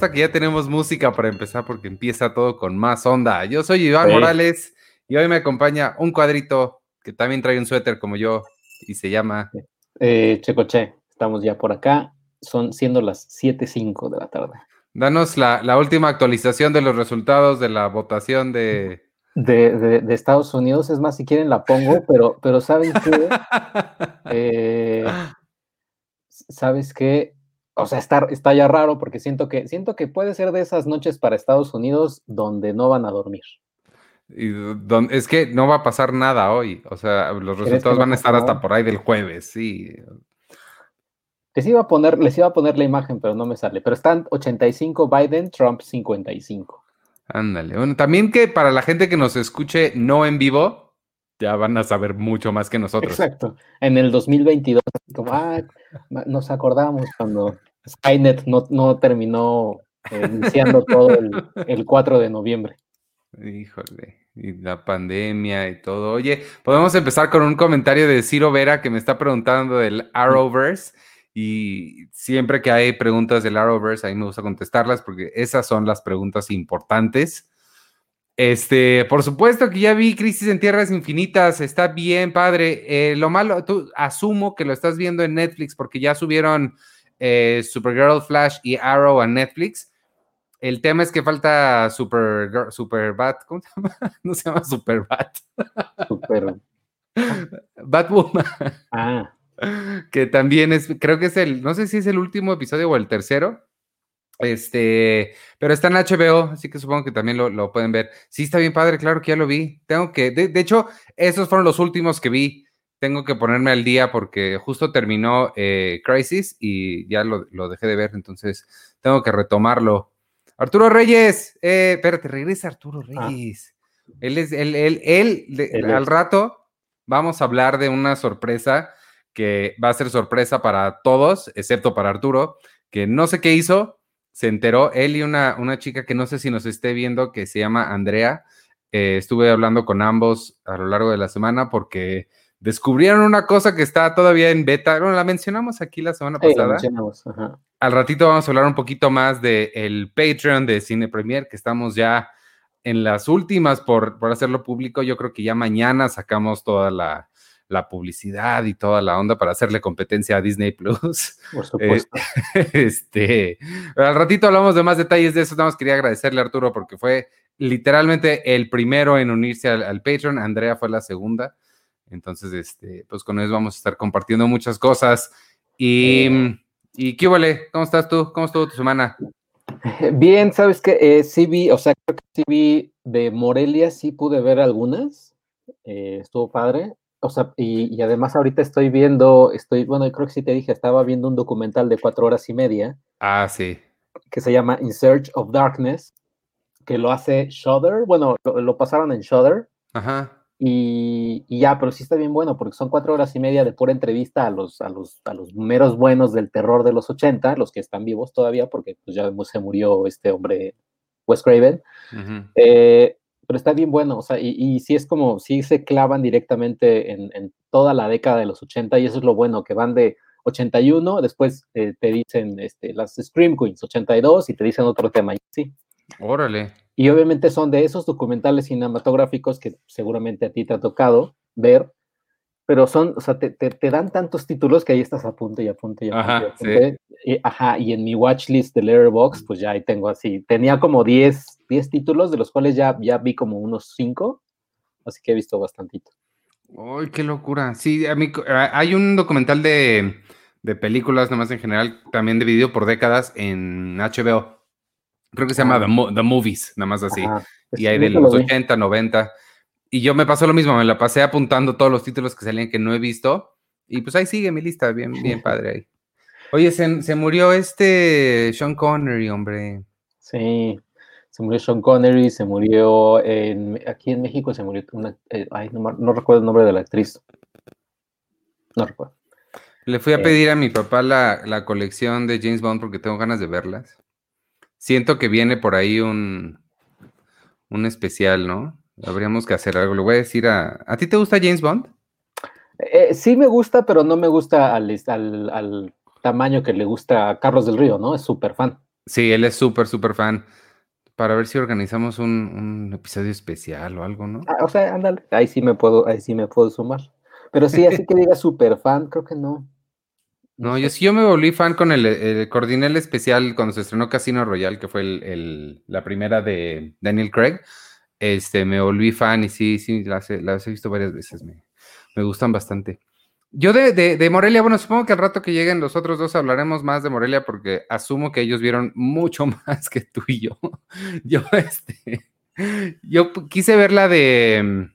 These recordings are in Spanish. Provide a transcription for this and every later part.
gusta que ya tenemos música para empezar porque empieza todo con más onda. Yo soy Iván Morales y hoy me acompaña un cuadrito que también trae un suéter como yo y se llama... Eh, Checoche, estamos ya por acá. Son siendo las 7.05 de la tarde. Danos la, última actualización de los resultados de la votación de... De, Estados Unidos. Es más, si quieren la pongo, pero, pero ¿saben qué? Eh, ¿Sabes qué? O sea, está, está ya raro porque siento que, siento que puede ser de esas noches para Estados Unidos donde no van a dormir. Y es que no va a pasar nada hoy. O sea, los resultados van a estar hasta por ahí del jueves, sí. Les iba a poner, les iba a poner la imagen, pero no me sale. Pero están 85 Biden, Trump 55. Ándale. Bueno, también que para la gente que nos escuche no en vivo, ya van a saber mucho más que nosotros. Exacto. En el 2022, como, ah, nos acordamos cuando Skynet no, terminó eh, iniciando todo el, el 4 de noviembre. Híjole, y la pandemia y todo. Oye, podemos empezar con un comentario de Ciro Vera que me está preguntando del Arrowverse. Y siempre que hay preguntas del Arrowverse, a mí me gusta contestarlas porque esas son las preguntas importantes. Este, por supuesto que ya vi Crisis en Tierras Infinitas, está bien, padre. Eh, lo malo, tú asumo que lo estás viendo en Netflix porque ya subieron eh, Supergirl, Flash y Arrow a Netflix. El tema es que falta Super, Super Bat, ¿cómo se llama? No se llama Super Bat. Super. Batwoman. Ah. Que también es, creo que es el, no sé si es el último episodio o el tercero. Este, pero está en HBO, así que supongo que también lo, pueden ver. Sí, está bien padre, claro que ya lo vi. Tengo que, de, hecho, esos fueron los últimos que vi. Tengo que ponerme al día porque justo terminó eh, Crisis y ya lo, lo dejé de ver, entonces tengo que retomarlo. Arturo Reyes, eh, espérate, regresa Arturo ah. Reyes. Él es, él, él, él, al rato vamos a hablar de una sorpresa que va a ser sorpresa para todos, excepto para Arturo, que no sé qué hizo, se enteró él y una, una chica que no sé si nos esté viendo, que se llama Andrea. Eh, estuve hablando con ambos a lo largo de la semana porque descubrieron una cosa que está todavía en beta. Bueno, la mencionamos aquí la semana pasada. Al ratito vamos a hablar un poquito más del el Patreon de Cine Premier, que estamos ya en las últimas por, por hacerlo público. Yo creo que ya mañana sacamos toda la, publicidad y toda la onda para hacerle competencia a Disney Plus. Por supuesto. este, al ratito hablamos de más detalles de eso. Nada más quería agradecerle a Arturo porque fue literalmente el primero en unirse al, al Patreon. Andrea fue la segunda. Entonces, este, pues con eso vamos a estar compartiendo muchas cosas. Y, eh. ¿y qué vale? ¿Cómo estás tú? ¿Cómo estuvo tu semana? Bien, sabes que eh, sí vi, o sea, creo que sí vi de Morelia, sí pude ver algunas. Eh, estuvo padre. O sea, y, además ahorita estoy viendo, estoy, bueno, creo que sí te dije, estaba viendo un documental de cuatro horas y media. Ah, sí. Que se llama In Search of Darkness, que lo hace Shudder. Bueno, lo, lo pasaron en Shudder. Ajá. Y, ya, pero sí está bien bueno, porque son cuatro horas y media de pura entrevista a los, a los, a los meros buenos del terror de los 80, los que están vivos todavía, porque pues ya se murió este hombre, Wes Craven. Eh, pero está bien bueno, o sea, y, y, sí es como, sí se clavan directamente en, en, toda la década de los 80, y eso es lo bueno, que van de 81, después eh, te dicen este, las Scream Queens, 82, y te dicen otro tema, sí. Órale. Y obviamente son de esos documentales cinematográficos que seguramente a ti te ha tocado ver, pero son, o sea, te, dan tantos títulos que ahí estás a punto y a punto y a punto. Ajá, y, y, ajá, y en mi watchlist de Letterboxd, pues ya ahí tengo así, tenía como 10, 10 títulos, de los cuales ya, ya vi como unos 5, así que he visto bastantito. ¡Ay, qué locura! Sí, a mí, hay un documental de, de películas, nomás en general, también dividido por décadas en HBO Creo que se llama ah. The, Movies, nada más así. Y hay de los 80, 90. Y yo me pasó lo mismo, me la pasé apuntando todos los títulos que salían que no he visto. Y pues ahí sigue mi lista, bien, bien padre ahí. Oye, se, murió este Sean Connery, hombre. Sí, se murió Sean Connery, se murió en, aquí en México, se murió una, eh, ay, no, recuerdo el nombre de la actriz. No recuerdo. Le fui a eh. pedir a mi papá la, la colección de James Bond porque tengo ganas de verlas. Siento que viene por ahí un, un especial, ¿no? Habríamos que hacer algo. Le voy a decir a... ¿A ti te gusta James Bond? Eh, sí me gusta, pero no me gusta al, al, tamaño que le gusta a Carlos del Río, ¿no? Es súper fan. Sí, él es súper, súper fan. Para ver si organizamos un, episodio especial o algo, ¿no? Ah, o sea, ándale, ahí sí me puedo, ahí sí me puedo sumar. Pero sí, así que diga súper fan, creo que no. No, yo sí yo me volví fan con el, el especial cuando se estrenó Casino Royale, que fue el, la primera de Daniel Craig. Este, me volví fan y sí, sí, las, he visto varias veces. Me, me gustan bastante. Yo de, de, Morelia, bueno, supongo que al rato que lleguen los otros dos hablaremos más de Morelia porque asumo que ellos vieron mucho más que tú y yo. Yo, este, yo quise ver la de,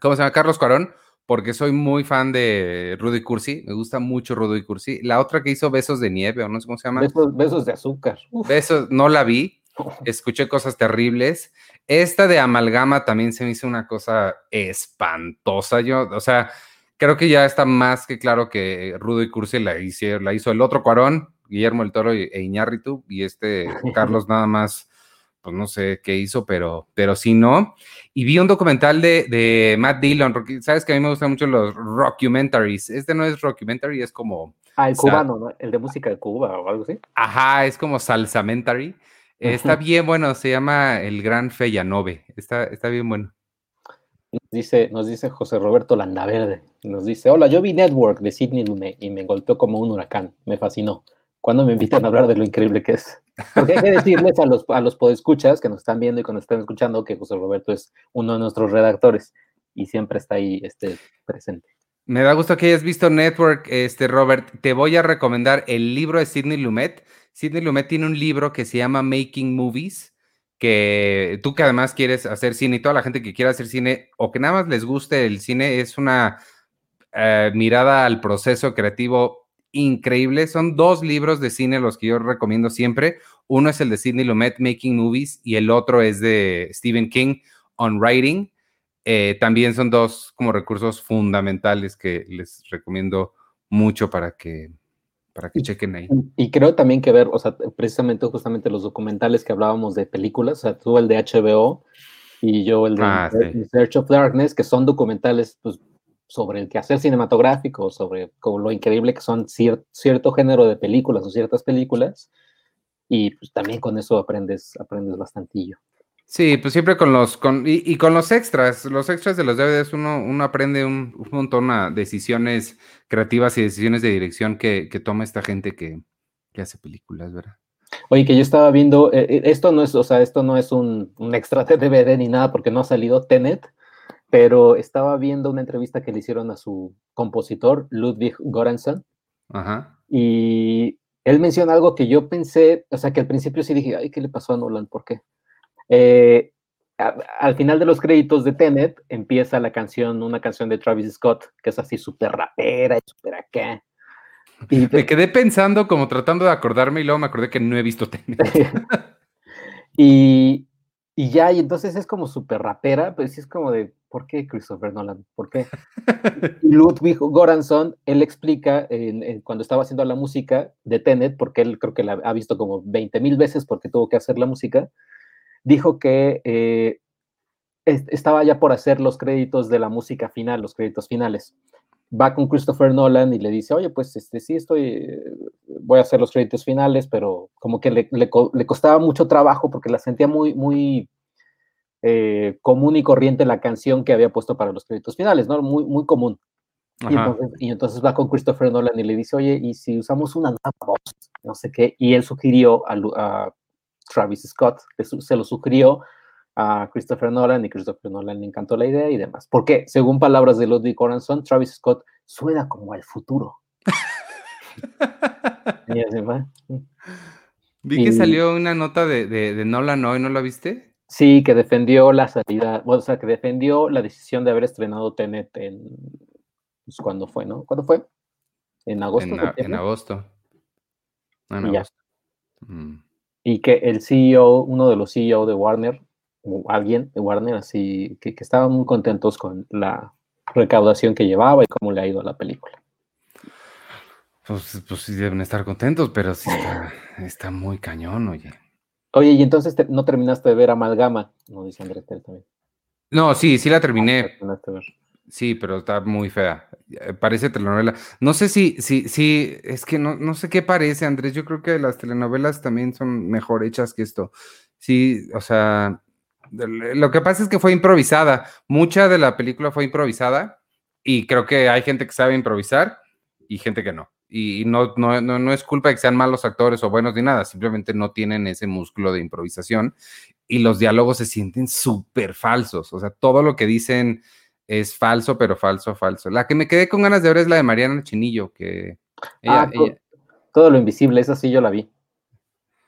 ¿cómo se llama? Carlos Cuarón porque soy muy fan de Rudy Cursi, me gusta mucho Rudy Cursi. La otra que hizo Besos de Nieve, o no sé cómo se llama. Besos, de azúcar. Besos, no la vi, escuché cosas terribles. Esta de Amalgama también se me hizo una cosa espantosa. Yo, o sea, creo que ya está más que claro que Rudy Cursi la hizo, la hizo el otro Cuarón, Guillermo el Toro e Iñárritu, y este Carlos nada más pues no sé qué hizo, pero, pero sí no. Y vi un documental de, de Matt Dillon, sabes que a mí me gustan mucho los rockumentaries. Este no es rockumentary, es como... Ah, el cubano, ¿no? El de música de Cuba o algo así. Ajá, es como salsamentary. Está bien bueno, se llama El Gran Feyanove. Está, está bien bueno. Nos dice, nos dice José Roberto Landaverde. Nos dice, hola, yo vi Network de Sidney Lumet y me golpeó como un huracán. Me fascinó. ¿Cuándo me invitan a hablar de lo increíble que es? Porque hay que decirles a los, a los podescuchas que nos están viendo y que nos están escuchando que José Roberto es uno de nuestros redactores y siempre está ahí este, presente. Me da gusto que hayas visto Network, este Robert. Te voy a recomendar el libro de Sidney Lumet. Sidney Lumet tiene un libro que se llama Making Movies, que tú que además quieres hacer cine y toda la gente que quiera hacer cine o que nada más les guste el cine es una eh, mirada al proceso creativo increíble. Son dos libros de cine los que yo recomiendo siempre. Uno es el de Sidney Lumet, Making Movies, y el otro es de Stephen King, On Writing. Eh, también son dos como recursos fundamentales que les recomiendo mucho para que, para que chequen ahí. Y creo también que ver, o sea, precisamente justamente los documentales que hablábamos de películas, o sea, tú el de HBO y yo el de ah, Search of Darkness, que son documentales pues, sobre el quehacer cinematográfico, sobre lo increíble que son cierto género de películas o ciertas películas, y pues también con eso aprendes, aprendes bastantillo. Sí, pues siempre con los, con, y, con los extras, los extras de los DVDs uno, uno aprende un, montón de decisiones creativas y decisiones de dirección que, toma esta gente que, hace películas, ¿verdad? Oye, que yo estaba viendo, eh, eh, esto no es, o sea, esto no es un, un, extra de DVD ni nada porque no ha salido Tenet, pero estaba viendo una entrevista que le hicieron a su compositor, Ludwig Göransson, y él menciona algo que yo pensé, o sea, que al principio sí dije, ay, ¿qué le pasó a Nolan? ¿Por qué? Eh, al final de los créditos de Tenet empieza la canción, una canción de Travis Scott, que es así súper rapera y súper acá. Y me quedé pensando, como tratando de acordarme, y luego me acordé que no he visto Tenet. y, y ya, y entonces es como súper rapera, pero sí es como de, ¿por qué Christopher Nolan? ¿Por qué? Ludwig Goranson, él explica cuando estaba haciendo la música de Tenet, porque él creo que la ha visto como 20 mil veces porque tuvo que hacer la música, dijo que eh, estaba ya por hacer los créditos de la música final, los créditos finales. Va con Christopher Nolan y le dice, oye, pues este, sí estoy, voy a hacer los créditos finales, pero como que le, le, le costaba mucho trabajo porque la sentía muy, muy eh, común y corriente la canción que había puesto para los créditos finales, ¿no? Muy, muy común. Y entonces, va con Christopher Nolan y le dice, oye, ¿y si usamos una voz? No sé qué. Y él sugirió a, Travis Scott, se lo sugirió a Christopher Nolan y Christopher Nolan le encantó la idea y demás. Porque, según palabras de Ludwig Corazon, Travis Scott suena como el futuro. Vi que salió una nota de, de, de Nolan hoy, ¿no la viste? Sí, que defendió la salida, o sea, que defendió la decisión de haber estrenado Tenet en, pues, ¿cuándo fue, no? ¿Cuándo fue? ¿En agosto? En, agosto. En agosto. Mm. Y que el CEO, uno de los CEO de Warner, alguien de Warner, así, que, que estaban muy contentos con la recaudación que llevaba y cómo le ha ido a la película. Pues, pues sí deben estar contentos, pero sí está, está muy cañón, oye. Oye, y entonces no terminaste de ver Amalgama, no dice Andrés también. No, sí, sí la terminé. Sí, pero está muy fea. Eh, parece telenovela. No sé si, si, si, es que no, no sé qué parece, Andrés. Yo creo que las telenovelas también son mejor hechas que esto. Sí, o sea, lo que pasa es que fue improvisada. Mucha de la película fue improvisada y creo que hay gente que sabe improvisar y gente que no. Y no, no, no, es culpa de que sean malos actores o buenos ni nada, simplemente no tienen ese músculo de improvisación y los diálogos se sienten súper falsos. O sea, todo lo que dicen es falso, pero falso, falso. La que me quedé con ganas de ver es la de Mariana Chinillo, que ah, todo, lo invisible, esa sí yo la vi.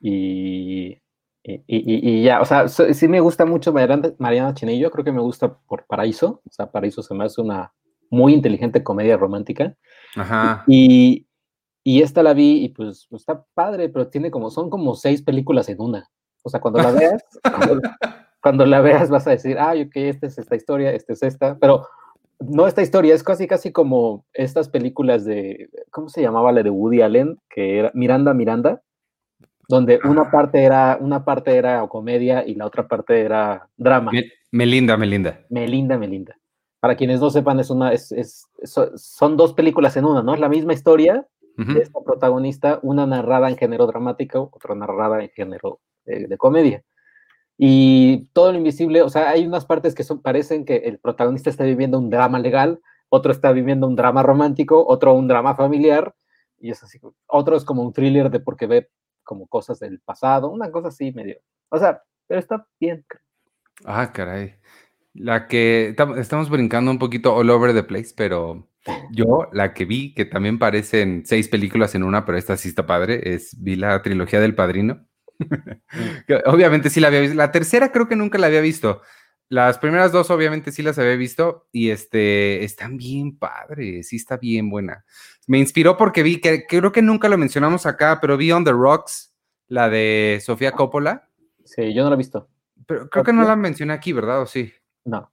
Y, y, ya, o sea, sí me gusta mucho Mariana, Mariana Chinillo, creo que me gusta por Paraíso, o sea, Paraíso se me hace una muy inteligente comedia romántica. Ajá. Y, y esta la vi y pues, está padre, pero tiene como, son como seis películas en una. O sea, cuando la veas, cuando, la veas vas a decir, ay, ok, esta es esta historia, esta es esta, pero no esta historia, es casi, casi como estas películas de, ¿cómo se llamaba la de Woody Allen? Que era Miranda, Miranda, donde una parte era, una parte era comedia y la otra parte era drama. Melinda, Melinda. Melinda, Melinda. Para quienes no sepan, es una, es, es, son dos películas en una, ¿no? Es la misma historia, de esta protagonista, una narrada en género dramático, otra narrada en género eh, de comedia. Y todo lo invisible, o sea, hay unas partes que son, parecen que el protagonista está viviendo un drama legal, otro está viviendo un drama romántico, otro un drama familiar, y es así, otro es como un thriller de porque ve como cosas del pasado, una cosa así medio. O sea, pero está bien. Ah, caray. La que estamos brincando un poquito all over the place, pero yo, la que vi, que también parecen seis películas en una, pero esta sí está padre, es vi la trilogía del Padrino. Mm. obviamente sí la había visto. La tercera creo que nunca la había visto. Las primeras dos obviamente sí las había visto y este, están bien padres, sí está bien buena. Me inspiró porque vi, que creo que nunca lo mencionamos acá, pero vi On the Rocks, la de Sofía Coppola. Sí, yo no la he visto. Pero creo que no la mencioné aquí, ¿verdad? ¿O sí? No.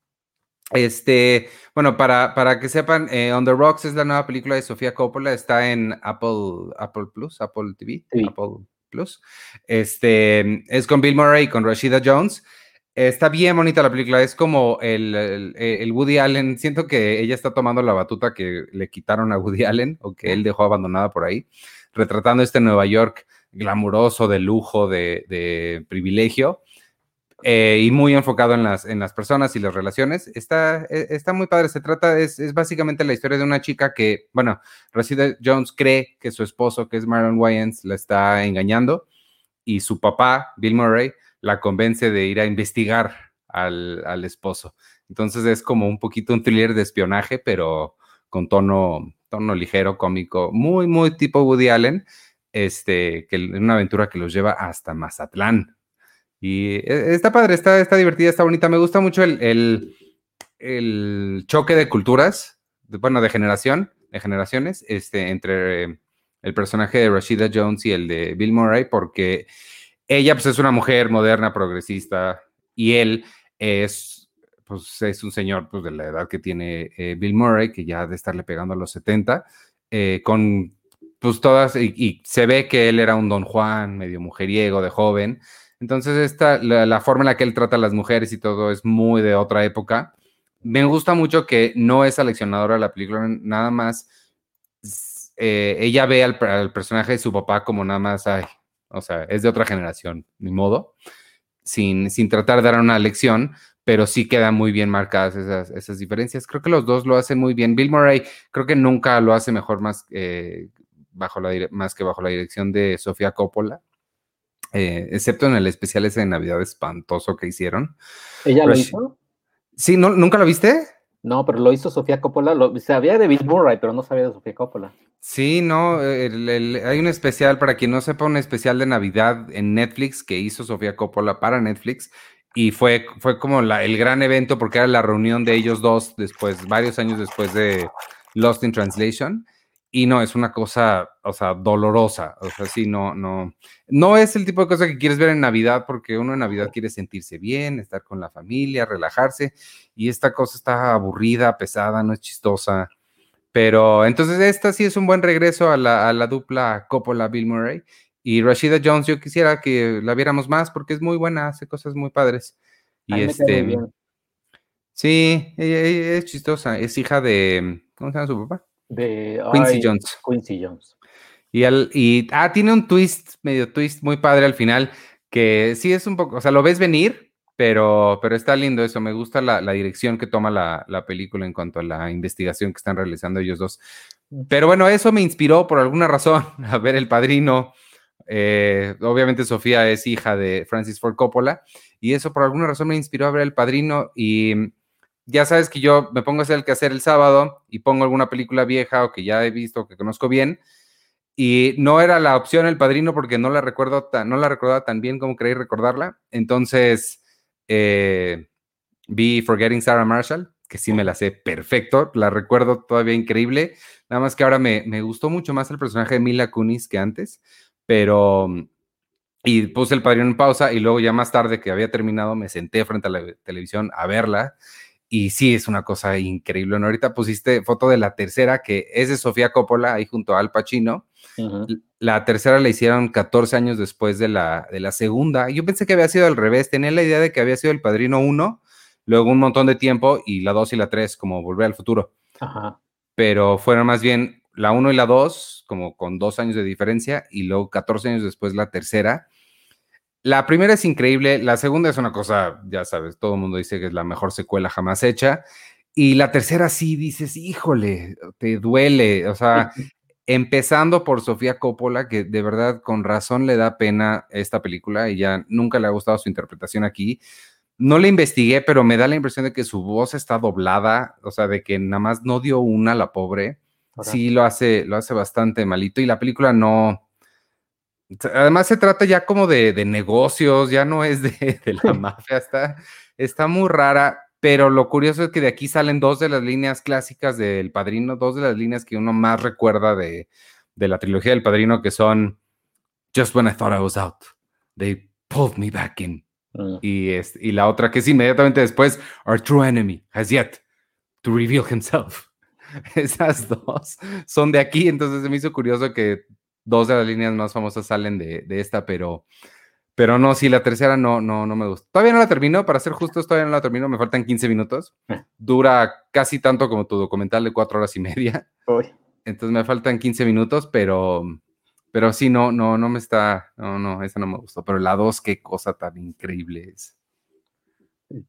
Este, bueno, para, para que sepan, eh, On the Rocks es la nueva película de Sofía Coppola, está en Apple, Apple Plus, Apple TV, Apple Plus. Este, es con Bill Murray y con Rashida Jones. Está bien bonita la película, es como el, el, Woody Allen, siento que ella está tomando la batuta que le quitaron a Woody Allen o que él dejó abandonada por ahí, retratando este Nueva York glamuroso, de lujo, de, privilegio eh, y muy enfocado en las, en las personas y las relaciones. Está, e, está muy padre. Se trata, es, es básicamente la historia de una chica que, bueno, Rashida Jones cree que su esposo, que es Marlon Wayans, la está engañando y su papá, Bill Murray, la convence de ir a investigar al, al esposo. Entonces es como un poquito un thriller de espionaje, pero con tono, tono ligero, cómico, muy, muy tipo Woody Allen, este, que una aventura que los lleva hasta Mazatlán, y e, está padre, está, está divertida, está bonita. Me gusta mucho el, el, choque de culturas, bueno, de generación, de generaciones, este, entre el personaje de Rashida Jones y el de Bill Murray, porque ella pues, es una mujer moderna, progresista, y él es, pues, es un señor pues, de la edad que tiene eh, Bill Murray, que ya de estarle pegando a los 70, eh, con pues todas, y, se ve que él era un don Juan, medio mujeriego, de joven, entonces, esta, la, forma en la que él trata a las mujeres y todo es muy de otra época. Me gusta mucho que no es aleccionadora la película, nada más eh, ella ve al, personaje de su papá como nada más, ay, o sea, es de otra generación, ni modo, sin, sin tratar de dar una lección, pero sí quedan muy bien marcadas esas, esas, diferencias. Creo que los dos lo hacen muy bien. Bill Murray creo que nunca lo hace mejor más, eh, bajo la, más que bajo la dirección de Sofía Coppola. Eh, excepto en el especial ese de Navidad espantoso que hicieron. ¿Ella lo hizo? Sí, ¿no, ¿nunca lo viste? No, pero lo hizo Sofía Coppola. Lo, sabía de Bill Murray, pero no sabía de Sofía Coppola. Sí, no, hay un especial, para quien no sepa, un especial de Navidad en Netflix que hizo Sofía Coppola para Netflix y fue, fue como el gran evento porque era la reunión de ellos dos después, varios años después de Lost in Translation. Y no, es una cosa, o sea, dolorosa. O sea, sí, no, no. No es el tipo de cosa que quieres ver en Navidad, porque uno en Navidad quiere sentirse bien, estar con la familia, relajarse. Y esta cosa está aburrida, pesada, no es chistosa. Pero entonces esta sí es un buen regreso a la, a la dupla Coppola-Bill Murray. Y Rashida Jones, yo quisiera que la viéramos más porque es muy buena, hace cosas muy padres. Y este. Sí, ella, es chistosa. Es hija de. ¿Cómo se llama su papá? De Quincy Jones. Quincy Jones. Y, al, y ah, tiene un twist, medio twist muy padre al final, que sí es un poco, o sea, lo ves venir, pero, pero está lindo eso. Me gusta la, dirección que toma la, la, película en cuanto a la investigación que están realizando ellos dos. Mm. Pero bueno, eso me inspiró por alguna razón a ver El Padrino. Eh, obviamente Sofía es hija de Francis Ford Coppola y eso por alguna razón me inspiró a ver El Padrino y ya sabes que yo me pongo a hacer el que hacer el sábado y pongo alguna película vieja o que ya he visto o que conozco bien y no era la opción El Padrino porque no la recuerdo no la recordaba tan bien como creí recordarla. Entonces eh, vi Forgetting Sarah Marshall, que sí me la sé perfecto, la recuerdo todavía increíble. Nada más que ahora me, me gustó mucho más el personaje de Mila Kunis que antes, pero y puse el padrino en pausa y luego ya más tarde que había terminado me senté frente a la televisión a verla y sí, es una cosa increíble. Ahorita pusiste foto de la tercera, que es de Sofía Coppola, ahí junto a Al Pacino. La tercera la hicieron 14 años después de la, de la segunda. Yo pensé que había sido al revés. Tenía la idea de que había sido El Padrino 1, luego un montón de tiempo, y la 2 y la 3, como Volver al Futuro. Pero fueron más bien la 1 y la 2, como con dos años de diferencia, y luego 14 años después la tercera. La primera es increíble, la segunda es una cosa, ya sabes, todo el mundo dice que es la mejor secuela jamás hecha. Y la tercera sí dices, híjole, te duele. O sea, empezando por Sofía Coppola, que de verdad con razón le da pena esta película y ya nunca le ha gustado su interpretación aquí. No le investigué, pero me da la impresión de que su voz está doblada, o sea, de que nada más no dio una la pobre. Sí, lo hace, lo hace bastante malito y la película no, Además se trata ya como de, negocios, ya no es de, la mafia, está, está muy rara, pero lo curioso es que de aquí salen dos de las líneas clásicas del Padrino, dos de las líneas que uno más recuerda de, la trilogía del Padrino, que son Just when I thought I was out, they pulled me back in. Mm. Y, es, y la otra que es inmediatamente después, Our true enemy has yet to reveal himself. Esas dos son de aquí, entonces se me hizo curioso que dos de las líneas más famosas salen de, esta, pero, pero no, sí, la tercera no, no, no me gusta. Todavía no la termino, para ser justos, todavía no la termino, me faltan 15 minutos. Eh. Dura casi tanto como tu documental de cuatro horas y media. Entonces me faltan 15 minutos, pero, pero sí, no, no, no me está, no, no, esa no me gustó. Pero la dos, qué cosa tan increíble es.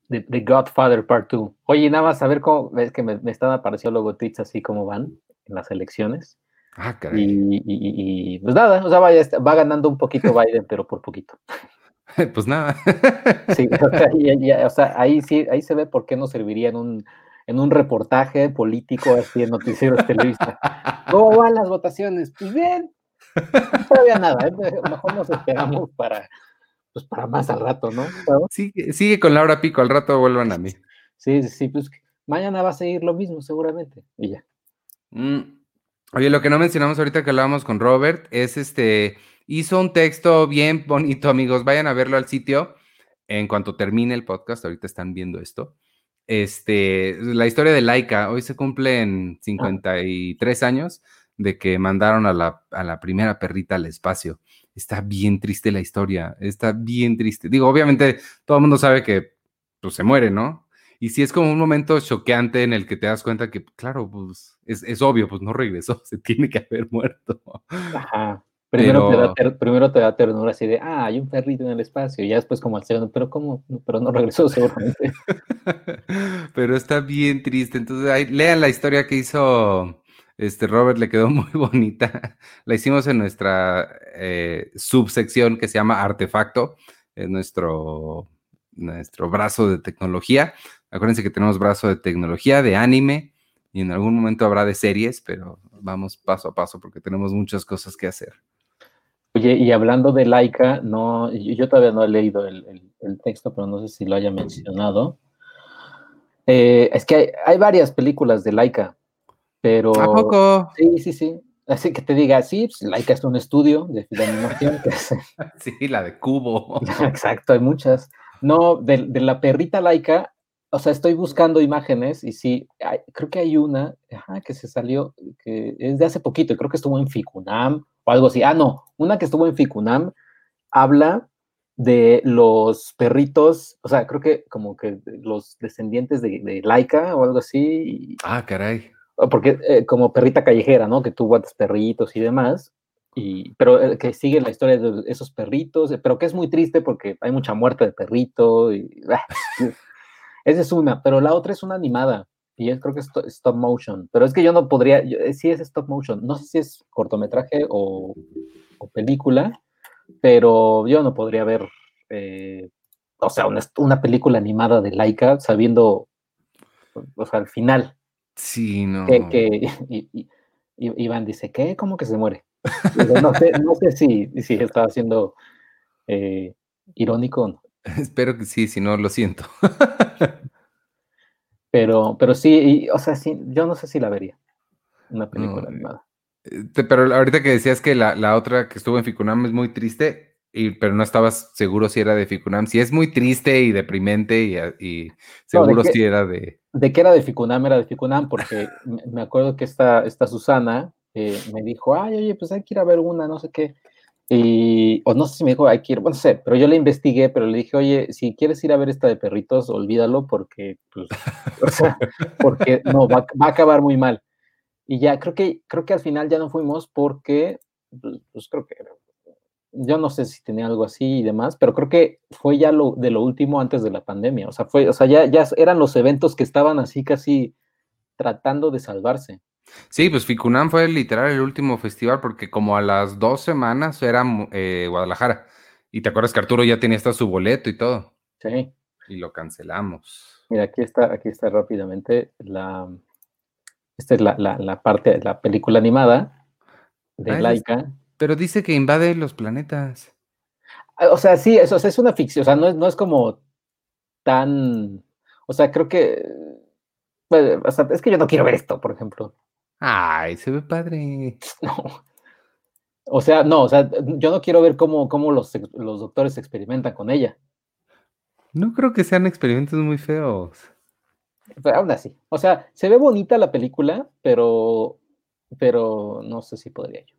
The, Godfather Part 2. Oye, nada más a ver cómo, ves que me, me están apareciendo luego tweets así como van en las elecciones. Ah, y, pues nada, o sea, vaya, va ganando un poquito Biden, pero por poquito. Pues nada. Sí, o sea, ahí sí, ahí se ve por qué no serviría en un, en un reportaje político así en noticieros televisivos. ¿Cómo van las votaciones? Pues bien, no todavía nada, ¿eh? mejor nos esperamos para, pues para más al rato, ¿no? Sigue, sigue con Laura Pico, al rato vuelvan a mí. Sí, sí, pues mañana va a seguir lo mismo seguramente, y ya. Mm, Oye, lo que no mencionamos ahorita que hablábamos con Robert es este, hizo un texto bien bonito, amigos, vayan a verlo al sitio en cuanto termine el podcast, ahorita están viendo esto. Este, la historia de Laika, hoy se cumplen 53 años de que mandaron a la, a la primera perrita al espacio. Está bien triste la historia, está bien triste. Digo, obviamente todo el mundo sabe que pues, se muere, ¿no? Y si es como un momento choqueante en el que te das cuenta que, claro, pues es, obvio, pues no regresó, se tiene que haber muerto. Ajá. Primero, te da primero te da ternura así de, ah, hay un perrito en el espacio, y ya después como al segundo, pero ¿cómo? Pero no regresó seguramente. pero está bien triste, entonces ahí, lean la historia que hizo este Robert, le quedó muy bonita. La hicimos en nuestra eh, subsección que se llama Artefacto, es nuestro, nuestro brazo de tecnología. Acuérdense que tenemos brazo de tecnología, de anime, y en algún momento habrá de series, pero vamos paso a paso porque tenemos muchas cosas que hacer. Oye, y hablando de Laika, no, yo, todavía no he leído el, texto, pero no sé si lo haya mencionado. Eh, es que hay, varias películas de Laika, pero... ¿A poco? Sí, sí, sí. Así que te diga, sí, pues, Laika es un estudio de, animación que Sí, la de Cubo. Exacto, hay muchas. No, de, de la perrita Laika o sea, estoy buscando imágenes y sí, creo que hay una que se salió, que es de hace poquito, y creo que estuvo en Ficunam o algo así. Ah, no, una que estuvo en Ficunam habla de los perritos, o sea, creo que como que los descendientes de, de Laika o algo así. Ah, caray. Porque eh, como perrita callejera, ¿no? Que tuvo antes perritos y demás. Y, pero eh, que sigue la historia de esos perritos, pero que es muy triste porque hay mucha muerte de perrito. Y, ah, esa es una, pero la otra es una animada y es, creo que es stop motion, pero es que yo no podría, eh, sí es stop motion, no sé si es cortometraje o, o película, pero yo no podría ver, eh, o sea, una, una, película animada de Laika sabiendo, o sea, al final. Sí, no. Que, que y, y, Iván dice, ¿qué? ¿Cómo que se muere? no, sé, no sé si, si estaba siendo eh, irónico o no. Espero que sí, si no, lo siento. pero, pero sí, o sea, sí, yo no sé si la vería, una película no, animada. Pero ahorita que decías que la, la, otra que estuvo en Ficunam es muy triste, y, pero no estabas seguro si era de Ficunam. Si es muy triste y deprimente y, y seguro no, si era de... De que era de Ficunam, era de Ficunam, porque me acuerdo que esta, esta Susana eh, me dijo, ay, oye, pues hay que ir a ver una, no sé qué. Y, o no sé si me dijo, hay que ir, bueno, no sé, pero yo le investigué, pero le dije, oye, si quieres ir a ver esta de perritos, olvídalo porque, pues, o sea, porque no, va, va a acabar muy mal. Y ya, creo que, creo que al final ya no fuimos porque, pues, pues, creo que, yo no sé si tenía algo así y demás, pero creo que fue ya lo de lo último antes de la pandemia. O sea, fue, o sea, ya, ya eran los eventos que estaban así casi tratando de salvarse. Sí, pues Ficunam fue literal el último festival porque como a las dos semanas era eh, Guadalajara. Y te acuerdas que Arturo ya tenía hasta su boleto y todo. Sí. Y lo cancelamos. Mira, aquí está, aquí está rápidamente la, esta es la, la, la parte, la película animada de Ah, Laika. Pero dice que invade los planetas. Ah, O sea, sí, eso o sea, es una ficción, o sea, no es, no es como tan, o sea, creo que, bueno, o sea, es que yo no quiero ver esto, por ejemplo. Ay, se ve padre. No. O sea, no, o sea, yo no quiero ver cómo, cómo los, los doctores experimentan con ella. No creo que sean experimentos muy feos. Pero aún así. O sea, se ve bonita la película, pero, pero no sé si podría yo.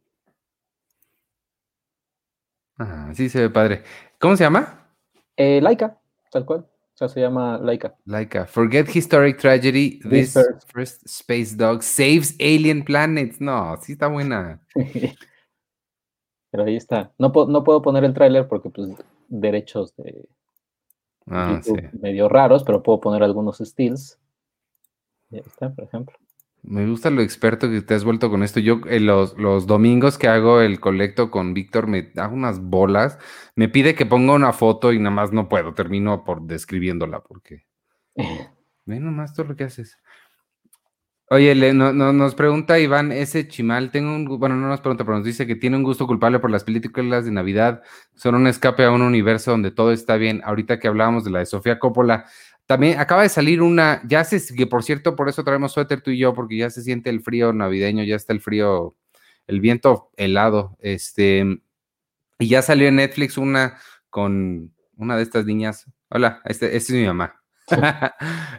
Ah, sí se ve padre. ¿Cómo se llama? Eh, Laika, tal cual. Sea, se llama Laika. Laika. Forget historic tragedy. This This first- first space dog saves alien planets. No, sí está buena. Pero ahí está. No, po- no puedo poner el tráiler porque, pues, derechos de Ah, sí. Medio raros, pero puedo poner algunos stills. Y ahí está, por ejemplo. Me gusta lo experto que te has vuelto con esto. Yo eh, los, los domingos que hago el colecto con Víctor me da unas bolas. Me pide que ponga una foto y nada más no puedo. Termino por describiéndola porque ve nomás todo lo que haces. Oye, le- no- no- nos pregunta Iván, ese chimal, tengo un, bueno, no nos pregunta, pero nos dice que tiene un gusto culpable por las películas de Navidad, son un escape a un universo donde todo está bien. Ahorita que hablábamos de la de Sofía Coppola, también acaba de salir una, ya se, que por cierto, por eso traemos suéter tú y yo, porque ya se siente el frío navideño, ya está el frío, el viento helado, este, y ya salió en Netflix una con una de estas niñas. Hola, este, esta es mi mamá.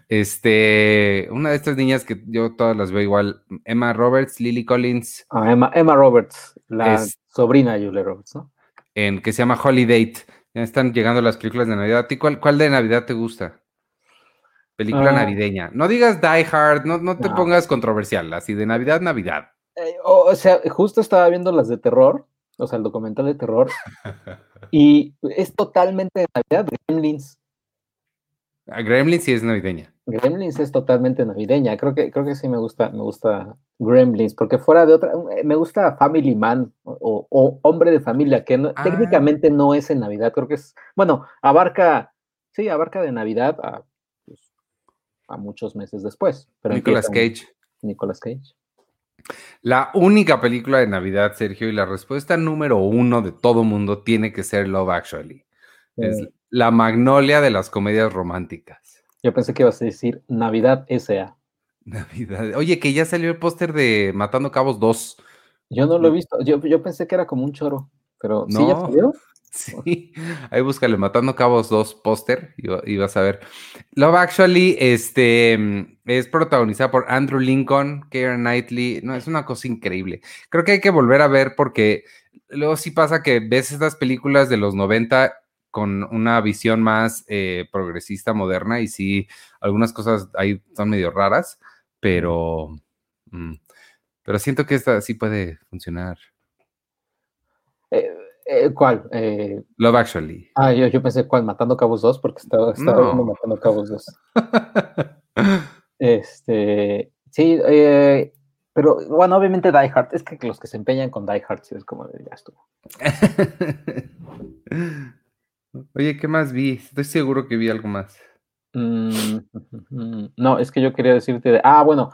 este, una de estas niñas que yo todas las veo igual, Emma Roberts, Lily Collins, Ah, Emma, Emma Roberts, la Es- sobrina de Julia Roberts, ¿no? en que se llama Holiday. Ya están llegando las películas de Navidad. ¿A ti cuál, cuál de Navidad te gusta? Película Ah. navideña. No digas Die Hard, no, no te No. pongas controversial, así de Navidad, Navidad. Eh, o, o sea, justo estaba viendo las de terror, o sea, el documental de terror, y es totalmente de Navidad, Gremlins. A Gremlin sí es navideña. Gremlins es totalmente navideña. Creo que, creo que sí me gusta, me gusta Gremlins, porque fuera de otra, eh, me gusta Family Man o, o Hombre de Familia, que no- Ah. técnicamente no es en Navidad, creo que es, bueno, abarca, sí, abarca de Navidad a, a muchos meses después. Pero Nicolas Cage. Nicolas Cage. La única película de Navidad, Sergio, y la respuesta número uno de todo mundo tiene que ser Love Actually. Es la magnolia de las comedias románticas. yo pensé que ibas a decir Navidad S.A. Navidad. Oye, que ya salió el póster de Matando Cabos 2. Yo no lo he visto, yo, yo pensé que era como un choro, pero sí ya salió. Sí, ahí búscale Matando Cabos 2 póster y, va- y vas a ver. Love Actually este, es protagonizada por Andrew Lincoln, Keira Knightley. No, es una cosa increíble. Creo que hay que volver a ver porque luego sí pasa que ves estas películas de los 90 con una visión más eh, progresista, moderna, y sí, algunas cosas ahí son medio raras, pero, mm, pero siento que esta sí puede funcionar. Eh, eh, ¿Cuál? Eh, Love Actually. ah, yo, yo pensé, ¿cuál? Matando Cabos 2, porque estaba, estaba No. Matando Cabos 2. Este, sí, eh, pero bueno, obviamente Die Hard, es que los que se empeñan con Die Hard, sí es como de ya estuvo. Oye, ¿qué más vi? Estoy seguro que vi algo más. Mm, no, es que yo quería decirte, de- ah, bueno,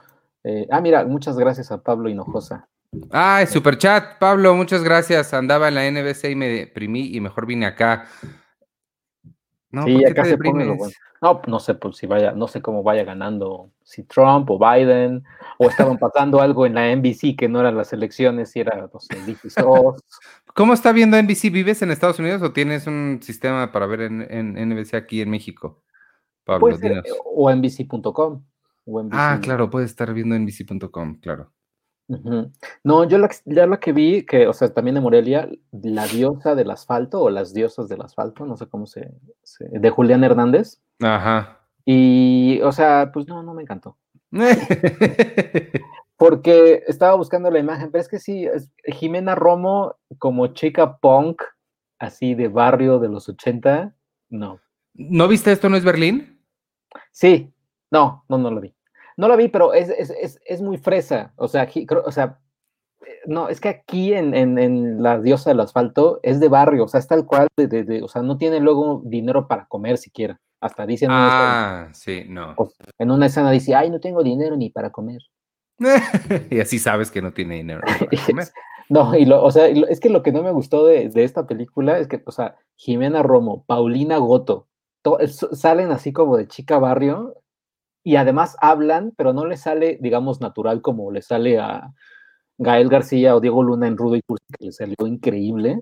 ah, mira, muchas gracias a Pablo Hinojosa. Ay, super chat, Pablo, muchas gracias. Andaba en la NBC y me deprimí y mejor vine acá. No, Sí, ¿por qué acá se pone lo deprimes? bueno. No, no sé pues, si vaya, no sé cómo vaya ganando, si Trump o Biden, o estaban pasando algo en la NBC que no eran las elecciones, y era, no sé. ¿Cómo está viendo NBC? ¿Vives en Estados Unidos o tienes un sistema para ver en, en NBC aquí en México? Pablo, ser, dinos. eh, o NBC.com. Ah, claro, puedes estar viendo NBC.com, claro. No, yo la, ya la que vi, que, o sea, también de Morelia, la diosa del asfalto, o las diosas del asfalto, no sé cómo se, se- de Julián Hernández. Ajá. Y, o sea, pues no, no me encantó. Porque estaba buscando la imagen, pero es que sí, es Jimena Romo como chica punk, así de barrio de los 80, no. ¿No viste esto no es Berlín? Sí, no, no, no lo vi. No lo vi, pero es, es, es, es muy fresa. O sea, aquí, creo- o sea, no, es que aquí en, en, en La Diosa del Asfalto es de barrio, o sea, es tal cual, de, de- de- o sea, no tiene luego dinero para comer siquiera. Hasta dice en, una escena, Ah, sí, no. o- en una escena, dice, ay, no tengo dinero ni para comer. y así sabes que no tiene dinero para comer. No, y lo, o sea, es que lo que no me gustó de, de esta película es que, o sea, Jimena Romo, Paulina Goto, to- salen así como de chica barrio y además hablan, pero no les sale, digamos, natural como le sale a Gael García o Diego Luna en Rudo y Cursi, que le salió increíble.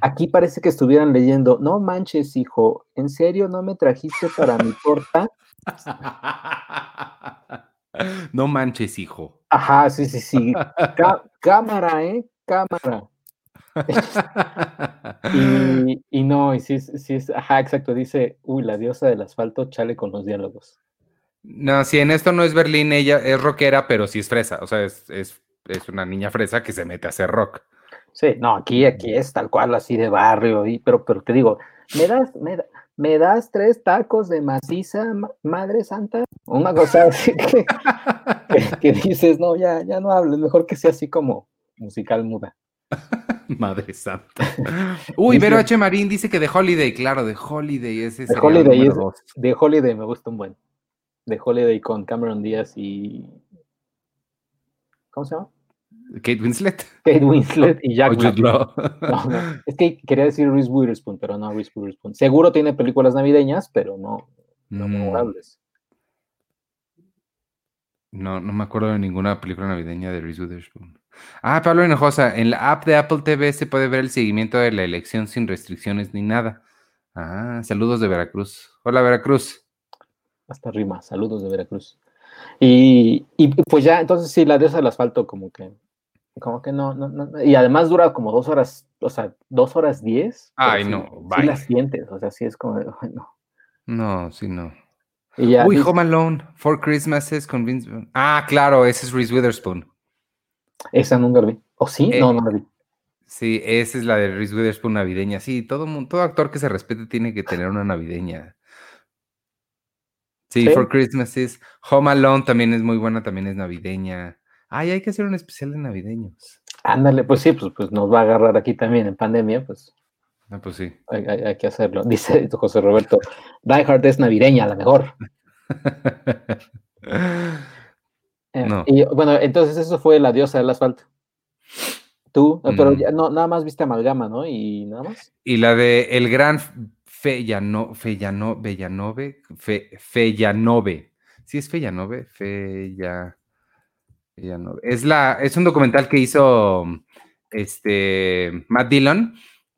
Aquí parece que estuvieran leyendo, no manches, hijo, ¿en serio no me trajiste para mi torta? No manches, hijo. Ajá, sí, sí, sí. Cá- cámara, ¿eh? Cámara. Y, y no, y sí, sí es, ajá, exacto, dice, uy, la diosa del asfalto, chale con los diálogos. No, si en esto no es Berlín, ella es rockera, pero sí es fresa. O sea, es, es, es una niña fresa que se mete a hacer rock. Sí, no, aquí, aquí es tal cual, así de barrio, y, pero, pero te digo, ¿me das, me, da- me das tres tacos de maciza, ma- madre santa? Una cosa así que, que- que dices, no, ya, ya no hables, mejor que sea así como musical muda. Madre santa. Uy, Vero H. Marín dice que de Holiday, claro, de Holiday, ese The sería el Holiday es-. De Holiday me gusta un buen. De Holiday con Cameron Díaz y... ¿Cómo se llama? Kate Winslet. Kate Winslet y Jack Black. No, no, Es que quería decir Reese Witherspoon, pero no Reese Witherspoon. Seguro tiene películas navideñas, pero no, no Mm, memorables. No, no me acuerdo de ninguna película navideña de Reese Witherspoon. Ah, Pablo Hinojosa, en la app de Apple TV se puede ver el seguimiento de la elección sin restricciones ni nada. Ah, saludos de Veracruz. Hola, Veracruz. Hasta rima. Saludos de Veracruz. Y, y pues ya, entonces sí, la diosa del asfalto como que, como que no, no, no, y además dura como dos horas, o sea, dos horas diez. Ay, sí- no, Sí bye. la sientes, o sea, sí es como, de, ay, no. No, sí, no. Y ya, Uy, dice- Home Alone, Four Christmases con Vince. Ah, claro, ese es Reese Witherspoon. esa nunca la vi. ¿O sí? Eh, no, no la vi. Sí, esa es la de Reese Witherspoon navideña. Sí, todo, todo actor que se respete tiene que tener una navideña. Sí. For Christmases. Home Alone también es muy buena, también es navideña. Ay, hay que hacer un especial de navideños. Ándale, pues sí, pues, pues nos va a agarrar aquí también en pandemia, pues Ah, pues sí. hay, hay- hay que hacerlo. Dice José Roberto, Die Hard es navideña, la mejor. Eh, No. Y bueno, entonces eso fue la diosa del asfalto. Tú, eh, pero Mm. ya no, nada más viste amalgama, ¿no? Y nada más. y la de El Gran Fellano, Fellano, Bellanove, Fe, Fellanove. Sí, es Fellanove, Fella, Fellanove. Es, la, es un documental que hizo este, Matt Dillon.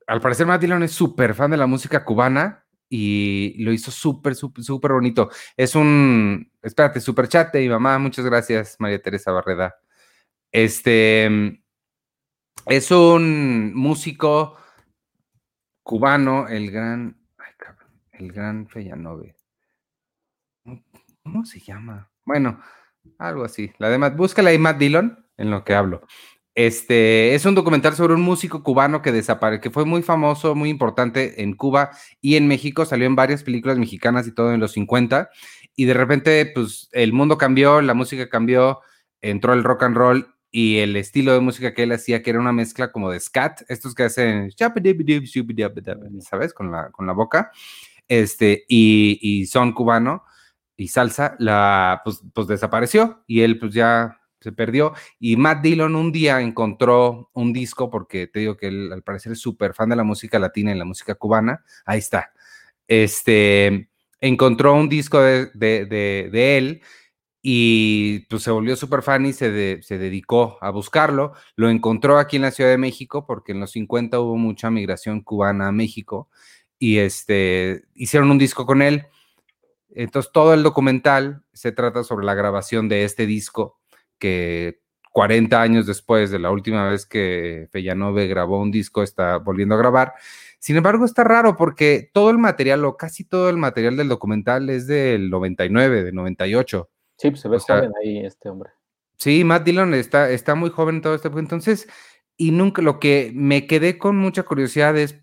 Al parecer, Matt Dillon es súper fan de la música cubana y lo hizo súper, súper, súper bonito. Es un, espérate, super chat de mi mamá. Muchas gracias, María Teresa Barreda. Este es un músico cubano, el gran, el gran Fellanove. ¿Cómo se llama? Bueno, algo así. La de Matt, búscala ahí Matt Dillon en lo que hablo. Este es un documental sobre un músico cubano que desapareció, que fue muy famoso, muy importante en Cuba y en México. Salió en varias películas mexicanas y todo en los 50. Y de repente, pues el mundo cambió, la música cambió, entró el rock and roll y el estilo de música que él hacía, que era una mezcla como de scat, estos que hacen, ¿sabes? Con la, con la boca, este, y, y son cubano y salsa, la, pues, pues desapareció y él pues ya se perdió. Y Matt Dillon un día encontró un disco, porque te digo que él al parecer es súper fan de la música latina y la música cubana. Ahí está. Este encontró un disco de, de, él y pues se volvió súper fan y se, se, dedicó a buscarlo. Lo encontró aquí en la Ciudad de México, porque en los 50 hubo mucha migración cubana a México y este, hicieron un disco con él. Entonces todo el documental se trata sobre la grabación de este disco que 40 años después de la última vez que Fellanove grabó un disco, está volviendo a grabar. Sin embargo, está raro porque todo el material o casi todo el material del documental es del 99, del 98. Sí, pues se ve joven ahí este hombre. Sí, Matt Dillon está, está muy joven todo este Entonces, y nunca lo que me quedé con mucha curiosidad es,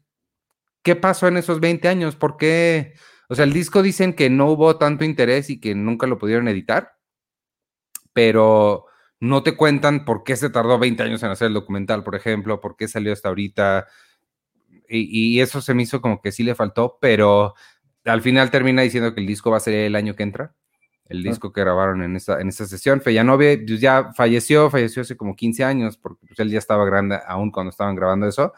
¿qué pasó en esos 20 años? ¿Por qué? O sea, el disco dicen que no hubo tanto interés y que nunca lo pudieron editar pero no te cuentan por qué se tardó 20 años en hacer el documental, por ejemplo, por qué salió hasta ahorita. Y, eso se me hizo como que sí le faltó, pero al final termina diciendo que el disco va a ser el año que entra, el disco que grabaron en esa, en esa sesión. Fellanove pues, ya falleció, falleció hace como 15 años, porque pues, él ya estaba grande aún cuando estaban grabando eso.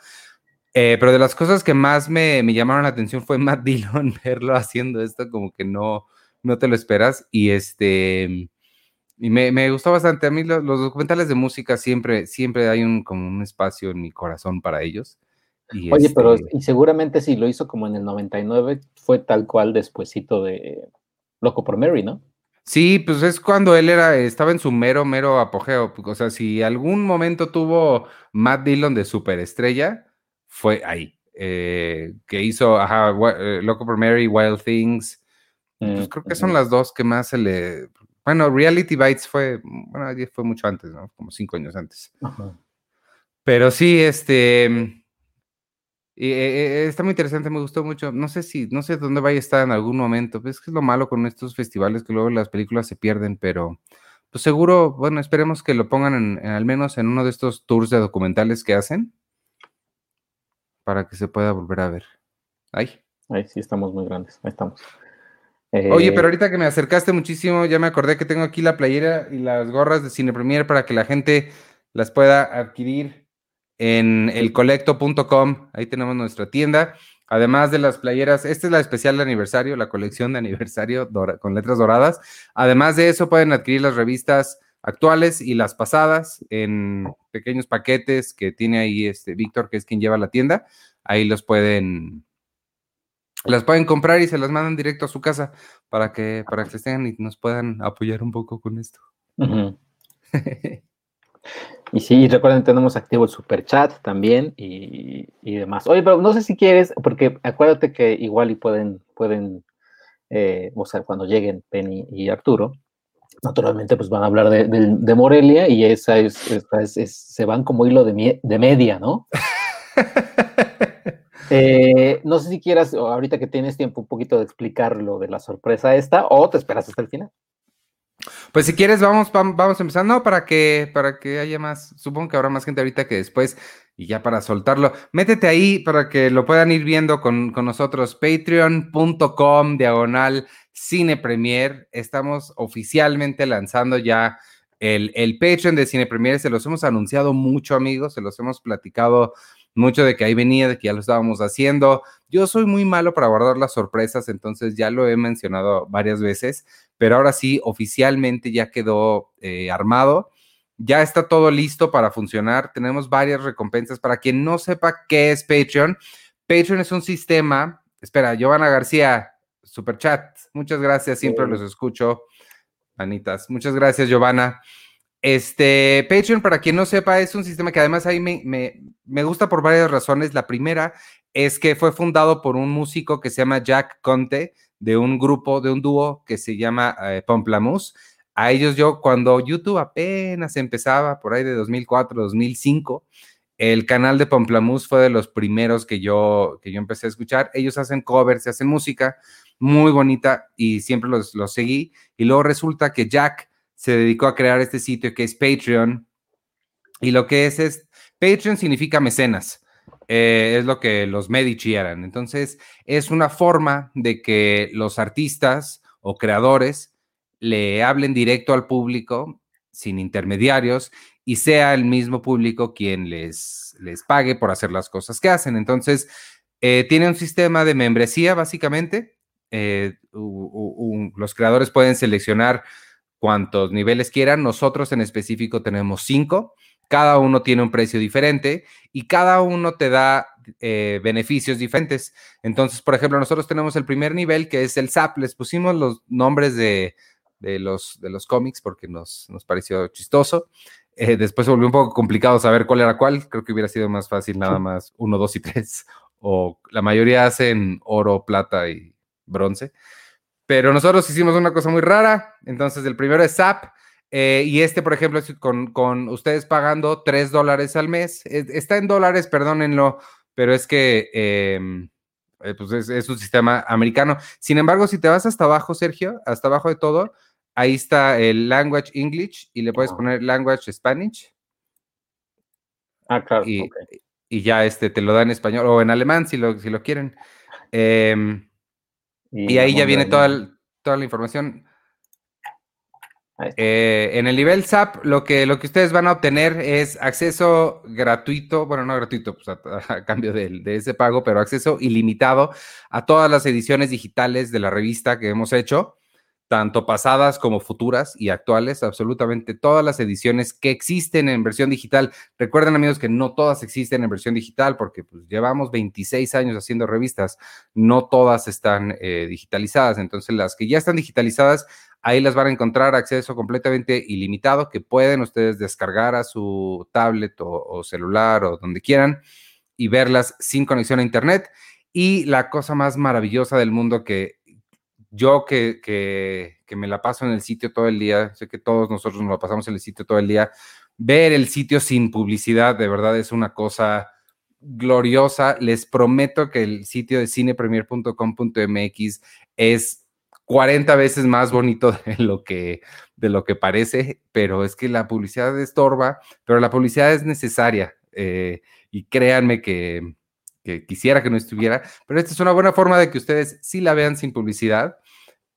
Eh, pero de las cosas que más me, me, llamaron la atención fue Matt Dillon, verlo haciendo esto como que no, no te lo esperas. Y este y me, me, gustó bastante. A mí los, documentales de música siempre, siempre hay un, como un espacio en mi corazón para ellos. Y Oye, pero este y seguramente si lo hizo como en el 99, fue tal cual despuesito de Loco por Mary, ¿no? Sí, pues es cuando él era, estaba en su mero, mero apogeo. O sea, si algún momento tuvo Matt Dillon de superestrella, fue ahí. Eh, que hizo, ajá, eh, Loco por Mary, Wild Things. Pues mm, creo que son las dos que más se le, bueno, Reality Bites fue, bueno, fue mucho antes, ¿no? Como cinco años antes. Pero sí, este, y, eh, eh, está muy interesante, me gustó mucho. No sé si, no sé dónde vaya a estar en algún momento. Pues es que es lo malo con estos festivales que luego las películas se pierden, pero pues seguro, bueno, esperemos que lo pongan en, al menos en uno de estos tours de documentales que hacen para que se pueda volver a ver. Ahí. Ahí sí estamos muy grandes, ahí estamos. Oye, pero eh, ahorita que me acercaste muchísimo, ya me acordé que tengo aquí la playera y las gorras de Cine Premier para que la gente las pueda adquirir en elcolecto.com. Ahí tenemos nuestra tienda. Además de las playeras, esta es la especial de aniversario, la colección de aniversario con letras doradas. Además de eso, pueden adquirir las revistas actuales y las pasadas en pequeños paquetes que tiene ahí este Víctor, que es quien lleva la tienda. Ahí los pueden las pueden comprar y se las mandan directo a su casa para que, para que estén y nos puedan apoyar un poco con esto. y sí, recuerden, tenemos activo el super chat también y, demás. Oye, pero no sé si quieres, porque acuérdate que igual y pueden, pueden, eh, o sea, cuando lleguen Penny y Arturo, naturalmente pues van a hablar de, Morelia y esa es, se van como hilo de, de media, ¿no? Eh, no sé si quieras, ahorita que tienes tiempo, un poquito de explicar lo de la sorpresa esta, o te esperas hasta el final. Pues si quieres, vamos, vamos empezando para que, para que haya más, supongo que habrá más gente ahorita que después, y ya para soltarlo, métete ahí para que lo puedan ir viendo con, nosotros, patreon.com diagonal cine premier. Estamos oficialmente lanzando ya el, el Patreon de Cine Premier, se los hemos anunciado mucho amigos, se los hemos platicado mucho de que ahí venía, de que ya lo estábamos haciendo. Yo soy muy malo para guardar las sorpresas, entonces ya lo he mencionado varias veces, pero ahora sí, oficialmente ya quedó eh, armado. Ya está todo listo para funcionar. Tenemos varias recompensas. Para quien no sepa qué es Patreon, Patreon es un sistema. Espera, Giovanna García, super chat. Muchas gracias, siempre los escucho. Anitas, muchas gracias, Giovanna. Este, Patreon, para quien no sepa, es un sistema que además ahí me, me, gusta por varias razones. La primera es que fue fundado por un músico que se llama Jack Conte, de un grupo, de un dúo que se llama eh. A ellos yo, cuando YouTube apenas empezaba, por ahí de 2004, 2005, el canal de Pomplamoose fue de los primeros que yo, que yo empecé a escuchar. Ellos hacen covers, hacen música muy bonita y siempre los, los seguí. Y luego resulta que Jack se dedicó a crear este sitio que es Patreon. Y lo que es es, Patreon significa mecenas. Eh, es lo que los Medici eran. Entonces, es una forma de que los artistas o creadores le hablen directo al público sin intermediarios y sea el mismo público quien les, les pague por hacer las cosas que hacen. Entonces, eh, tiene un sistema de membresía, básicamente. Eh, los creadores pueden seleccionar cuantos niveles quieran. Nosotros en específico tenemos cinco. Cada uno tiene un precio diferente y cada uno te da eh, beneficios diferentes. Entonces, por ejemplo, nosotros tenemos el primer nivel que es el SAP. Les pusimos los nombres de, los, de los cómics porque nos, nos pareció chistoso. Eh, después se volvió un poco complicado saber cuál era cuál. Creo que hubiera sido más fácil nada más uno, dos y tres. O la mayoría hacen oro, plata y bronce. Pero nosotros hicimos una cosa muy rara. Entonces, el primero es SAP. Eh, y este, por ejemplo, es con, con, ustedes pagando tres dólares al mes. está en dólares, perdónenlo, pero es que em, eh, pues es, es, un sistema americano. Sin embargo, si te vas hasta abajo, Sergio, hasta abajo de todo, ahí está el Language English y le puedes poner Language Spanish. Ah, claro. Y, y, ya este te lo da en español o en alemán si lo, si lo quieren. Em, y, ahí ya viene toda, toda la información. Eh, en el nivel SAP, lo que, lo que ustedes van a obtener es acceso gratuito, bueno, no gratuito, pues a, cambio de, de, ese pago, pero acceso ilimitado a todas las ediciones digitales de la revista que hemos hecho tanto pasadas como futuras y actuales, absolutamente todas las ediciones que existen en versión digital. Recuerden amigos que no todas existen en versión digital porque pues, llevamos 26 años haciendo revistas, no todas están eh, digitalizadas, entonces las que ya están digitalizadas, ahí las van a encontrar acceso completamente ilimitado que pueden ustedes descargar a su tablet o celular o donde quieran y verlas sin conexión a internet. Y la cosa más maravillosa del mundo que yo que, que, me la paso en el sitio todo el día, sé que todos nosotros nos la pasamos en el sitio todo el día, ver el sitio sin publicidad de verdad es una cosa gloriosa. Les prometo que el sitio de cinepremier.com.mx es 40 veces más bonito de lo, que, de lo que parece, pero es que la publicidad estorba, pero la publicidad es necesaria. Eh, y créanme que, que quisiera que no estuviera, pero esta es una buena forma de que ustedes sí la vean sin publicidad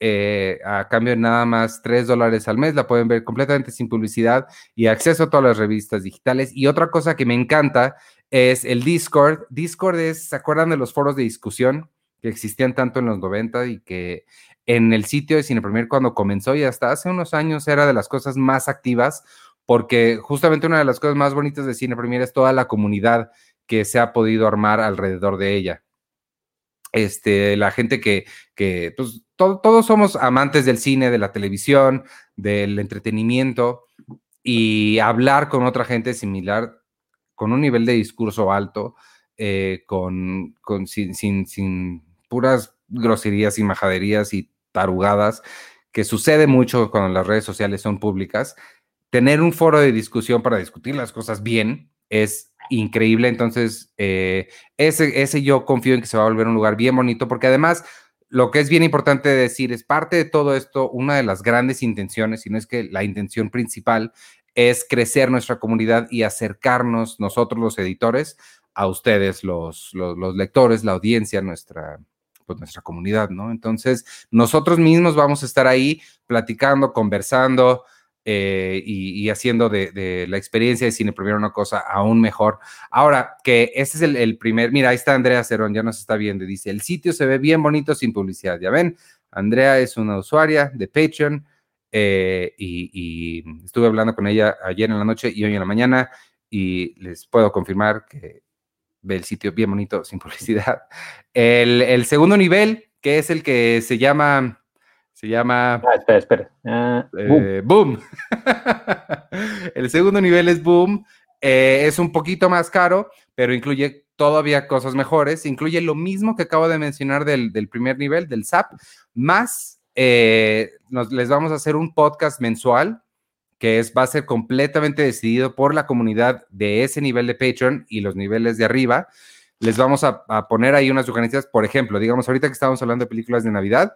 eh, a cambio de nada más 3 dólares al mes, la pueden ver completamente sin publicidad y acceso a todas las revistas digitales. Y otra cosa que me encanta es el Discord. Discord es, ¿se acuerdan de los foros de discusión que existían tanto en los 90 y que en el sitio de Cine Premier cuando comenzó y hasta hace unos años era de las cosas más activas? Porque justamente una de las cosas más bonitas de Cine Premier es toda la comunidad que se ha podido armar alrededor de ella este, la gente que, que pues todos somos amantes del cine, de la televisión, del entretenimiento y hablar con otra gente similar, con un nivel de discurso alto, eh, con, con sin, sin, sin, puras groserías y majaderías y tarugadas, que sucede mucho cuando las redes sociales son públicas. Tener un foro de discusión para discutir las cosas bien es increíble. Entonces, eh, ese, ese yo confío en que se va a volver un lugar bien bonito, porque además, lo que es bien importante decir es parte de todo esto, una de las grandes intenciones, si no es que la intención principal, es crecer nuestra comunidad y acercarnos nosotros los editores a ustedes, los, los, lectores, la audiencia, nuestra, pues nuestra comunidad, ¿no? Entonces, nosotros mismos vamos a estar ahí platicando, conversando, eh, y, haciendo de, la experiencia de cine primero una cosa aún mejor. Ahora, que este es el, primer, mira, ahí está Andrea Cerón, ya nos está viendo, dice, el sitio se ve bien bonito sin publicidad, ya ven, Andrea es una usuaria de Patreon eh, y, estuve hablando con ella ayer en la noche y hoy en la mañana y les puedo confirmar que ve el sitio bien bonito sin publicidad. El, el segundo nivel, que es el que se llama Se llama... Ah, espera, espera. Ah, eh, boom. el segundo nivel es Boom. Eh, es un poquito más caro, pero incluye todavía cosas mejores. Incluye lo mismo que acabo de mencionar del, primer nivel, del SAP, más eh, les vamos a hacer un podcast mensual que es, va a ser completamente decidido por la comunidad de ese nivel de Patreon y los niveles de arriba. Les vamos a, a poner ahí unas sugerencias, por ejemplo, digamos, ahorita que estamos hablando de películas de Navidad,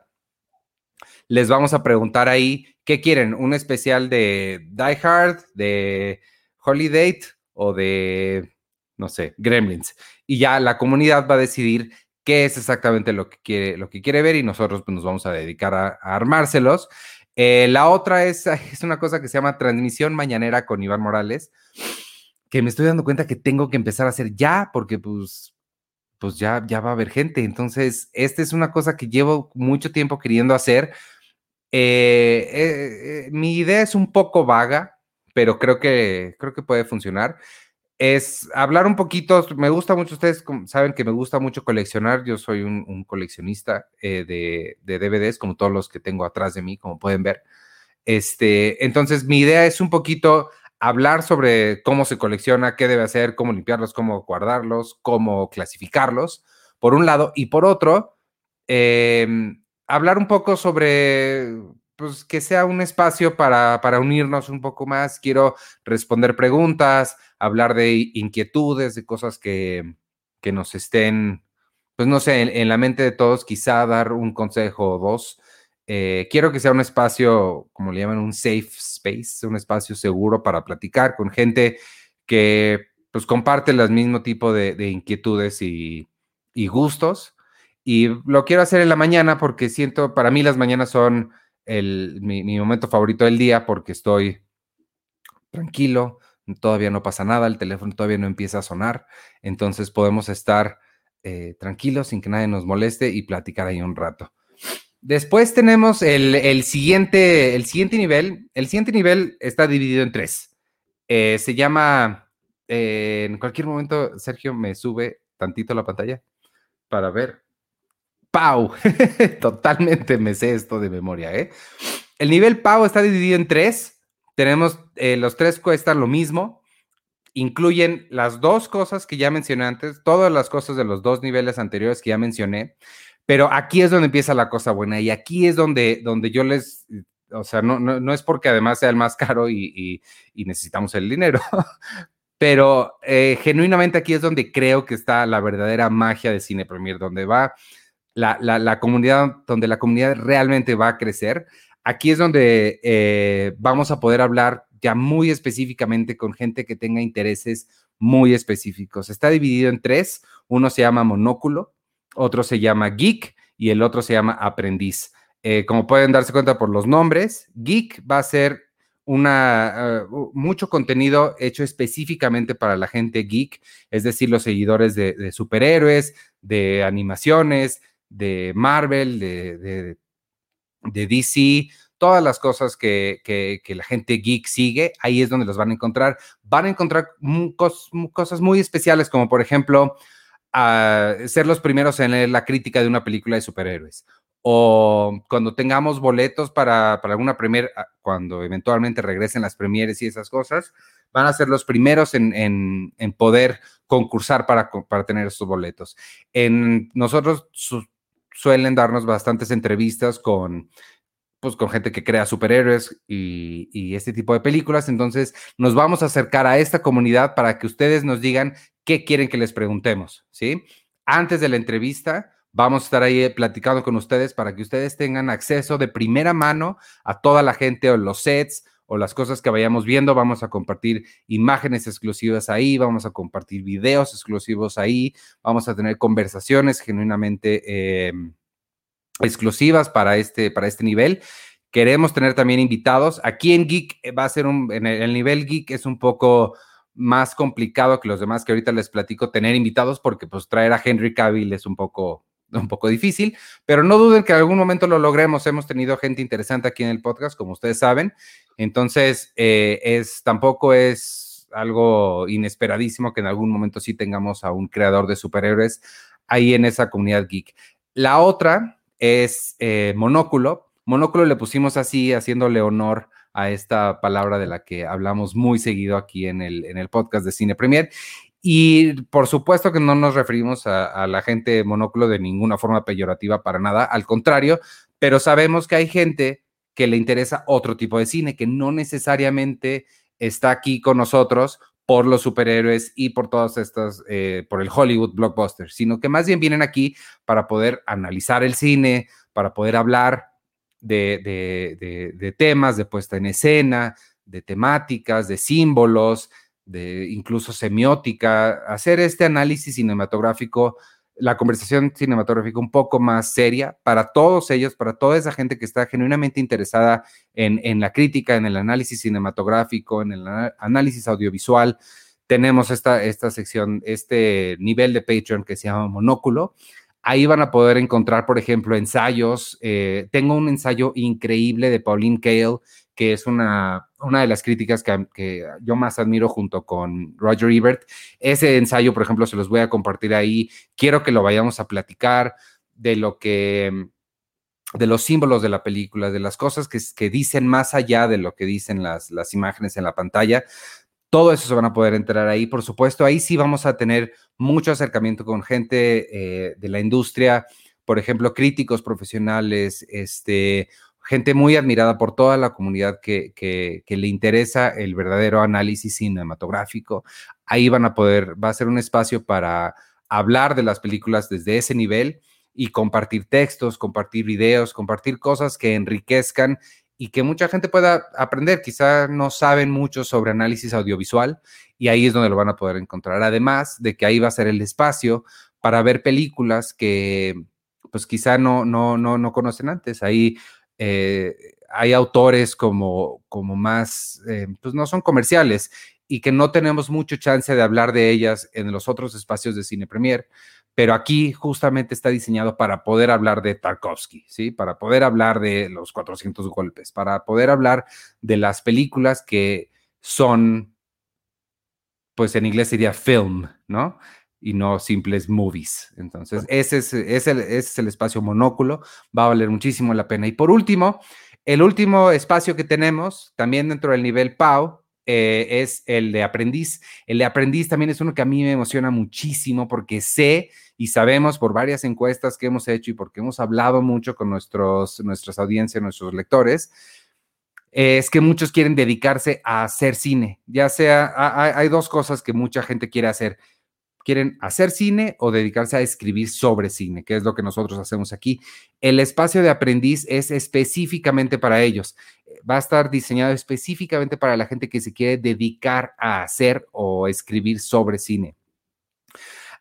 les vamos a preguntar ahí qué quieren, un especial de Die Hard, de Holiday o de, no sé, Gremlins. Y ya la comunidad va a decidir qué es exactamente lo que quiere, lo que quiere ver y nosotros pues, nos vamos a dedicar a, armárselos. Eh, la otra es, es una cosa que se llama transmisión mañanera con Iván Morales, que me estoy dando cuenta que tengo que empezar a hacer ya, porque pues, pues ya, ya va a haber gente. Entonces, esta es una cosa que llevo mucho tiempo queriendo hacer, eh, eh, eh, mi idea es un poco vaga, pero creo que, creo que puede funcionar. Es hablar un poquito, me gusta mucho, ustedes saben que me gusta mucho coleccionar, yo soy un, coleccionista de, DVDs, como todos los que tengo atrás de mí, como pueden ver. Este, entonces, mi idea es un poquito hablar sobre cómo se colecciona, qué debe hacer, cómo limpiarlos, cómo guardarlos, cómo clasificarlos, por un lado, y por otro, eh, hablar un poco sobre, pues que sea un espacio para, para unirnos un poco más. Quiero responder preguntas, hablar de inquietudes, de cosas que, que nos estén, pues no sé, en, la mente de todos, quizá dar un consejo o dos. Eh, quiero que sea un espacio, como le llaman, un safe space, un espacio seguro para platicar con gente que pues comparte el mismo tipo de, de inquietudes y, gustos. Y lo quiero hacer en la mañana porque siento, para mí las mañanas son el, mi, momento favorito del día porque estoy tranquilo, todavía no pasa nada, el teléfono todavía no empieza a sonar, entonces podemos estar eh, tranquilos sin que nadie nos moleste y platicar ahí un rato. Después tenemos el, siguiente, el siguiente nivel. El siguiente nivel está dividido en tres. Eh, se llama, eh, en cualquier momento, Sergio me sube tantito la pantalla para ver. Pau. Totalmente me sé esto de memoria, ¿eh? El nivel Pau está dividido en tres. Tenemos, eh, los tres cuestan lo mismo. Incluyen las dos cosas que ya mencioné antes, todas las cosas de los dos niveles anteriores que ya mencioné. Pero aquí es donde empieza la cosa buena y aquí es donde, donde yo les, o sea, no, no, es porque además sea el más caro y, necesitamos el dinero, pero eh, genuinamente aquí es donde creo que está la verdadera magia de Cine Premier, donde va la, comunidad, donde la comunidad realmente va a crecer. Aquí es donde eh, vamos a poder hablar ya muy específicamente con gente que tenga intereses muy específicos. Está dividido en tres. Uno se llama monóculo, otro se llama geek y el otro se llama aprendiz. Eh, como pueden darse cuenta por los nombres, geek va a ser una, uh, mucho contenido hecho específicamente para la gente geek, es decir, los seguidores de superhéroes, de animaciones, de Marvel, de, de, DC, todas las cosas que, la gente geek sigue, ahí es donde los van a encontrar. Van a encontrar cosas muy especiales, como por ejemplo, ah, ser los primeros en leer la crítica de una película de superhéroes. O cuando tengamos boletos para, alguna premier, ah, cuando eventualmente regresen las premieres y esas cosas, van a ser los primeros en, poder concursar para, para tener esos boletos. En nosotros suelen darnos bastantes entrevistas con, pues, con gente que crea superhéroes y, este tipo de películas. Entonces, nos vamos a acercar a esta comunidad para que ustedes nos digan qué quieren que les preguntemos, ¿sí? Antes de la entrevista, vamos a estar ahí platicando con ustedes para que ustedes tengan acceso de primera mano a toda la gente o los sets o las cosas que vayamos viendo. Vamos a compartir imágenes exclusivas ahí, vamos a compartir videos exclusivos ahí, vamos a tener conversaciones genuinamente em, exclusivas para este, para este nivel. Queremos tener también invitados. Aquí en Geek eh, va a ser un, en el, nivel Geek es un poco más complicado que los demás que ahorita les platico tener invitados porque pues traer a Henry Cavill es un poco un poco difícil, pero no duden que en algún momento lo logremos. Hemos tenido gente interesante aquí en el podcast, como ustedes saben, entonces, eh, es, tampoco es algo inesperadísimo que en algún momento sí tengamos a un creador de superhéroes ahí en esa comunidad geek. La otra es eh, Monóculo. Monóculo le pusimos así, haciéndole honor a esta palabra de la que hablamos muy seguido aquí en el, en el podcast de Cine Premier. Y por supuesto que no nos referimos a, la gente monóculo de ninguna forma peyorativa para nada, al contrario, pero sabemos que hay gente que le interesa otro tipo de cine, que no necesariamente está aquí con nosotros por los superhéroes y por todas estas, eh, por el Hollywood blockbuster, sino que más bien vienen aquí para poder analizar el cine, para poder hablar de, temas, de puesta en escena, de temáticas, de símbolos, de incluso semiótica, hacer este análisis cinematográfico, la conversación cinematográfica un poco más seria para todos ellos, para toda esa gente que está genuinamente interesada en, la crítica, en el análisis cinematográfico, en el análisis audiovisual. Tenemos esta, esta sección, este nivel de Patreon que se llama Monóculo, Ahí van a poder encontrar, por ejemplo, ensayos. Eh, tengo un ensayo increíble de Pauline Kael, que es una, una de las críticas que, yo más admiro junto con Roger Ebert. Ese ensayo, por ejemplo, se los voy a compartir ahí. Quiero que lo vayamos a platicar de lo que de los símbolos de la película, de las cosas que, que dicen más allá de lo que dicen las, las imágenes en la pantalla. Todo eso se van a poder entrar ahí, por supuesto. Ahí sí vamos a tener mucho acercamiento con gente eh, de la industria, por ejemplo, críticos profesionales, este, gente muy admirada por toda la comunidad que, le interesa el verdadero análisis cinematográfico. Ahí van a poder, va a ser un espacio para hablar de las películas desde ese nivel y compartir textos, compartir videos, compartir cosas que enriquezcan y que mucha gente pueda aprender. Quizá no saben mucho sobre análisis audiovisual y ahí es donde lo van a poder encontrar. Además de que ahí va a ser el espacio para ver películas que pues quizá no, no, no, no conocen antes. Ahí eh, hay autores como, como más, eh, pues no son comerciales y que no tenemos mucho chance de hablar de ellas en los otros espacios de Cine Premier pero aquí justamente está diseñado para poder hablar de Tarkovsky, ¿sí? Para poder hablar de los 400 golpes, para poder hablar de las películas que son, pues en inglés sería film, ¿no? Y no simples movies. Entonces, ese es, el, ese es el espacio monóculo, va a valer muchísimo la pena. Y por último, el último espacio que tenemos, también dentro del nivel PAU, eh, es el de aprendiz. El de aprendiz también es uno que a mí me emociona muchísimo porque sé y sabemos por varias encuestas que hemos hecho y porque hemos hablado mucho con nuestros, nuestras audiencias, nuestros lectores, es que muchos quieren dedicarse a hacer cine. Ya sea, hay dos cosas que mucha gente quiere hacer quieren hacer cine o dedicarse a escribir sobre cine, que es lo que nosotros hacemos aquí. El espacio de aprendiz es específicamente para ellos. Va a estar diseñado específicamente para la gente que se quiere dedicar a hacer o escribir sobre cine.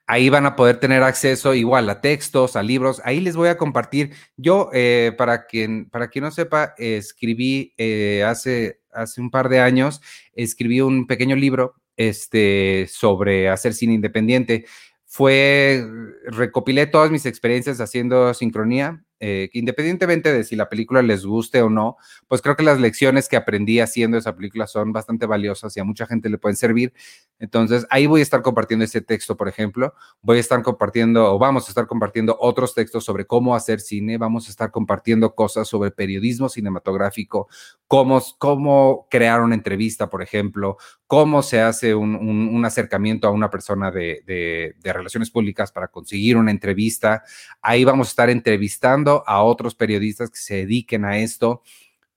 Ahí van a poder tener acceso igual a textos, a libros. Ahí les voy a compartir. Yo, eh, para, quien, para quien no sepa, escribí eh, hace, hace un par de años, escribí un pequeño libro este, sobre hacer cine independiente. Fue, recopilé todas mis experiencias haciendo sincronía eh, independientemente de si la película les guste o no, pues creo que las lecciones que aprendí haciendo esa película son bastante valiosas y a mucha gente le pueden servir. Entonces, ahí voy a estar compartiendo ese texto, por ejemplo. Voy a estar compartiendo o vamos a estar compartiendo otros textos sobre cómo hacer cine. Vamos a estar compartiendo cosas sobre periodismo cinematográfico, cómo, cómo crear una entrevista, por ejemplo, cómo se hace un, acercamiento a una persona de, de relaciones públicas para conseguir una entrevista. Ahí vamos a estar entrevistando a otros periodistas que se dediquen a esto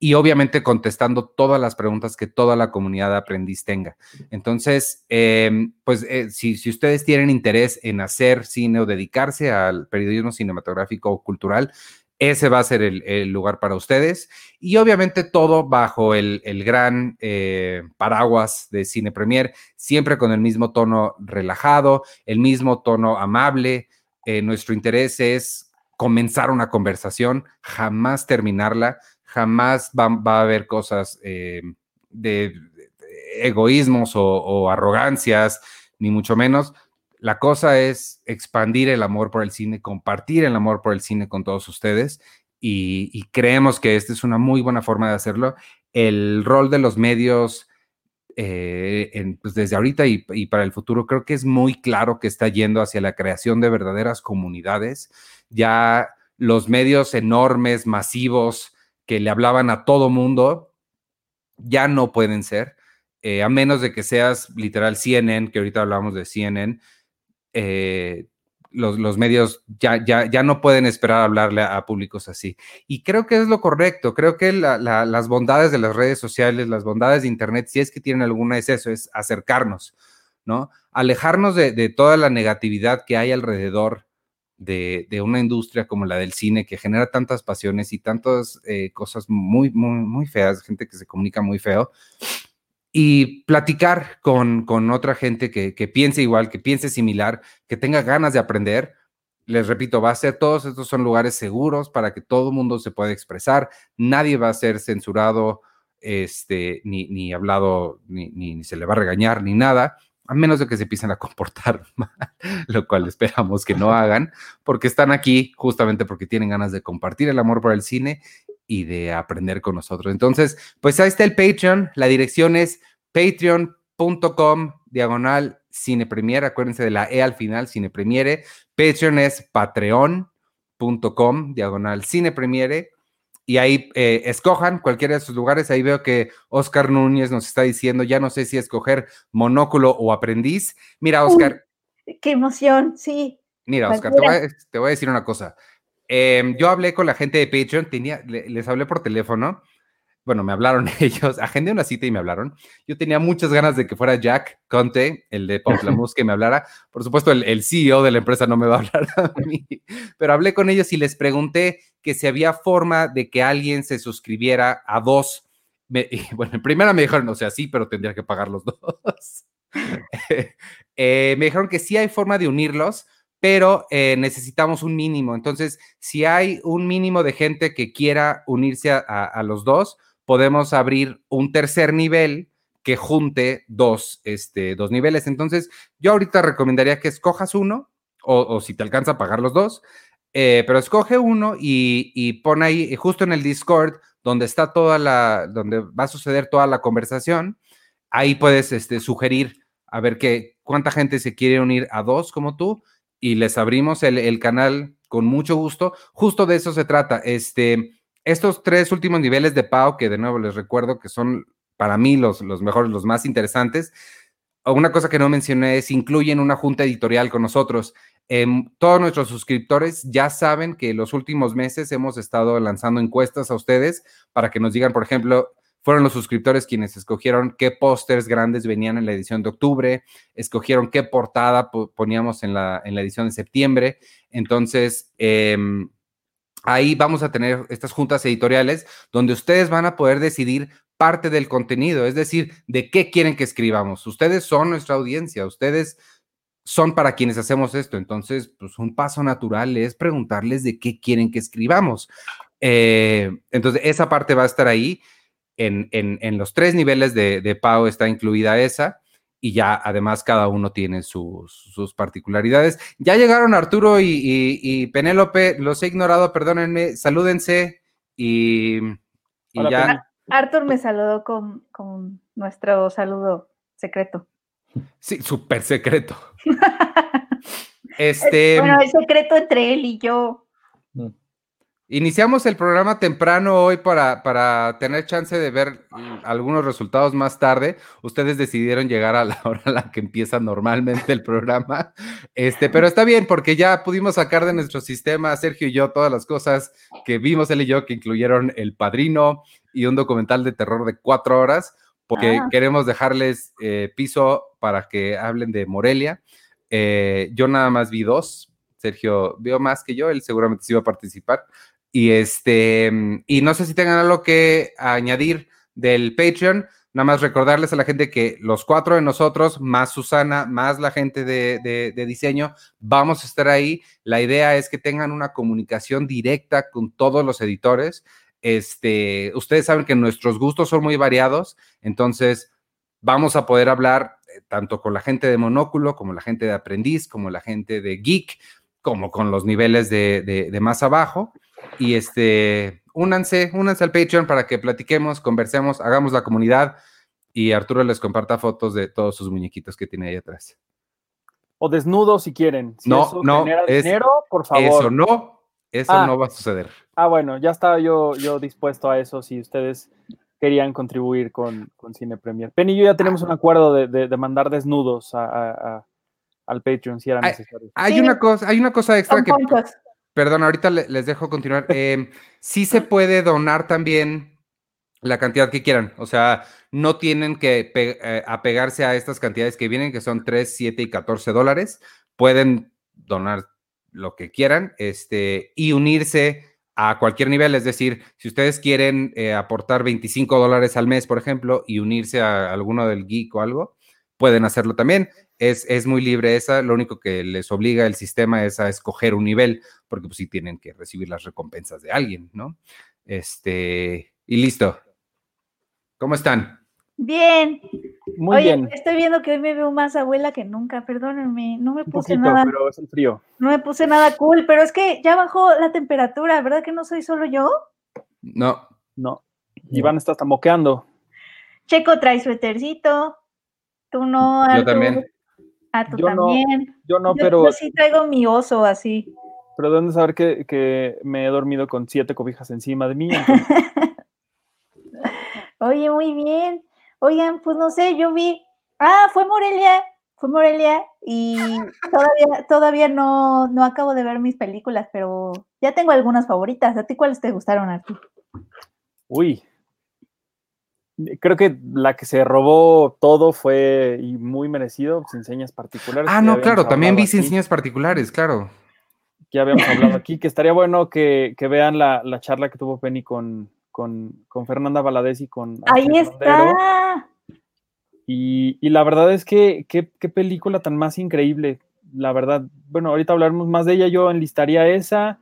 y obviamente contestando todas las preguntas que toda la comunidad de aprendiz tenga. Entonces, em, pues eh, si, ustedes tienen interés en hacer cine o dedicarse al periodismo cinematográfico o cultural, ese va a ser el, lugar para ustedes. Y obviamente todo bajo el, gran eh, paraguas de Cine Premier, siempre con el mismo tono relajado, el mismo tono amable. Eh, nuestro interés es comenzar una conversación, jamás terminarla, jamás va, a haber cosas eh, de, egoísmos o, arrogancias, ni mucho menos. La cosa es expandir el amor por el cine, compartir el amor por el cine con todos ustedes y, creemos que esta es una muy buena forma de hacerlo. El rol de los medios eh, pues desde ahorita y, para el futuro creo que es muy claro que está yendo hacia la creación de verdaderas comunidades. Ya los medios enormes, masivos, que le hablaban a todo mundo, ya no pueden ser, eh, a menos de que seas literal CNN, que ahorita hablamos de CNN, eh, los, medios ya, ya, ya no pueden esperar hablarle a, públicos así. Y creo que es lo correcto, creo que las bondades de las redes sociales, las bondades de Internet, si es que tienen alguna, es eso, es acercarnos, ¿no? Alejarnos de, toda la negatividad que hay alrededor de, una industria como la del cine que genera tantas pasiones y tantas eh, cosas muy, muy, muy feas, gente que se comunica muy feo y platicar con, con otra gente que, que, piense igual, que piense similar, que tenga ganas de aprender. Les repito, va a ser, todos estos son lugares seguros para que todo el mundo se pueda expresar. Nadie va a ser censurado, este, ni, ni hablado, ni, ni, se le va a regañar, ni nada, a menos de que se empiecen a comportar mal, lo cual esperamos que no hagan, porque están aquí justamente porque tienen ganas de compartir el amor por el cine y de aprender con nosotros. Entonces, pues ahí está el Patreon. La dirección es patreon.com diagonal cine premiere. Acuérdense de la E al final, cine premiere. Patreon es patreon.com diagonal cine premiere. Y ahí eh, escojan cualquiera de sus lugares. Ahí veo que Oscar Núñez nos está diciendo, ya no sé si escoger monóculo o aprendiz. Mira, Oscar. qué emoción, sí. Mira, Oscar, te voy, a, decir una cosa. Em, yo hablé con la gente de Patreon, tenía, les hablé por teléfono. Bueno, me hablaron ellos, agendé una cita y me hablaron. Yo tenía muchas ganas de que fuera Jack Conte, el de Pomplamoose, que me hablara. Por supuesto, el, CEO de la empresa no me va a hablar a mí, pero hablé con ellos y les pregunté que si había forma de que alguien se suscribiera a dos. bueno, en primera me dijeron, o sea, sí, pero tendría que pagar los dos. Eh, me dijeron que sí hay forma de unirlos, pero eh, necesitamos un mínimo. Entonces, si hay un mínimo de gente que quiera unirse a, los dos, podemos abrir un tercer nivel que junte dos, este, dos niveles. Entonces, yo ahorita recomendaría que escojas uno, o, si te alcanza a pagar los dos, eh, pero escoge uno y, y, pon ahí, justo en el Discord, donde está toda la, donde va a suceder toda la conversación, ahí puedes este, sugerir a ver qué, cuánta gente se quiere unir a dos como tú y les abrimos el, canal con mucho gusto. Justo de eso se trata. Este, estos tres últimos niveles de Pau, que de nuevo les recuerdo que son para mí los, los mejores, los más interesantes. Una cosa que no mencioné es incluyen una junta editorial con nosotros. Em, todos nuestros suscriptores ya saben que los últimos meses hemos estado lanzando encuestas a ustedes para que nos digan, por ejemplo, fueron los suscriptores quienes escogieron qué pósters grandes venían en la edición de octubre, escogieron qué portada poníamos en la, en la edición de septiembre. Entonces, em, ahí vamos a tener estas juntas editoriales donde ustedes van a poder decidir parte del contenido, es decir, de qué quieren que escribamos. Ustedes son nuestra audiencia, ustedes son para quienes hacemos esto. Entonces, pues un paso natural es preguntarles de qué quieren que escribamos. Eh, entonces, esa parte va a estar ahí en, los tres niveles de, de, PAO está incluida esa y ya además cada uno tiene sus, particularidades. Ya llegaron Arturo y, Penélope, los he ignorado, perdónenme, salúdense y, ya. Artur me saludó con, nuestro saludo secreto. Sí, súper secreto. este. Bueno, es secreto entre él y yo. Iniciamos el programa temprano hoy para, para, tener chance de ver algunos resultados más tarde. Ustedes decidieron llegar a la hora a la que empieza normalmente el programa. Este, pero está bien porque ya pudimos sacar de nuestro sistema, Sergio y yo, todas las cosas que vimos él y yo, que incluyeron El Padrino y un documental de terror de cuatro horas, porque ah. queremos dejarles eh, piso para que hablen de Morelia. Eh, yo nada más vi dos. Sergio vio más que yo, él seguramente sí iba a participar. Y este, y no sé si tengan algo que añadir del Patreon. Nada más recordarles a la gente que los cuatro de nosotros, más Susana, más la gente de, diseño, vamos a estar ahí. La idea es que tengan una comunicación directa con todos los editores. Este, ustedes saben que nuestros gustos son muy variados, entonces vamos a poder hablar eh, tanto con la gente de Monóculo, como la gente de Aprendiz, como la gente de Geek, como con los niveles de, de más abajo. Y este, únanse, únanse al Patreon para que platiquemos, conversemos, hagamos la comunidad y Arturo les comparta fotos de todos sus muñequitos que tiene ahí atrás. O desnudos si quieren. no, no, es, dinero, por favor. Eso no, Eso Ah. no va a suceder. Ah, bueno, ya estaba yo, yo dispuesto a eso si ustedes querían contribuir con, con Cine Premier. Penny y yo ya tenemos un acuerdo de, de- de mandar desnudos a- a- a- al Patreon si era Ay, necesario. Hay Sí. una cosa, hay una cosa extra que, perdón, ahorita le- les dejo continuar. Eh, sí se puede donar también la cantidad que quieran. O sea, no tienen que eh, apegarse a estas cantidades que vienen, que son 3, 7 y 14 dólares. Pueden donar lo que quieran este, y unirse a cualquier nivel. Es decir, si ustedes quieren eh, aportar 25 dólares al mes, por ejemplo, y unirse a alguno del geek o algo, pueden hacerlo también. Es, es muy libre esa. Lo único que les obliga el sistema es a escoger un nivel, porque pues sí tienen que recibir las recompensas de alguien, ¿no? Este, y listo. ¿Cómo están? Bien. Muy Oye, bien. estoy viendo que hoy me veo más abuela que nunca, perdónenme, no me Un puse poquito, nada, pero es el frío. no me puse nada cool, pero es que ya bajó la temperatura, ¿verdad que no soy solo yo? No, No. Iván está hasta moqueando. Checo trae suétercito, tú no, yo también. Ah, tú Yo no, también. Yo no, Yo- pero, yo sí traigo mi oso así. pero deben de saber que, que me he dormido con siete cobijas encima de mí. entonces- Oye, muy bien. Oigan, pues no sé, yo vi. Ah, fue Morelia, fue Morelia y todavía, todavía no, no acabo de ver mis películas, pero ya tengo algunas favoritas. ¿A ti cuáles te gustaron, Artur? Uy. Creo que la que se robó todo fue y muy merecido, sin señas particulares. Ah, no, claro, también vi sin aquí, señas particulares, claro. Que ya habíamos hablado aquí, que estaría bueno que, que vean la, la charla que tuvo Penny con, con, con Fernanda Valadez y con Ahí Ángel está. Y, y la verdad es que qué, qué película tan más increíble. La verdad, bueno, ahorita hablaremos más de ella. Yo enlistaría esa,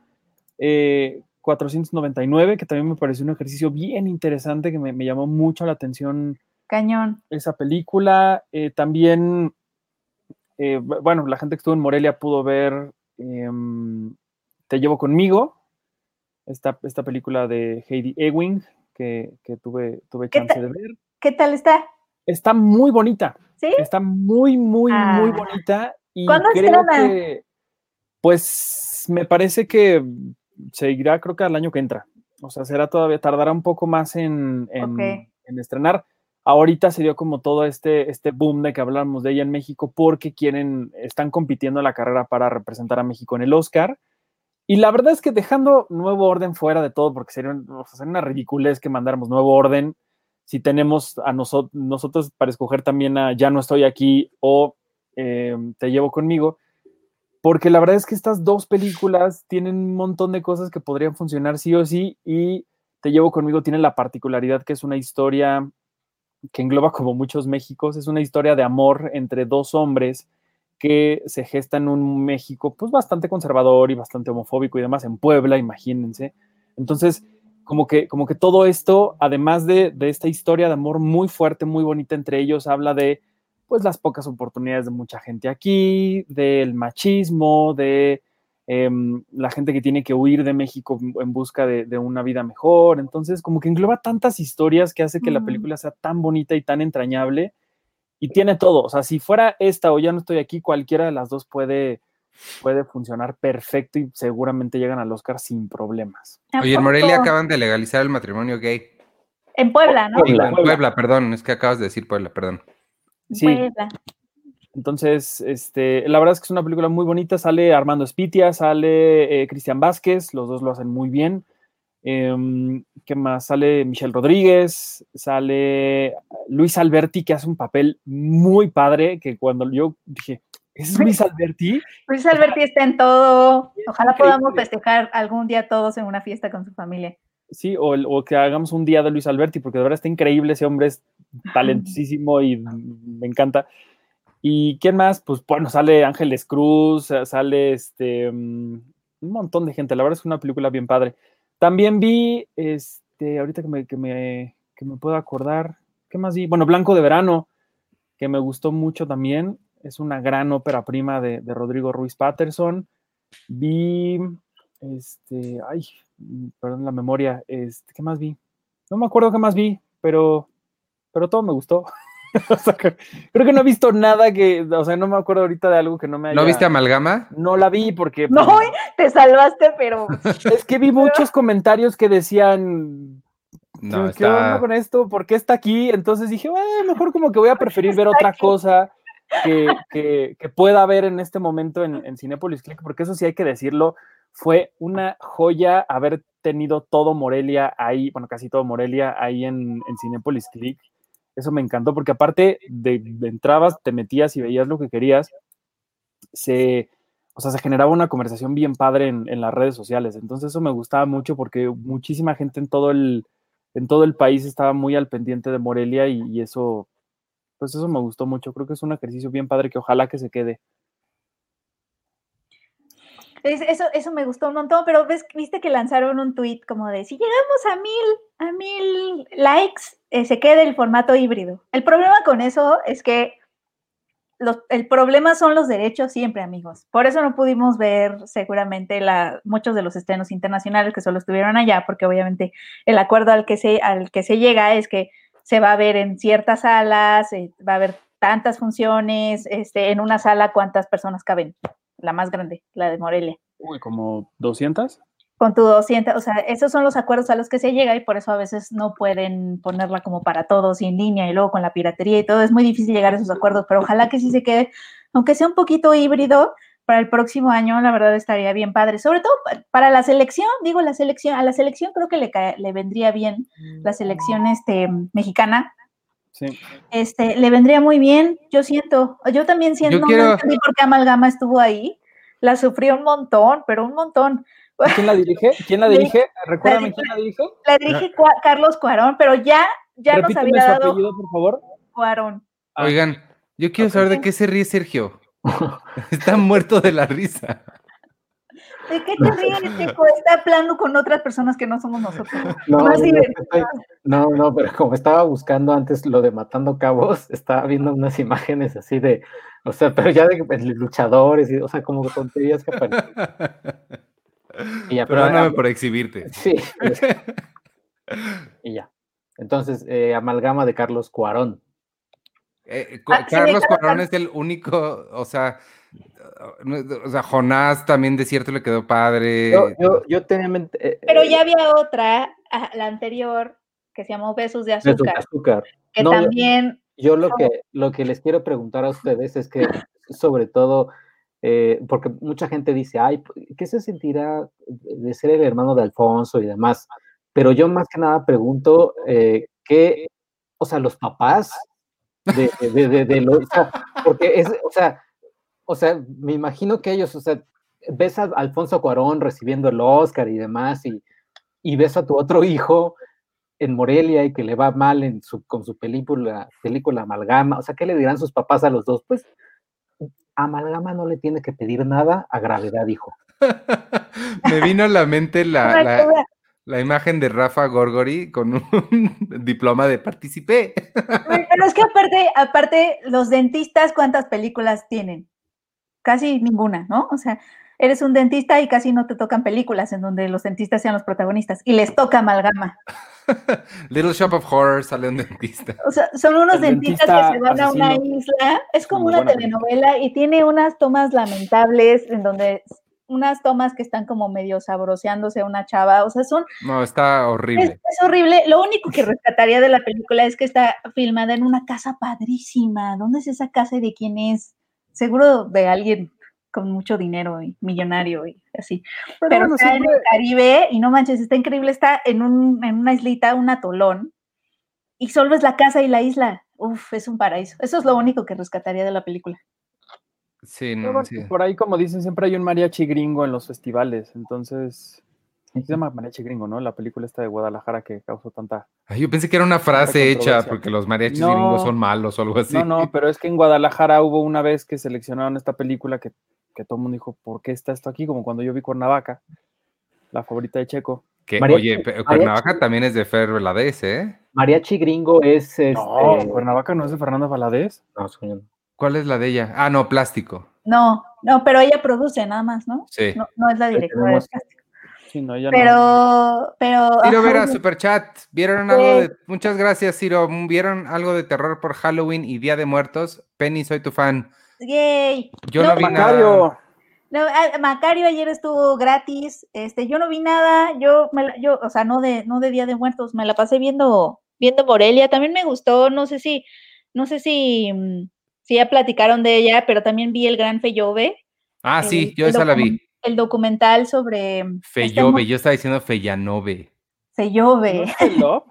eh, 499, que también me pareció un ejercicio bien interesante, que me, me llamó mucho la atención Cañón. esa película. Eh, también, eh, bu- bueno, la gente que estuvo en Morelia pudo ver em, Te llevo conmigo, esta, esta película de Heidi Ewing, que, que tuve, tuve ¿Qué chance de ver. ¿Qué tal está? Está muy bonita. ¿Sí? Está muy, muy, muy Ah. bonita. Y ¿Cuándo creo que, pues, me parece que seguirá, creo que al año que entra. O sea, será todavía, tardará un poco más en, en, estrenar. Ahorita se dio como todo este, este boom de que hablamos de ella en México porque quieren, están compitiendo en la carrera para representar a México en el Oscar. Y la verdad es que dejando Nuevo Orden fuera de todo, porque sería, o sea, sería una ridiculez que mandáramos Nuevo Orden si tenemos a noso- nosotros para escoger también a Ya no estoy aquí o eh, Te llevo conmigo, porque la verdad es que estas dos películas tienen un montón de cosas que podrían funcionar sí o sí y Te llevo conmigo tiene la particularidad que es una historia que engloba como muchos Méxicos, es una historia de amor entre dos hombres que se gesta en un México pues bastante conservador y bastante homofóbico y demás, en Puebla, imagínense. Entonces, como que, como que todo esto, además de, de esta historia de amor muy fuerte, muy bonita entre ellos, habla de pues las pocas oportunidades de mucha gente aquí, del machismo, de em, la gente que tiene que huir de México en busca de, de una vida mejor. Entonces, como que engloba tantas historias que hace que la película sea tan bonita y tan entrañable. Y tiene todo. O sea, si fuera esta o ya no estoy aquí, cualquiera de las dos puede, puede funcionar perfecto y seguramente llegan al Oscar sin problemas. ¿A Oye, en? Morelia acaban de legalizar el matrimonio gay. En Puebla, ¿no? Puebla. En Puebla, perdón, es que acabas de decir Puebla, perdón. Sí. Entonces, este, la verdad es que es una película muy bonita. Sale Armando Espitia, sale eh, Cristian Vázquez, los dos lo hacen muy bien. Em, ¿Qué más? Sale Michelle Rodríguez, sale Luis Alberti, que hace un papel muy padre, que cuando yo dije, ¿es Luis Alberti? Luis Alberti está en todo. Ojalá podamos festejar algún día todos en una fiesta con su familia. Sí, o, el- o que hagamos un día de Luis Alberti, porque de verdad está increíble, ese hombre es talentosísimo y me encanta. ¿Y quién más? Pues bueno, sale Ángeles Cruz, sa- sale este, mm, un montón de gente, la verdad es una película bien padre. También vi, este, ahorita que me, que me, que me puedo acordar, ¿qué más vi? Bueno, Blanco de Verano, que me gustó mucho también, es una gran ópera prima de, de Rodrigo Ruiz Patterson. Vi, este, ay, perdón la memoria, este, ¿qué más vi? No me acuerdo qué más vi, pero, pero todo me gustó. O sea, que- creo que no he visto nada que, o sea, no me acuerdo ahorita de algo que no me haya... ¿No viste Amalgama? No la vi porque... No, pues, te salvaste, pero Es que vi muchos comentarios que decían, No, ¿qué onda está. con esto? ¿Por qué está aquí? Entonces dije, "Eh, mejor como que voy a preferir ver otra cosa que, que- que pueda ver en este momento en, en Cinépolis Click, porque eso sí hay que decirlo, fue una joya haber tenido todo Morelia ahí, bueno, casi todo Morelia ahí en, en Cinépolis Click. Eso me encantó, porque aparte de, de entrabas, te metías y veías lo que querías, se, o sea, se generaba una conversación bien padre en, en las redes sociales. Entonces eso me gustaba mucho porque muchísima gente en todo el, en todo el país estaba muy al pendiente de Morelia y, y eso, pues eso me gustó mucho. Creo que es un ejercicio bien padre que ojalá que se quede. Es- eso, eso me gustó un montón, pero ves, viste que lanzaron un tweet como de si llegamos a mil, a mil likes, eh, se quede el formato híbrido. El problema con eso es que los, el problema son los derechos siempre, amigos. Por eso no pudimos ver seguramente la, muchos de los estrenos internacionales que solo estuvieron allá, porque obviamente el acuerdo al que se, al que se llega es que se va a ver en ciertas salas, eh, va a haber tantas funciones, este, en una sala cuántas personas caben, la más grande, la de Morelia. Uy, como 200. Con tu 200, o sea, esos son los acuerdos a los que se llega y por eso a veces no pueden ponerla como para todos y en línea y luego con la piratería y todo, es muy difícil llegar a esos acuerdos, pero ojalá que sí se quede, aunque sea un poquito híbrido, para el próximo año, la verdad estaría bien padre, sobre todo pa- para la selección, digo la selección, a la selección creo que le, cae- le vendría bien la selección este, mexicana, Sí. este, le vendría muy bien, yo siento, yo también siento, no quiero- entendí por qué Amalgama estuvo ahí, la sufrió un montón, pero un montón. ¿Quién la dirige? ¿Quién la dirige? Recuérdame quién la dirige. La dirige Carlos Cuarón, pero ya, ya nos había su dado apellido, por favor. Cuarón. Ah. Oigan, yo quiero saber de qué se ríe Sergio. Está muerto de la risa. ¿De qué te ríes, chico? Está hablando con otras personas que no somos nosotros. No, Más no, estoy- no, no, pero como estaba buscando antes lo de Matando Cabos, estaba viendo unas imágenes así de, o sea, pero ya de, de luchadores, y, o sea, como tonterías que aparecen. Y ya, pero Perdóname ahora- por exhibirte. Sí, pues, y ya. Entonces, eh, amalgama de Carlos Cuarón. Eh, Ah, sí, Carlos Carlos Cuarón es el único, o sea, o sea, Jonás también de cierto le quedó padre. Yo, yo, yo tenía en mente, eh, Pero eh, ya había otra, la anterior, que se llamó Besos de besos de Azúcar, azúcar. que No, yo- también, Yo lo que, lo que les quiero preguntar a ustedes es que, sobre todo, eh, porque mucha gente dice, ay, ¿qué se sentirá de ser el hermano de Alfonso y demás? Pero yo más que nada pregunto, eh, ¿qué, o sea, los papás de, de, de, de- de lo- o sea, porque es, o sea, o sea, me imagino que ellos, o sea, ves a Alfonso Cuarón recibiendo el Oscar y demás, y, y ves a tu otro hijo en Morelia y que le va mal en su, con su película, película Amalgama, o sea, ¿qué le dirán sus papás a los dos? Pues Amalgama no le tiene que pedir nada a gravedad, hijo. Me vino a la mente la, la- la imagen de Rafa Gorgori con un diploma de participé. Pero es que aparte, aparte, los dentistas, ¿cuántas películas tienen? Casi ninguna, ¿no? O sea, eres un dentista y casi no te tocan películas en donde los dentistas sean los protagonistas y les toca amalgama. Little Shop of Horrors sale un dentista. O sea, son unos dentistas dentista que se van a una isla. Es como Muy una telenovela y tiene unas tomas lamentables en donde unas tomas que están como medio sabroseándose a una chava. O sea, son No, está Es, horrible. es horrible. Lo único que rescataría de la película es que está filmada en una casa padrísima. ¿Dónde es esa casa y de quién es? Seguro de alguien con mucho dinero y millonario y así. Pero, Pero bueno, está en el Caribe y no manches, está increíble. Está en, un, en una islita, un atolón, y solo es la casa y la isla. Uf, es un paraíso. Eso es lo único que rescataría de la película. Sí, no, bueno, sí. Por ahí, como dicen, siempre hay un mariachi gringo en los festivales. Entonces, se llama mariachi gringo, ¿no? La película esta de Guadalajara que causó tanta. Ay, yo pensé que era una frase hecha porque los mariachis No. gringos son malos o algo así. No, no, pero es que en Guadalajara hubo una vez que seleccionaron esta película que, que todo el mundo dijo, ¿por qué está esto aquí? Como cuando yo vi Cuernavaca, la favorita de Checo. Que, Mariachi- oye, pero mariachi- Cuernavaca también es de Fer Veladez, ¿eh? Mariachi gringo es este. No, Cuernavaca no es de Fernando Valadez. no, señor. ¿Cuál es la de ella? Ah, no, plástico. No, no, pero ella produce nada más, ¿no? Sí. No, no es la directora. del casting. Sí, no, ya no. Pero, pero. Ciro Vera, oye, super chat. ¿Vieron Sí. algo de... Muchas gracias, Ciro. ¿Vieron algo de terror por Halloween y Día de Muertos? Penny, soy tu fan. Yay. Yo No, no, vi nada. Macario. No, ah, Macario ayer estuvo gratis, este, yo no vi nada, yo, me la- yo, o sea, no de, no de Día de Muertos, me la pasé viendo, viendo Morelia, también me gustó, no sé si, no sé si, mm, si ya platicaron de ella, pero también vi el Gran Feyove, Ah, sí, yo esa la vi. El documental sobre este Feyove, mu- yo estaba diciendo Feyanove. Feyove. ¿No?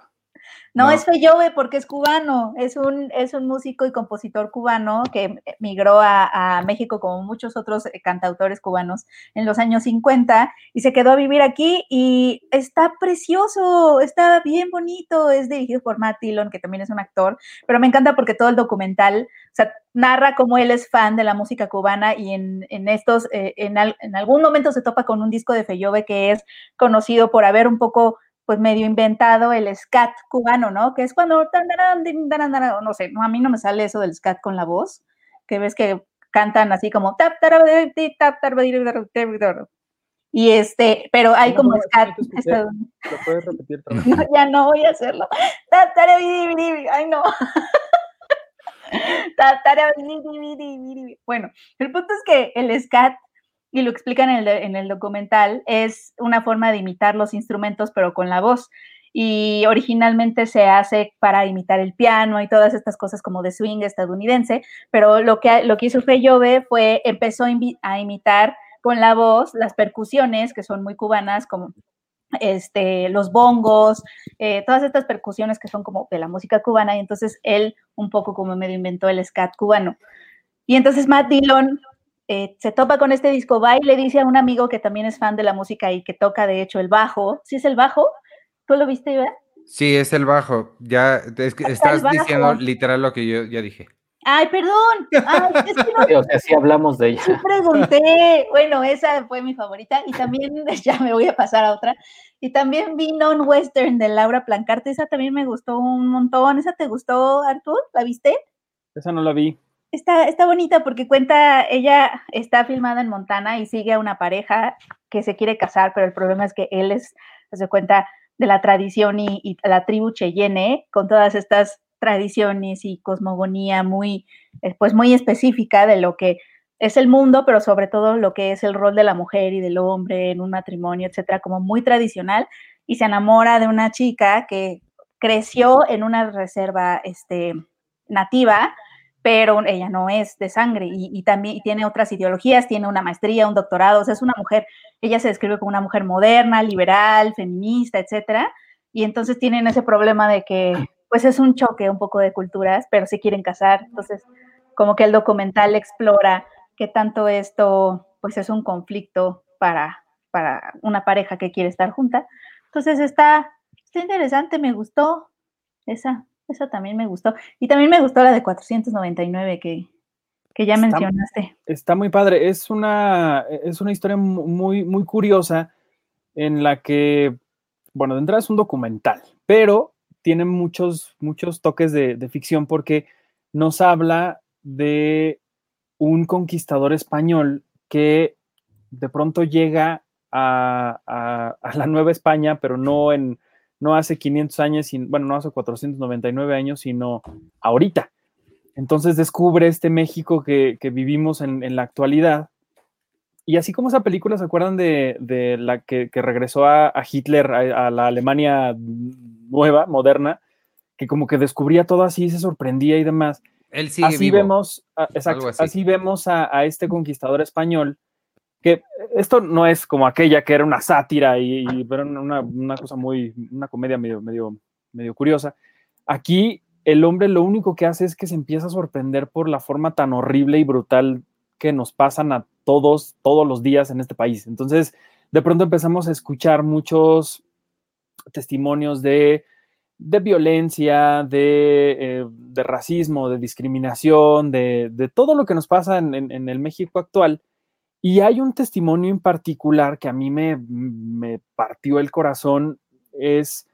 No, No. es Feyove porque es cubano, es un, es un músico y compositor cubano que migró a, a México como muchos otros eh, cantautores cubanos en los años 50 y se quedó a vivir aquí y está precioso, está bien bonito, es dirigido por Matt Dillon, que también es un actor, pero me encanta porque todo el documental, o sea, narra cómo él es fan de la música cubana y en, en estos, eh, en, al- en algún momento se topa con un disco de Feyove que es conocido por haber un poco pues medio inventado el scat cubano, ¿no? Que es cuando, no sé, a mí no me sale eso del scat con la voz, que ves que cantan así como y este, pero hay No, como no, scat, escuché. estadoun- ¿Lo puedes repetir no, ya no voy a hacerlo. Ay, no. Bueno, el punto es que el scat, y lo explican en el, en el documental, es una forma de imitar los instrumentos, pero con la voz. Y originalmente se hace para imitar el piano y todas estas cosas como de swing estadounidense, pero lo que, lo que hizo Feyove fue, empezó a imitar con la voz las percusiones, que son muy cubanas, como este, los bongos, eh, todas estas percusiones que son como de la música cubana, y entonces él un poco como medio inventó el scat cubano. Y entonces Matt Dillon eh, se topa con este disco, va y le dice a un amigo que también es fan de la música y que toca de hecho el bajo, ¿sí es el bajo? ¿Tú lo viste, Iván? Sí, es el bajo. Ya es que Hasta el estás bajo. diciendo literal lo que yo ya dije. Ay, perdón. Ay, es que no Sí, o sea, sí hablamos de ella. Sí pregunté. Bueno, esa fue mi favorita. Y también, ya me voy a pasar a otra. Y también vi Non-Western de Laura Plancarte. Esa también me gustó un montón. ¿Esa te gustó, Artur? ¿La viste? Esa no la vi. Está, está bonita porque cuenta, ella está filmada en Montana y sigue a una pareja que se quiere casar, pero el problema es que él es, se cuenta, de la tradición y, la tribu Cheyenne, con todas estas tradiciones y cosmogonía muy, eh, pues muy específica de lo que es el mundo, pero sobre todo lo que es el rol de la mujer y del hombre en un matrimonio, etcétera, como muy tradicional, y se enamora de una chica que creció en una reserva este, nativa, pero ella no es de sangre y, y también y tiene otras ideologías, tiene una maestría, un doctorado, o sea, es una mujer, ella se describe como una mujer moderna, liberal, feminista, etcétera, y entonces tienen ese problema de que, pues es un choque un poco de culturas, pero se quieren casar, entonces como que el documental explora qué tanto esto, pues es un conflicto para, para una pareja que quiere estar junta, entonces está, está interesante, me gustó esa, esa también me gustó. Y también me gustó la de 499 que, que ya Está- mencionaste. Está muy padre. Es una, es una historia mu- muy, muy curiosa en la que, bueno, de entrada es un documental, pero tiene muchos, muchos toques de, de ficción porque nos habla de un conquistador español que de pronto llega a, a- a la Nueva España, pero no en no hace 500 años, bueno, no hace 499 años, sino ahorita. Entonces descubre este México que, que vivimos en, en la actualidad. Y así como esa película, ¿se acuerdan de, de la que, que regresó a, a Hitler, a, a la Alemania nueva, moderna, que como que descubría todo así, se sorprendía y demás? Él sigue así vivo. vemos, exacto, así. así. vemos a, a este conquistador español, que esto no es como aquella que era una sátira y, una, una cosa muy, una comedia medio, medio, medio curiosa. Aquí el hombre lo único que hace es que se empieza a sorprender por la forma tan horrible y brutal que nos pasan a todos, todos los días en este país. Entonces, de pronto empezamos a escuchar muchos testimonios de, de violencia, de, eh, de racismo, de discriminación, de, de todo lo que nos pasa en, en- en el México actual. Y hay un testimonio en particular que a mí me, me partió el corazón, es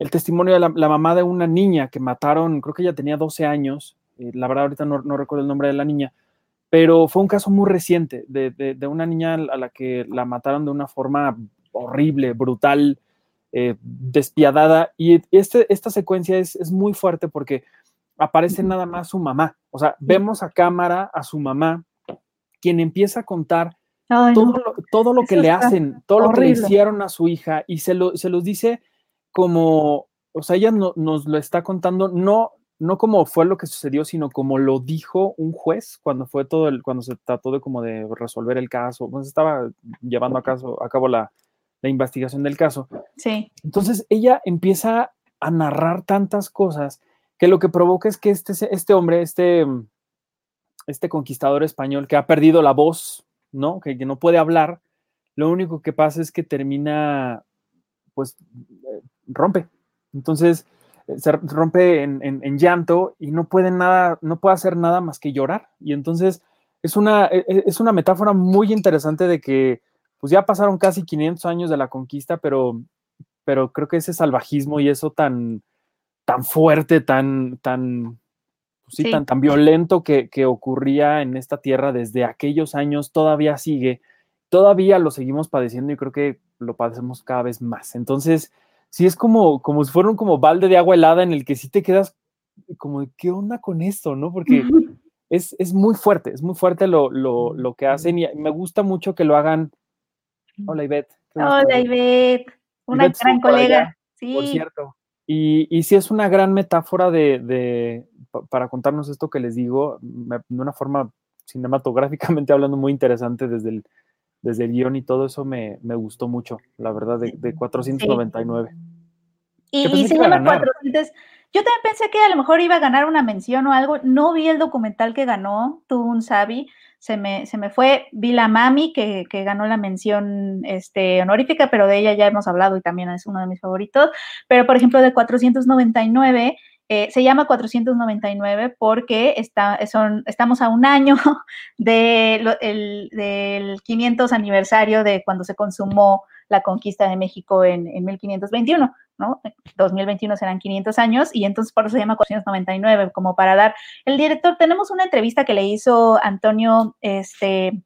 el testimonio de la, la mamá de una niña que mataron, creo que ella tenía 12 años, eh, la verdad ahorita no, no recuerdo el nombre de la niña, pero fue un caso muy reciente de, de- de una niña a la que la mataron de una forma horrible, brutal, eh, despiadada. Y este, esta secuencia es, es muy fuerte porque aparece nada más su mamá. O sea, vemos a cámara a su mamá, quien empieza a contar Ay, todo, no. lo, todo lo que Eso le está hacen, todo lo que le horrible. hicieron a su hija, y se, lo, se los dice como, o sea, ella no- nos lo está contando, no, no como fue lo que sucedió, sino como lo dijo un juez cuando fue todo el, cuando se trató de como de resolver el caso, pues estaba llevando a, caso, a cabo la, la investigación del caso. Sí, Entonces ella empieza a narrar tantas cosas que lo que provoca es que este, este hombre, este, este conquistador español que ha perdido la voz, ¿no? Que, no puede hablar, lo único que pasa es que termina, pues, eh, rompe. Entonces, eh, se rompe en, en- en llanto y no puede nada, no puede hacer nada más que llorar. Y entonces es una, e- e- es una metáfora muy interesante de que, pues ya pasaron casi 500 años de la conquista, pero, pero creo que ese salvajismo y eso tan, tan fuerte, tan, tan, pues sí, Sí. tan, tan violento que, que ocurría en esta tierra desde aquellos años, todavía sigue, todavía lo seguimos padeciendo y creo que lo padecemos cada vez más. Entonces, sí es como, como si fuera un como balde de agua helada en el que sí te quedas como, ¿qué onda con esto? ¿No? Porque es, es muy fuerte, es muy fuerte lo, lo, lo que hacen y me gusta mucho que lo hagan. Hola, Ivette. Hola, Ivette, una Ivette gran por colega. Por Sí, cierto. Y, y sí es una gran metáfora de, de- pa- para contarnos esto que les digo, de una forma cinematográficamente hablando muy interesante desde el, desde el guion y todo eso me, me gustó mucho, la verdad, de, de 499. y, Yo y pensé se llama ganar. 400. Yo también pensé que a lo mejor iba a ganar una mención o algo. No vi el documental que ganó, tuvo un Sabi, se me, se me fue. Vi la Mami, que, que ganó la mención este, honorífica, pero de ella ya hemos hablado y también es uno de mis favoritos. Pero, por ejemplo, de 499, eh, se llama 499 porque está, son, estamos a un año de lo- el- del 500 aniversario de cuando se consumó la conquista de México en, en 1521, ¿no? 2021 serán 500 años y entonces por eso se llama 499, como para dar. El director, tenemos una entrevista que le hizo Antonio, este,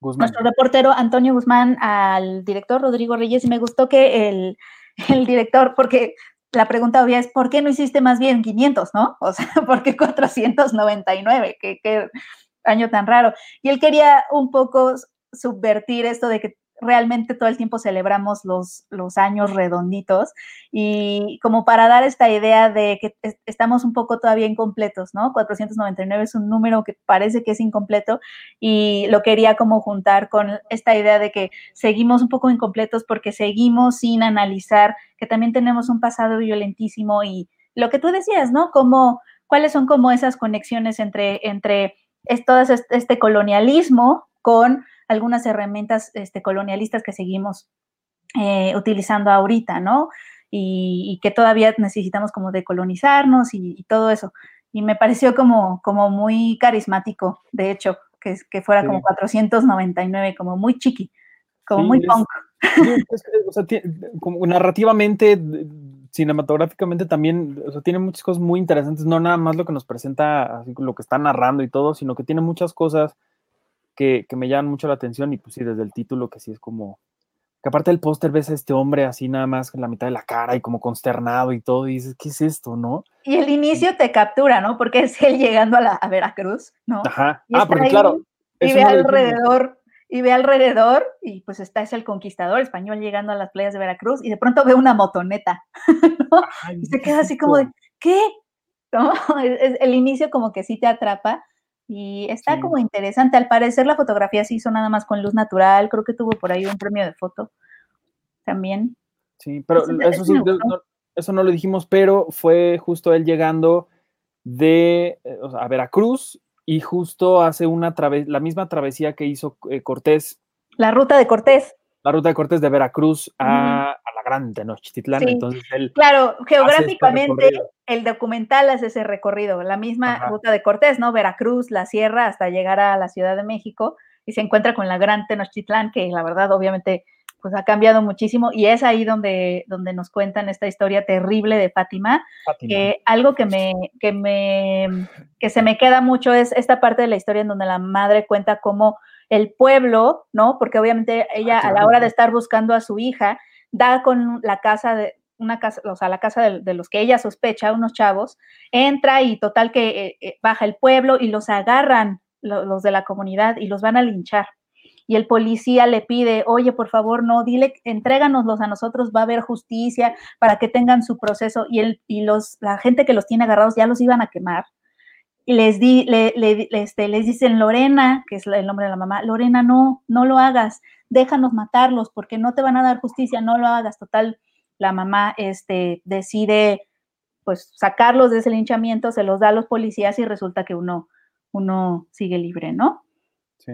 Guzmán. nuestro reportero Antonio Guzmán al director Rodrigo Reyes y me gustó que el, el director, porque la pregunta obvia es, ¿por qué no hiciste más bien 500, no? O sea, ¿por qué 499? ¿Qué, qué año tan raro? Y él quería un poco subvertir esto de que realmente todo el tiempo celebramos los, los años redonditos y como para dar esta idea de que es- estamos un poco todavía incompletos, ¿no? 499 es un número que parece que es incompleto y lo quería como juntar con esta idea de que seguimos un poco incompletos porque seguimos sin analizar que también tenemos un pasado violentísimo y lo que tú decías, ¿no? Como, ¿Cuáles son como esas conexiones entre, entre es, todo este colonialismo con algunas herramientas este, colonialistas que seguimos eh, utilizando ahorita, ¿no? Y, y, que todavía necesitamos como decolonizarnos y, y, todo eso. Y me pareció como, como muy carismático, de hecho, que, que fuera sí. como 499, como muy chiqui, como sí, muy es, punk. Es, o sea, como narrativamente, cinematográficamente también, o sea, tiene muchas cosas muy interesantes, no nada más lo que nos presenta, así lo que está narrando y todo, sino que tiene muchas cosas que, que, me llaman mucho la atención y pues sí, desde el título que sí es como, que aparte del póster ves a este hombre así nada más con la mitad de la cara y como consternado y todo y dices, ¿qué es esto, no? Y el inicio te captura, ¿no? Porque es él llegando a, la, a Veracruz, ¿no? Ajá, ah, porque claro. Y ve alrededor, y ve alrededor, y pues está es el conquistador español llegando a las playas de Veracruz, y de pronto ve una motoneta, ¿no? Ay, y se queda así como de, ¿qué? ¿No? Es, el inicio como que sí te atrapa, y está sí. como interesante. Al parecer la fotografía se hizo nada más con luz natural, creo que tuvo por ahí un premio de foto también. Sí, pero eso, eso sí, no, eso no lo dijimos, pero fue justo él llegando de o sea, a Veracruz y justo hace una la misma travesía que hizo eh, Cortés. La ruta de Cortés. La ruta de Cortés de Veracruz a, Gran Tenochtitlán. Sí. Entonces él claro, geográficamente el documental hace ese recorrido, la misma Ajá. ruta de Cortés, ¿no? Veracruz, la sierra, hasta llegar a la Ciudad de México y se encuentra con la Gran Tenochtitlán, que la verdad, obviamente, pues ha cambiado muchísimo y es ahí donde, donde nos cuentan esta historia terrible de Fátima, Fátima. que algo que me, que me, que se me queda mucho es esta parte de la historia en donde la madre cuenta cómo el pueblo, ¿no? Porque obviamente ella a la hora de estar buscando a su hija, da con la casa de una casa, o sea, la casa de, de los que ella sospecha, unos chavos, entra y total que eh, baja el pueblo y los agarran lo, los de la comunidad y los van a linchar. y el policía le pide, oye, por favor, no, dile, entréganoslos a nosotros, va a haber justicia para que tengan su proceso y, el, y los, la gente que los tiene agarrados ya los iban a quemar. Y les, di, le, le, este, les dicen, Lorena, que es el nombre de la mamá, Lorena, no, no lo hagas, déjanos matarlos porque no te van a dar justicia, no lo hagas. Total, la mamá este, decide pues sacarlos de ese linchamiento, se los da a los policías y resulta que uno, uno sigue libre, ¿no? Sí.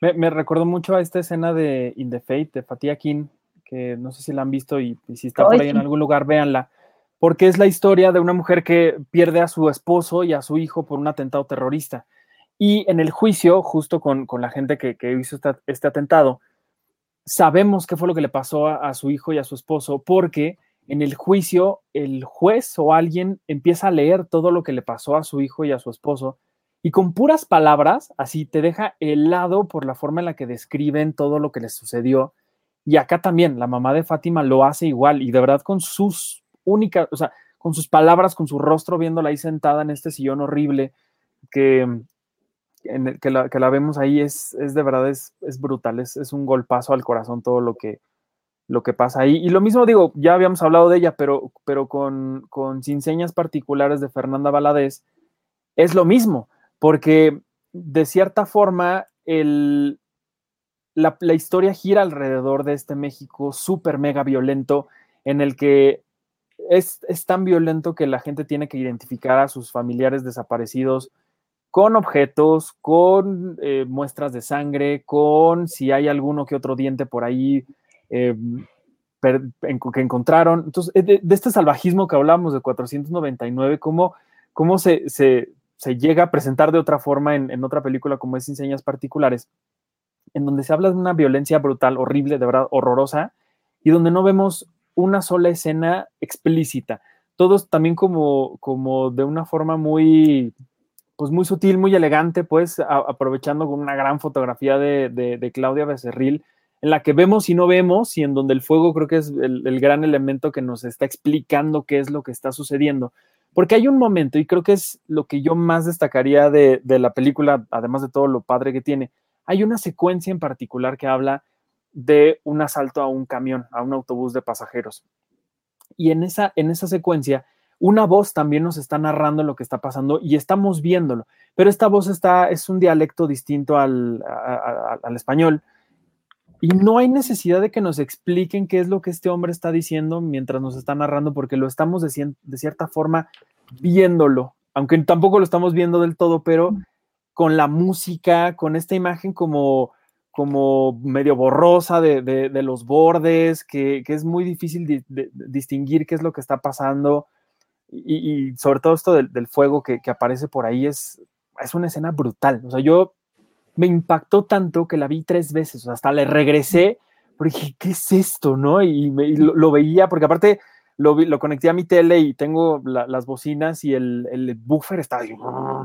Me, me recordó mucho a esta escena de In the Fate de Fatia King, que no sé si la han visto y, y si está por ahí en algún lugar, véanla, porque es la historia de una mujer que pierde a su esposo y a su hijo por un atentado terrorista. Y en el juicio, justo con, con la gente que, que hizo esta, este atentado, sabemos qué fue lo que le pasó a, su hijo y a su esposo, porque en el juicio el juez o alguien empieza a leer todo lo que le pasó a su hijo y a su esposo y con puras palabras, así te deja helado por la forma en la que describen todo lo que les sucedió. Y acá también, la mamá de Fátima lo hace igual y de verdad con sus únicas, o sea, con sus palabras, con su rostro viéndola ahí sentada en este sillón horrible que, en el, que, la, que la vemos ahí, es, es de verdad, es, es brutal, es, es un golpazo al corazón todo lo que, lo que pasa ahí. Y lo mismo digo, ya habíamos hablado de ella, pero, pero con, con Sin Señas Particulares de Fernanda Valadez, es lo mismo, porque de cierta forma el, la, la, historia gira alrededor de este México súper mega violento, en el que es, es tan violento que la gente tiene que identificar a sus familiares desaparecidos con objetos, con eh, muestras de sangre, con si hay alguno que otro diente por ahí eh, per, en, que encontraron. Entonces, de, de, este salvajismo que hablamos de 499, cómo, cómo se, se, se, llega a presentar de otra forma en, en, otra película como es Enseñas Particulares, en donde se habla de una violencia brutal, horrible, de verdad, horrorosa, y donde no vemos una sola escena explícita. Todos también como, como de una forma muy, pues muy sutil, muy elegante, pues aprovechando con una gran fotografía de, Claudia Becerril, en la que vemos y no vemos, y en donde el fuego creo que es el, el, gran elemento que nos está explicando qué es lo que está sucediendo. Porque hay un momento, y creo que es lo que yo más destacaría de, de la película, además de todo lo padre que tiene, hay una secuencia en particular que habla de un asalto a un camión, a un autobús de pasajeros. Y en esa, en esa secuencia, una voz también nos está narrando lo que está pasando y estamos viéndolo, pero esta voz está, es un dialecto distinto al, a, a, al español. Y no hay necesidad de que nos expliquen qué es lo que este hombre está diciendo mientras nos está narrando, porque lo estamos de, de cierta forma viéndolo, aunque tampoco lo estamos viendo del todo, pero con la música, con esta imagen como como medio borrosa de, de, de los bordes, que, que, es muy difícil de, distinguir qué es lo que está pasando. Y, y sobre todo esto del, del fuego que, que, aparece por ahí es, es una escena brutal. O sea, yo me impactó tanto que la vi tres veces, o sea, hasta le regresé, porque dije, ¿qué es esto? ¿No? Y, me, y lo, lo, veía, porque aparte lo, vi, lo, conecté a mi tele y tengo la, las bocinas y el, el buffer estaba,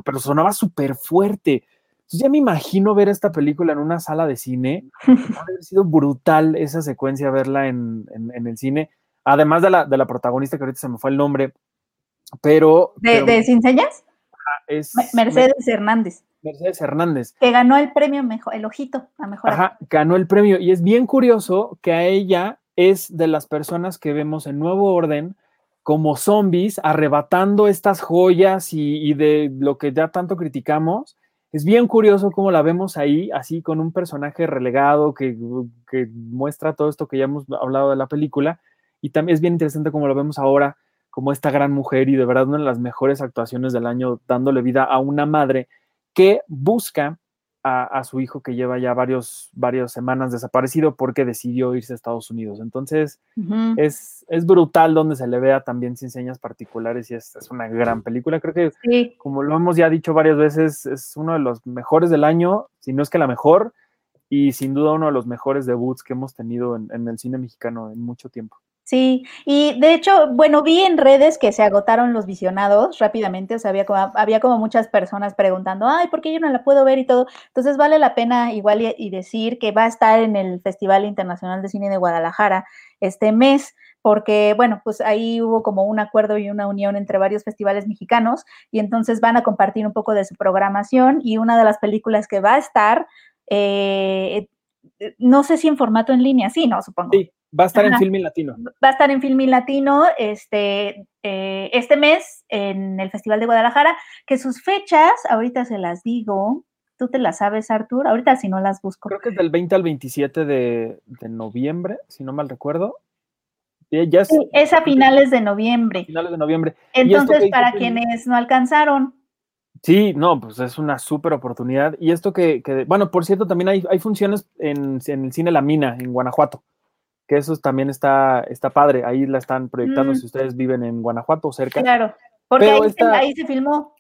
pero sonaba súper fuerte. Entonces ya me imagino ver esta película en una sala de cine. Ha sido brutal esa secuencia verla en, en, en, el cine. Además de la, de la protagonista, que ahorita se me fue el nombre. Pero. ¿De, pero, de Cincellas? Es, Mercedes me, Hernández. Mercedes Hernández. Que ganó el premio mejor, el ojito, a mejor. Ajá, ganó el premio. Y es bien curioso que a ella es de las personas que vemos en Nuevo Orden como zombies, arrebatando estas joyas y, y de lo que ya tanto criticamos es bien curioso cómo la vemos ahí, así con un personaje relegado que, que, muestra todo esto que ya hemos hablado de la película. Y también es bien interesante cómo lo vemos ahora, como esta gran mujer y de verdad una de las mejores actuaciones del año, dándole vida a una madre que busca a, a su hijo que lleva ya varios, varias semanas desaparecido porque decidió irse a Estados Unidos. Entonces, uh -huh. es, es brutal donde se le vea también sin señas particulares y es, es una gran película. Creo que, sí. como lo hemos ya dicho varias veces, es uno de los mejores del año, si no es que la mejor, y sin duda uno de los mejores debuts que hemos tenido en, en el cine mexicano en mucho tiempo. Sí, y de hecho, bueno, vi en redes que se agotaron los visionados rápidamente, o sea, había como, había como muchas personas preguntando, ay, ¿por qué yo no la puedo ver y todo? Entonces vale la pena igual y, decir que va a estar en el Festival Internacional de Cine de Guadalajara este mes, porque, bueno, pues ahí hubo como un acuerdo y una unión entre varios festivales mexicanos, y entonces van a compartir un poco de su programación, y una de las películas que va a estar... Eh, no sé si en formato en línea, sí, no, supongo. Sí, va a estar en. Filmin Latino. Va a estar en Filmin Latino este, eh, este mes en el Festival de Guadalajara, que sus fechas, ahorita se las digo, tú te las sabes, Artur, ahorita si no las busco. Creo que es del 20 al 27 de, de noviembre, si no mal recuerdo. Ya es Sí, es a finales de noviembre. finales de noviembre. Entonces, para quienes no alcanzaron, Sí, no, pues es una súper oportunidad. Y esto que, que- bueno, por cierto, también hay, hay funciones en, en el cine La Mina, en Guanajuato, que eso también está, está padre. Ahí la están proyectando Mm. si ustedes viven en Guanajuato o cerca. claro, porque ahí, esta- se, ahí se filmó.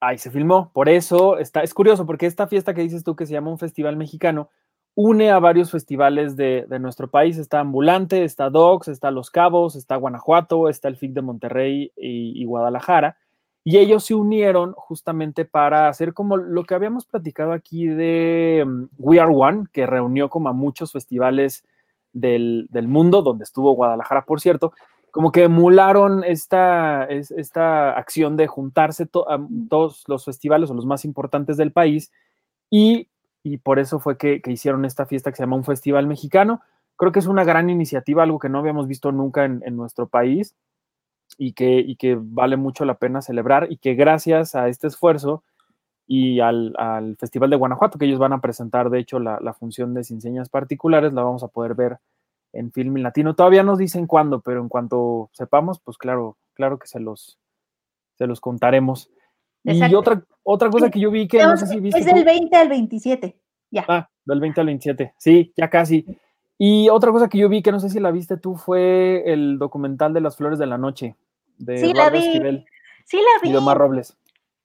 Ahí se filmó. Por eso está, es curioso, porque esta fiesta que dices tú, que se llama un festival mexicano, une a varios festivales de, de nuestro país. Está Ambulante, está Docs, está Los Cabos, está Guanajuato, está el FIC de Monterrey y, y Guadalajara. Y ellos se unieron justamente para hacer como lo que habíamos platicado aquí de mm, We Are One, que reunió como a muchos festivales del, del mundo, donde estuvo Guadalajara, por cierto, como que emularon esta, es- esta acción de juntarse a todos los festivales o los más importantes del país y, y por eso fue que, que hicieron esta fiesta que se llama un Festival Mexicano. Creo que es una gran iniciativa, algo que no habíamos visto nunca en, en nuestro país y que, y que vale mucho la pena celebrar y que gracias a este esfuerzo y al, al Festival de Guanajuato, que ellos van a presentar, de hecho, la, la función de Sin Señas Particulares, la vamos a poder ver en Film Latino. Todavía nos dicen cuándo, pero en cuanto sepamos, pues claro, claro que se los, se los contaremos. Y otra, otra cosa que yo vi que no sé si viste es del tú- 20 al 27. Ya. Ah, del 20 al 27. Sí, ya casi. Y otra cosa que yo vi que no sé si la viste tú fue el documental de las flores de la noche de Sí, la Eduardo vi. Esquivel Sí, la y vi. de Omar Robles.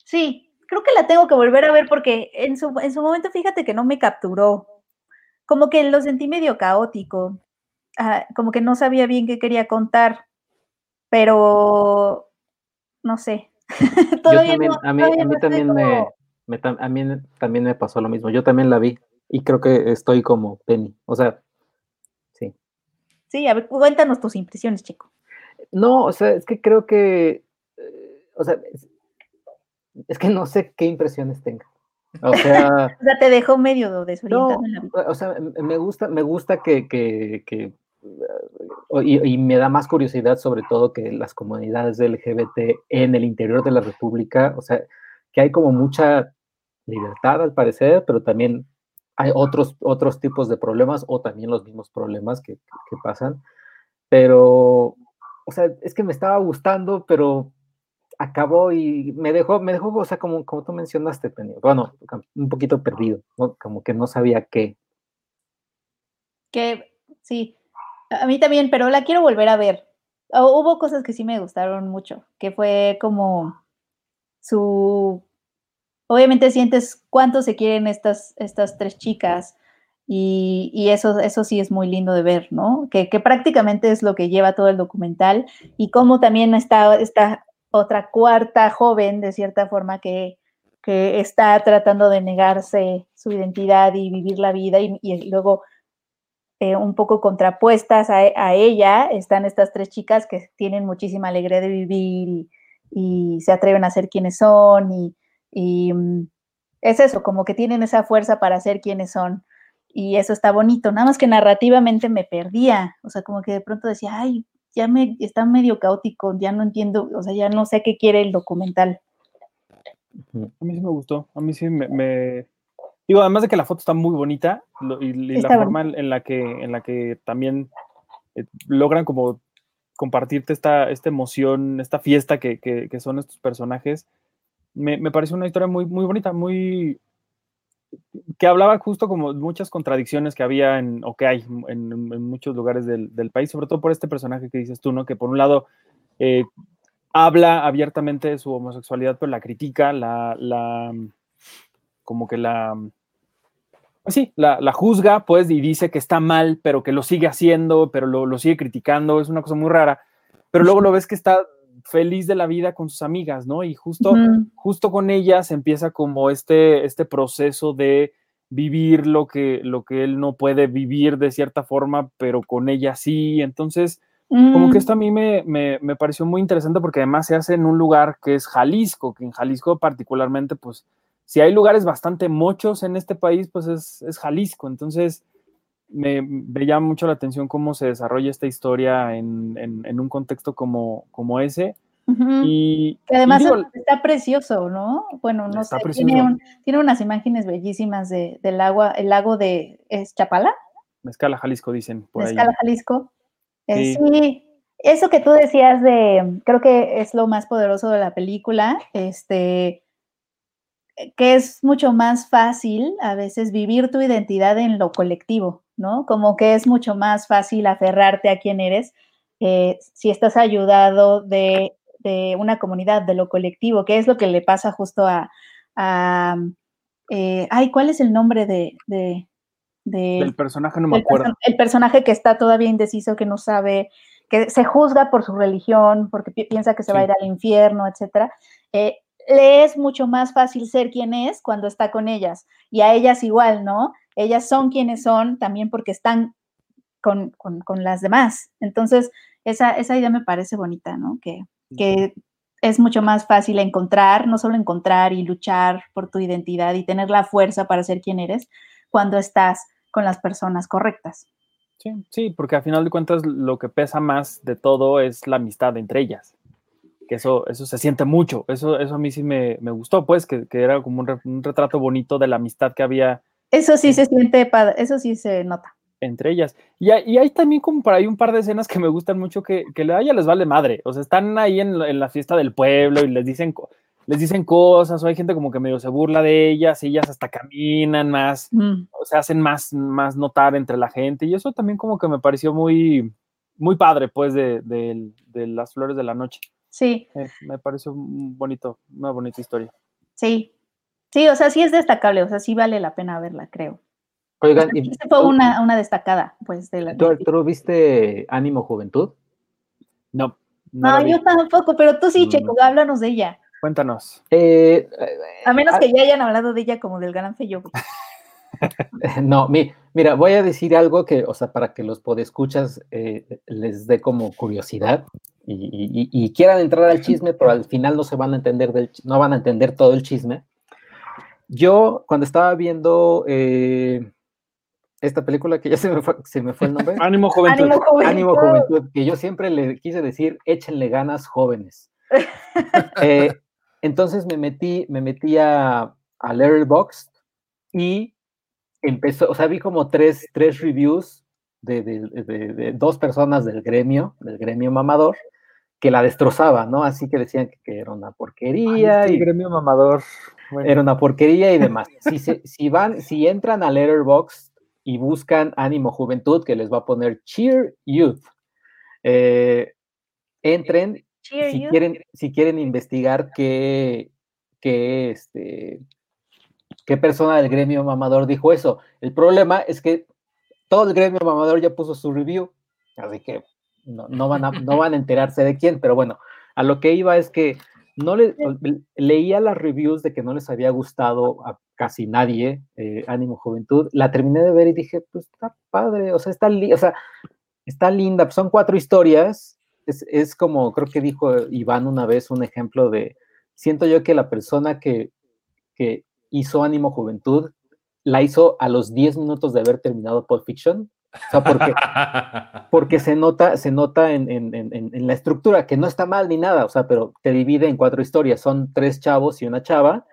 Sí, creo que la tengo que volver a ver porque en su, en su momento, fíjate que no me capturó. Como que lo sentí medio caótico. Ah, como que no sabía bien qué quería contar. Pero no sé. Yo Todavía también, no- a mí, a mí no también me, me a mí también me pasó lo mismo. Yo también la vi y creo que estoy como Penny. O sea, sí. Sí, a ver, cuéntanos tus impresiones, chico. No, o sea, es que creo que, eh, o sea, es, que no sé qué impresiones tenga. O sea, O sea, te dejó medio desorientado No, o sea, me gusta, me gusta que, que, que, uh, y, y me da más curiosidad sobre todo que las comunidades LGBT en el interior de la República, o sea, que hay como mucha libertad al parecer, pero también hay otros, otros tipos de problemas o también los mismos problemas que, que pasan. Pero, o sea, es que me estaba gustando, pero acabó y me dejó, me dejó, o sea, como, como tú mencionaste, bueno, un poquito perdido. Como que no sabía qué. Que sí, a mí también, pero la quiero volver a ver. Hubo cosas que sí me gustaron mucho, que fue como su... Obviamente sientes cuánto se quieren estas, estas tres chicas y, y eso, eso sí es muy lindo de ver, ¿no? Que, que prácticamente es lo que lleva todo el documental y cómo también está esta otra cuarta joven, de cierta forma, que, que está tratando de negarse su identidad y vivir la vida y, luego eh, un poco contrapuestas a, ella están estas tres chicas que tienen muchísima alegría de vivir y, se atreven a ser quienes son y, um, es eso, como que tienen esa fuerza para ser quienes son. Y eso está bonito, nada más que narrativamente me perdía, o sea, como que de pronto decía, ay, ya me está medio caótico, ya no entiendo, o sea, ya no sé qué quiere el documental. A mí sí me gustó, a mí sí me, me... digo, además de que la foto está muy bonita lo, y, y la forma en, en, la que en la que también eh, logran como compartirte esta, esta emoción, esta fiesta que, que, que son estos personajes, me, me pareció una historia muy, muy bonita, muy que hablaba justo como muchas contradicciones que había en, o que hay en, muchos lugares del, del, país, sobre todo por este personaje que dices tú, ¿no? Que por un lado eh, habla abiertamente de su homosexualidad, pero la critica, la, la como que la, pues sí, la, la, juzga, pues, y dice que está mal, pero que lo sigue haciendo, pero lo, lo sigue criticando, es una cosa muy rara, pero luego lo ves que está feliz de la vida con sus amigas, ¿no? Y justo, uh -huh. justo con ellas empieza como este, este proceso de vivir lo que, lo que él no puede vivir de cierta forma, pero con ella sí. Entonces, como que esto a mí me, me, me, pareció muy interesante porque además se hace en un lugar que es Jalisco, que en Jalisco particularmente, pues, si hay lugares bastante mochos en este país, pues es, es Jalisco. Entonces, me, me, llama mucho la atención cómo se desarrolla esta historia en, en, en un contexto como, como ese. Uh -huh. Y que además y digo, está precioso, ¿no? Bueno, no sé, tiene, un- tiene unas imágenes bellísimas de, del agua, el lago de ¿es Chapala, Mezcala, Jalisco, dicen por ahí. Escala, Jalisco. Eh, Sí. sí, eso que tú decías de, creo que es lo más poderoso de la película, este, que es mucho más fácil a veces vivir tu identidad en lo colectivo, ¿no? Como que es mucho más fácil aferrarte a quién eres eh, si estás ayudado de, de una comunidad, de lo colectivo, que es lo que le pasa justo a, a, eh, ay, ¿cuál es el nombre de, de, de- Del personaje no me el, acuerdo. perso- el personaje que está todavía indeciso, que no sabe, que se juzga por su religión, porque pi- piensa que se va a ir al infierno, etcétera, eh, le es mucho más fácil ser quien es cuando está con ellas. Y a ellas igual, ¿no? Ellas son quienes son también porque están con, con- con las demás. Entonces, esa, esa idea me parece bonita, ¿no? Que, que es mucho más fácil encontrar, no solo encontrar y luchar por tu identidad y tener la fuerza para ser quien eres cuando estás con las personas correctas. Sí, sí, porque al final de cuentas lo que pesa más de todo es la amistad entre ellas. Que eso, eso se siente mucho. Eso, eso a mí sí me, me gustó, pues, que, que era como un, re- un retrato bonito de la amistad que había Eso sí se siente, padre, eso sí se nota. entre ellas. Y hay, y hay también como por ahí un par de escenas que me gustan mucho que, que a ella les vale madre. O sea, están ahí en, la- en la fiesta del pueblo y les dicen, les dicen cosas, o hay gente como que medio se burla de ellas, y ellas hasta caminan más, Mm, o se hacen más, más notar entre la gente. Y eso también como que me pareció muy, muy padre, pues, de, de- de las flores de la noche. Sí, Eh, me pareció bonito, una bonita historia. sí. Sí, o sea, sí es destacable, o sea, sí vale la pena verla, creo. Oigan, ¿y fue una, una destacada, pues, de la. tú, Arturo, viste Ánimo Juventud? No, no No, yo tampoco, pero tú sí, Mm. Checo, háblanos de ella. Cuéntanos. Eh, A menos Ah. que ya hayan hablado de ella como del gran Feyo. No, mi- mira, voy a decir algo que, o sea, para que los podescuchas eh, les dé como curiosidad y, y- y quieran entrar al chisme, pero al final no se van a entender del, no van a entender todo el chisme. Yo, cuando estaba viendo eh, esta película, que ya se me fue, se me fue el nombre, Ánimo, juventud. Ánimo, juventud. Ánimo Juventud, que yo siempre le quise decir, échenle ganas jóvenes. Eh, entonces me metí, me metí a, a Letterboxd y empezó, o sea, vi como tres, tres reviews de, de- de- de dos personas del gremio, del gremio mamador, que la destrozaban, ¿no? Así que decían que, que era una porquería Ay, y gremio mamador. Bueno, era una porquería y demás. Si, se- si van, si entran a Letterboxd y buscan Ánimo Juventud, que les va a poner Cheer Youth, eh, entren Cheer si quieren, si quieren investigar qué, qué, este, qué persona del gremio mamador dijo eso. El problema es que todo el gremio mamador ya puso su review, así que no, no van, a, no van a enterarse de quién, pero bueno, a lo que iba es que no le, leía las reviews de que no les había gustado a casi nadie eh, Ánimo Juventud, la terminé de ver y dije, pues está padre, o sea, está, li- o sea, está linda, pues, son cuatro historias, es, es como creo que dijo Iván una vez un ejemplo de, siento yo que la persona que, que hizo Ánimo Juventud la hizo a los 10 minutos de haber terminado Pulp Fiction, o sea, porque, porque se nota, se nota en, en- en- la estructura, que no está mal ni nada, o sea, pero te divide en cuatro historias, son tres chavos y una chava,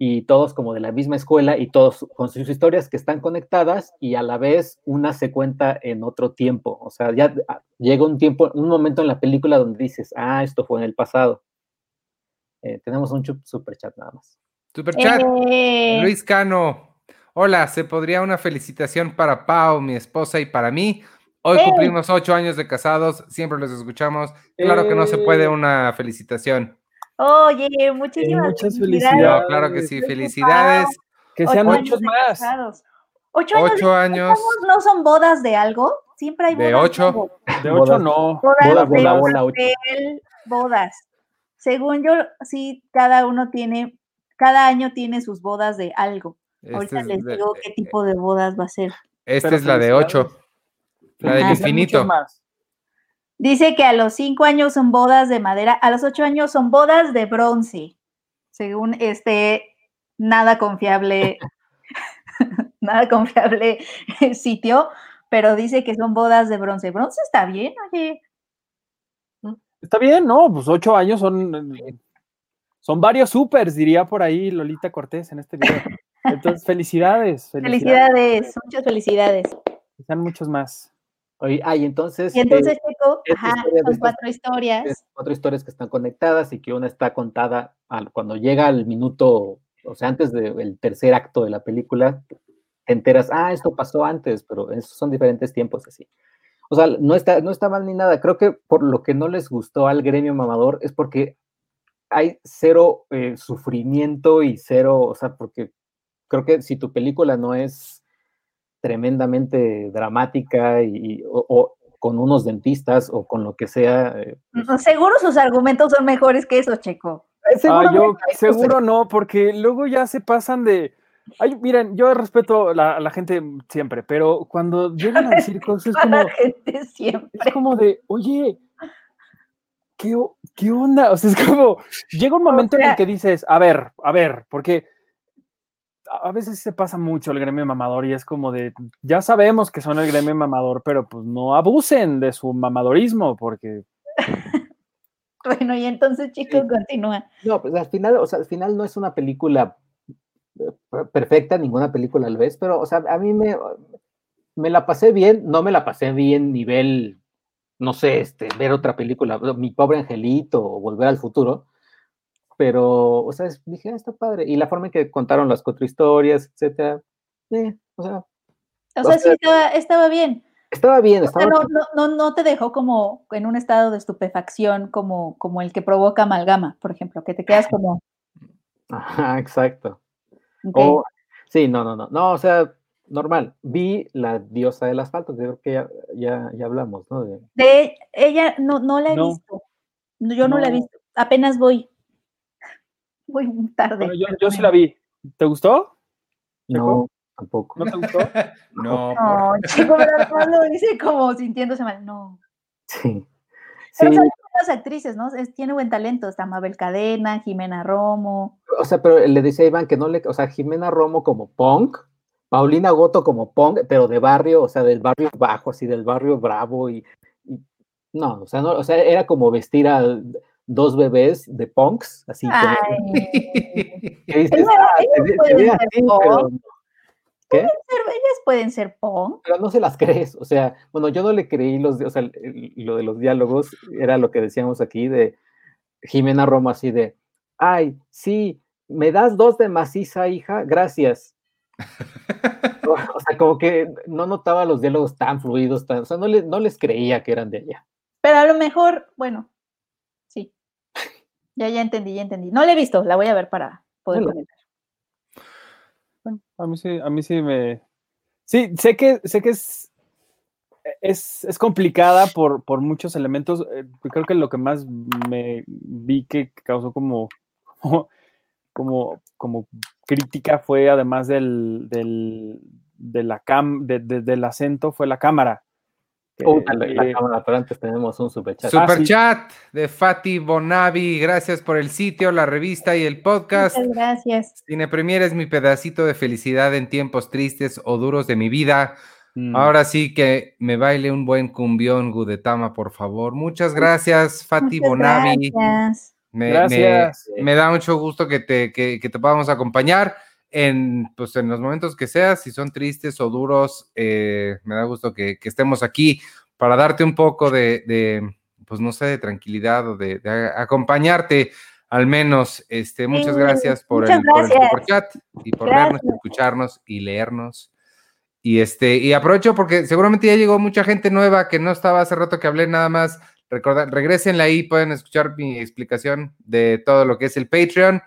y todos como de la misma escuela y todos con sus historias que están conectadas y a la vez una se cuenta en otro tiempo, o sea, ya llega un tiempo, un momento en la película donde dices, ah, esto fue en el pasado. Eh, tenemos un super chat nada más. Super chat. Eh, Luis Cano. Hola, ¿se podría una felicitación para Pau, mi esposa y para mí? Hoy ¡Eh! cumplimos ocho años de casados, siempre los escuchamos. Claro que no se puede ¡Eh! una felicitación. Oye, muchísimas muchas No, felicidades. claro que sí, felicidades. que Ocho sean muchos de más. casados. Ocho años, Ocho de años. no son bodas de algo. Siempre hay De bodas. ocho. algo. De ocho no. Bodas, Bodas de de ocho. bodas. Según yo, sí, cada uno tiene, cada año tiene sus bodas de algo. Este Ahorita es les de- digo qué tipo de bodas va a ser. Esta es la de felicidades. ocho. La del infinito. Dice que a los cinco años son bodas de madera, a los ocho años son bodas de bronce. Según este nada confiable, nada confiable sitio, pero dice que son bodas de bronce. Bronce está bien, oye. Está bien, ¿no? Pues ocho años son, son varios supers, diría por ahí Lolita Cortés en este video. Entonces, felicidades. Felicidades, muchas felicidades. Sean muchos más. Oye, ay, entonces. Y entonces, eh, Checo, ajá, son cuatro historias. cuatro historias que están conectadas y que una está contada al- cuando llega al minuto, o sea, antes del tercer acto de la película, te enteras, ah, esto pasó antes, pero esos son diferentes tiempos así. O sea, no está, no está mal ni nada. Creo que por lo que no les gustó al gremio mamador es porque hay cero eh, sufrimiento y cero, o sea, porque creo que si tu película no es tremendamente dramática y, o, o con unos dentistas o con lo que sea, eh, No, Seguro sus argumentos son mejores que esos, Checo. Eh, Ah, yo seguro no, porque luego ya se pasan de. Ay, miren, yo respeto la- a la gente siempre, pero cuando llegan a decir cosas es A como, la gente siempre. es como de, oye, ¿qué, o- qué onda? O sea, es como, llega un momento en sea- el que dices, a ver, a ver, porque a veces se pasa mucho el gremio mamador y es como de, ya sabemos que son el gremio mamador, pero pues no abusen de su mamadorismo, porque Bueno, y entonces, chicos, continúa. No, pues al final, o sea, al final no es una película eh, perfecta, ninguna película al vez, pero, o sea, a mí me, me la pasé bien, no me la pasé bien nivel, no sé, este, ver otra película, Mi pobre angelito o Volver al futuro, pero, o sea, es- dije, ah, está padre, y la forma en que contaron las cuatro historias, etcétera, eh, o sea, O sea, sí sea, estaba, estaba bien. estaba bien, O estaba sea, no, no, no, no te dejó como en un estado de estupefacción como, como el que provoca amalgama, por ejemplo, que te quedas como... Ajá, exacto. O- sí, no, no, no, no, o sea, normal. Vi la diosa del asfalto, creo que ya, ya, ya hablamos, ¿no? De- De ella no, no la he No. visto. Yo no. la he visto. Apenas voy. Voy muy tarde. bueno, yo, yo sí la vi. ¿Te gustó? no, ¿Checo? tampoco. ¿No te gustó? No, No, chico, pero lo dice como sintiéndose mal. No. Sí. Pero Sí, son buenas actrices, ¿no? Es- tiene buen talento. Está Mabel Cadena, Jimena Romo. o sea, pero le decía a Iván que no le, o sea, Jimena Romo como punk, Paulina Goto como punk, pero de barrio, o sea, del barrio bajo, así del barrio bravo y, y- no, o sea, no, o sea, era como vestir a dos bebés de punks, así como dices, Ellas- "Ah, se se pueden ser así, punk. pero ¿Qué? Pero ellas pueden ser punk. pero no se las crees, o sea, bueno, yo no le creí los, o sea, lo de los diálogos era lo que decíamos aquí de Jimena Romo así de, ay, sí, me das dos de maciza, hija, gracias. o o sea, como que no notaba los diálogos tan fluidos, tan, o sea, no, le- no les creía que eran de allá. Pero a lo mejor, bueno. Ya, ya entendí, ya entendí. No la he visto, la voy a ver para poder Vela. comentar. Bueno, a mí sí, a mí sí me. Sí, sé que, sé que es, es, es complicada por, por muchos elementos. eh, Creo que lo que más me vi que causó como, como, como crítica fue, además del, del, de la cam, de- de- del acento, fue la cámara. Que, Puta, la, la eh, cámara, pero antes tenemos un superchat. Ah, Super sí. chat de Fati Bonavi, gracias por el sitio, la revista y el podcast. Muchas gracias. Cine Premier es mi pedacito de felicidad en tiempos tristes o duros de mi vida. mm, Ahora sí que me baile un buen cumbión, Gudetama, por favor. Muchas gracias, Fati Muchas Bonavi. gracias. Me, me- Gracias. me da mucho gusto que te, que, que te podamos acompañar en, pues, en los momentos que sea, si son tristes o duros, eh, me da gusto que, que estemos aquí para darte un poco de, de, pues no sé, de tranquilidad o de, acompañarte al menos. Este, muchas Sí, gracias por muchas el, por el gracias. superchat y por vernos, escucharnos y leernos. Y este, y aprovecho porque seguramente ya llegó mucha gente nueva que no estaba hace rato que hablé nada más. Recordar, regresenla ahí, pueden escuchar mi explicación de todo lo que es el Patreon,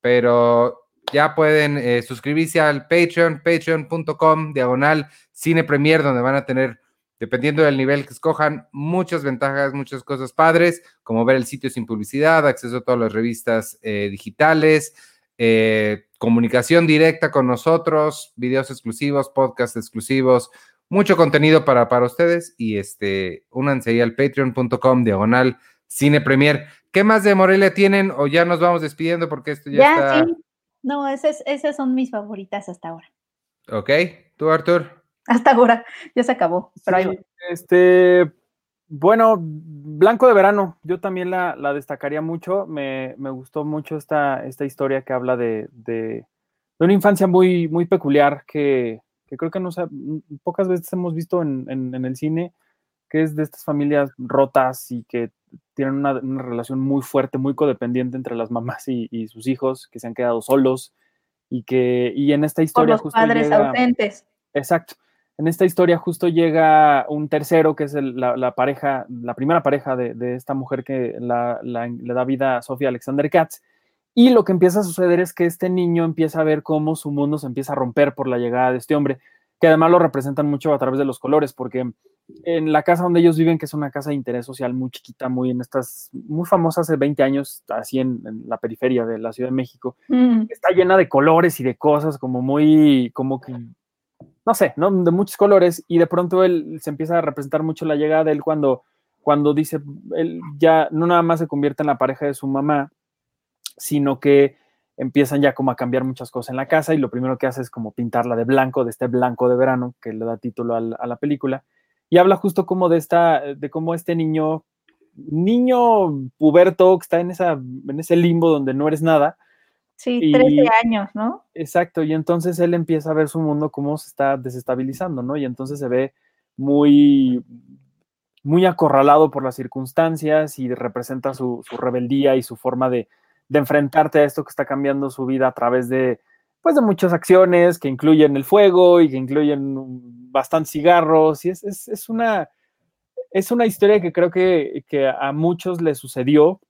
pero ya pueden eh, suscribirse al Patreon, patreon.com, diagonal Cine Premier, donde van a tener, dependiendo del nivel que escojan, muchas ventajas, muchas cosas padres, como ver el sitio sin publicidad, acceso a todas las revistas eh, digitales, eh, comunicación directa con nosotros, videos exclusivos, podcasts exclusivos, mucho contenido para, para ustedes y este, únanse ahí al patreon.com diagonal cine premier. ¿Qué más de Morelia tienen o ya nos vamos despidiendo porque esto ya, Ya, está? sí. No, esas, esas son mis favoritas hasta ahora. Ok, tú Artur. hasta ahora, ya se acabó. Pero ahí va. Sí, este, bueno, Blanco de Verano, yo también la, la destacaría mucho. Me, me gustó mucho esta, esta historia que habla de, de- de una infancia muy, muy peculiar que, que creo que no pocas veces hemos visto en, en- en el cine, que es de estas familias rotas y que tienen una, una relación muy fuerte, muy codependiente entre las mamás y, y sus hijos, que se han quedado solos y que, y en esta Por historia los justo padres llega- ausentes. Exacto. En esta historia justo llega un tercero, que es el- la, la pareja, la primera pareja de, de esta mujer que la- la- le da vida a Sofía Alexander Katz. Y lo que empieza a suceder es que este niño empieza a ver cómo su mundo se empieza a romper por la llegada de este hombre, que además lo representan mucho a través de los colores, porque en la casa donde ellos viven, que es una casa de interés social muy chiquita, muy en estas, muy famosa hace 20 años, así en, en la periferia de la Ciudad de México, Mm, está llena de colores y de cosas como muy, como que, no sé, ¿no? De muchos colores y de pronto él se empieza a representar mucho la llegada de él cuando, cuando dice, él ya no nada más se convierte en la pareja de su mamá, sino que empiezan ya como a cambiar muchas cosas en la casa y lo primero que hace es como pintarla de blanco, de este blanco de verano que le da título a la película y habla justo como de esta, de cómo este niño, niño puberto que está en, esa, en ese limbo donde no eres nada, Sí, Y- 13 años, ¿no? Exacto, y entonces él empieza a ver su mundo cómo se está desestabilizando, ¿no? Y entonces se ve muy, muy acorralado por las circunstancias y representa su, su rebeldía y su forma de, de enfrentarte a esto que está cambiando su vida a través de, pues, de muchas acciones que incluyen el fuego y que incluyen bastantes cigarros. Y es, es, es una, es una historia que creo que, que a muchos le sucedió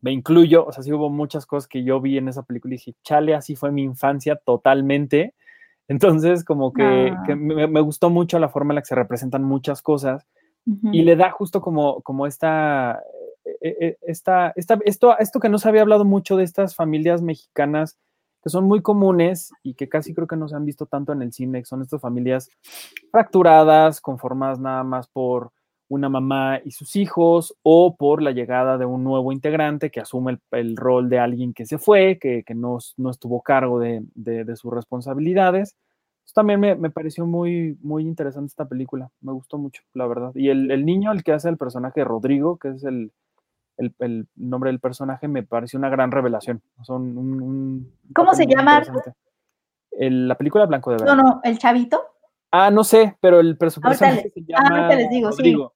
me incluyo, o sea, sí hubo muchas cosas que yo vi en esa película y dije, chale, así fue mi infancia totalmente. Entonces, como que, Ah. que me, me gustó mucho la forma en la que se representan muchas cosas y le da justo como, como esta, eh, eh, esta, esta, esto, esto que no se había hablado mucho de estas familias mexicanas que son muy comunes y que casi creo que no se han visto tanto en el cine, que son estas familias fracturadas, conformadas nada más por una mamá y sus hijos o por la llegada de un nuevo integrante que asume el, rol de alguien que se fue, que, que no, no, estuvo cargo de, de, sus responsabilidades. Eso también me, me, pareció muy, muy interesante esta película, me gustó mucho, la verdad. Y el, el niño, el que hace el personaje de Rodrigo, que es el, el, el, nombre del personaje, me pareció una gran revelación. Son un, un ¿Cómo se llama? El, la película Blanco de Verano. No, no, el chavito. Ah, no sé, pero el ahorita se llama ahorita les digo, Rodrigo.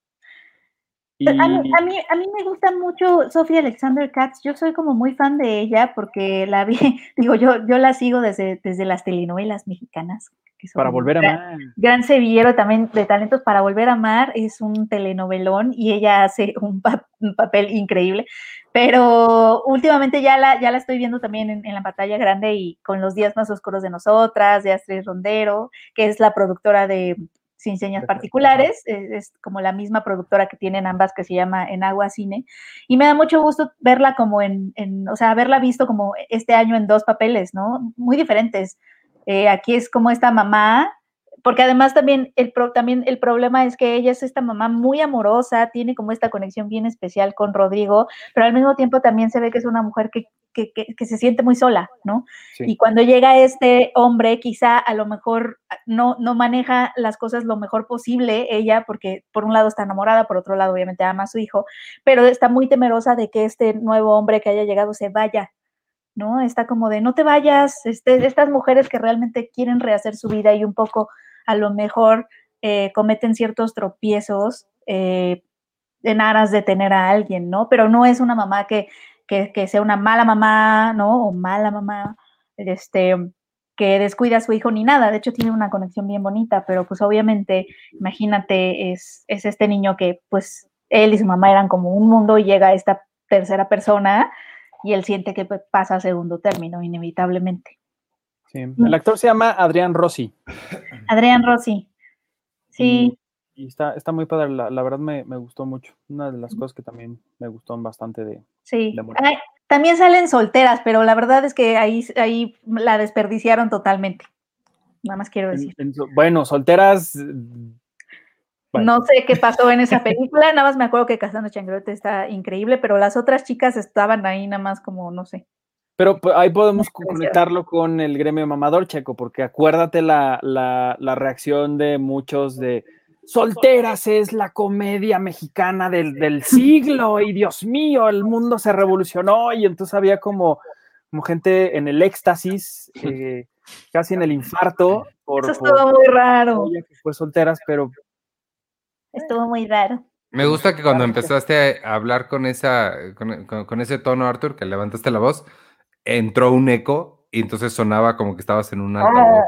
Sí. Y... A, mí, a, mí, a mí me gusta mucho Sofía Alexander Katz. Yo soy como muy fan de ella porque la vi, digo, yo, yo la sigo desde, desde las telenovelas mexicanas. Para volver a gran, amar. Gran sevillero también de talentos para volver a amar. Es un telenovelón y ella hace un, pa un papel increíble. Pero últimamente ya la, ya la estoy viendo también en, en, la pantalla grande y con los días más oscuros de nosotras, de Astrid Rondero, que es la productora de sin señas particulares, es, es, como la misma productora que tienen ambas que se llama En Agua Cine, y me da mucho gusto verla como en, en o sea, haberla visto como este año en dos papeles, ¿no? Muy diferentes. Eh, aquí es como esta mamá, porque además también el, pro, también el problema es que ella es esta mamá muy amorosa, tiene como esta conexión bien especial con Rodrigo, pero al mismo tiempo también se ve que es una mujer que, que, que, que se siente muy sola, ¿no? Sí. Y cuando llega este hombre, quizá a lo mejor no, no maneja las cosas lo mejor posible ella, porque por un lado está enamorada, por otro lado obviamente ama a su hijo, pero está muy temerosa de que este nuevo hombre que haya llegado se vaya, ¿no? Está como de no te vayas, este, estas mujeres que realmente quieren rehacer su vida y un poco a lo mejor eh, cometen ciertos tropiezos eh, en aras de tener a alguien, ¿no? Pero no es una mamá que, que, que, sea una mala mamá, ¿no? O mala mamá, este, que descuida a su hijo ni nada. De hecho, tiene una conexión bien bonita, pero pues obviamente, imagínate, es, es este niño que pues él y su mamá eran como un mundo y llega esta tercera persona y él siente que pues, pasa a segundo término, inevitablemente. Sí. El actor se llama Adrián Rossi. Adrián Rossi. Sí. Y, y está, está muy padre, la, la verdad me, me, gustó mucho. Una de las cosas que también me gustó bastante de. Sí. De Ay, también salen solteras, pero la verdad es que ahí, ahí la desperdiciaron totalmente. Nada más quiero decir. En, en, bueno, solteras. No sé qué pasó en esa película, nada más me acuerdo que Casano Changrote está increíble, pero las otras chicas estaban ahí nada más como, no sé. Pero ahí podemos conectarlo con el gremio mamador, Checo, porque acuérdate la, la- la reacción de muchos de Solteras es la comedia mexicana del, del siglo y Dios mío, el mundo se revolucionó y entonces había como, como gente en el éxtasis, eh, casi en el infarto por, Eso por- estuvo muy raro. que fue solteras, pero Estuvo muy raro. Me gusta que cuando empezaste a hablar con esa, con, con- con ese tono, Arthur, que levantaste la voz, entró un eco y entonces sonaba como que estabas en un altavoz.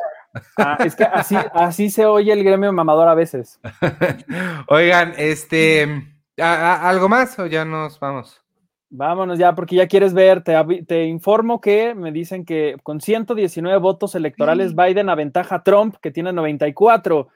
ah, es que así, así se oye el gremio mamador a veces. Oigan, este, ¿a- a- ¿algo más o ya nos vamos? Vámonos ya, porque ya quieres ver, te, te informo que me dicen que con 119 votos electorales Biden aventaja a Trump, que tiene 94,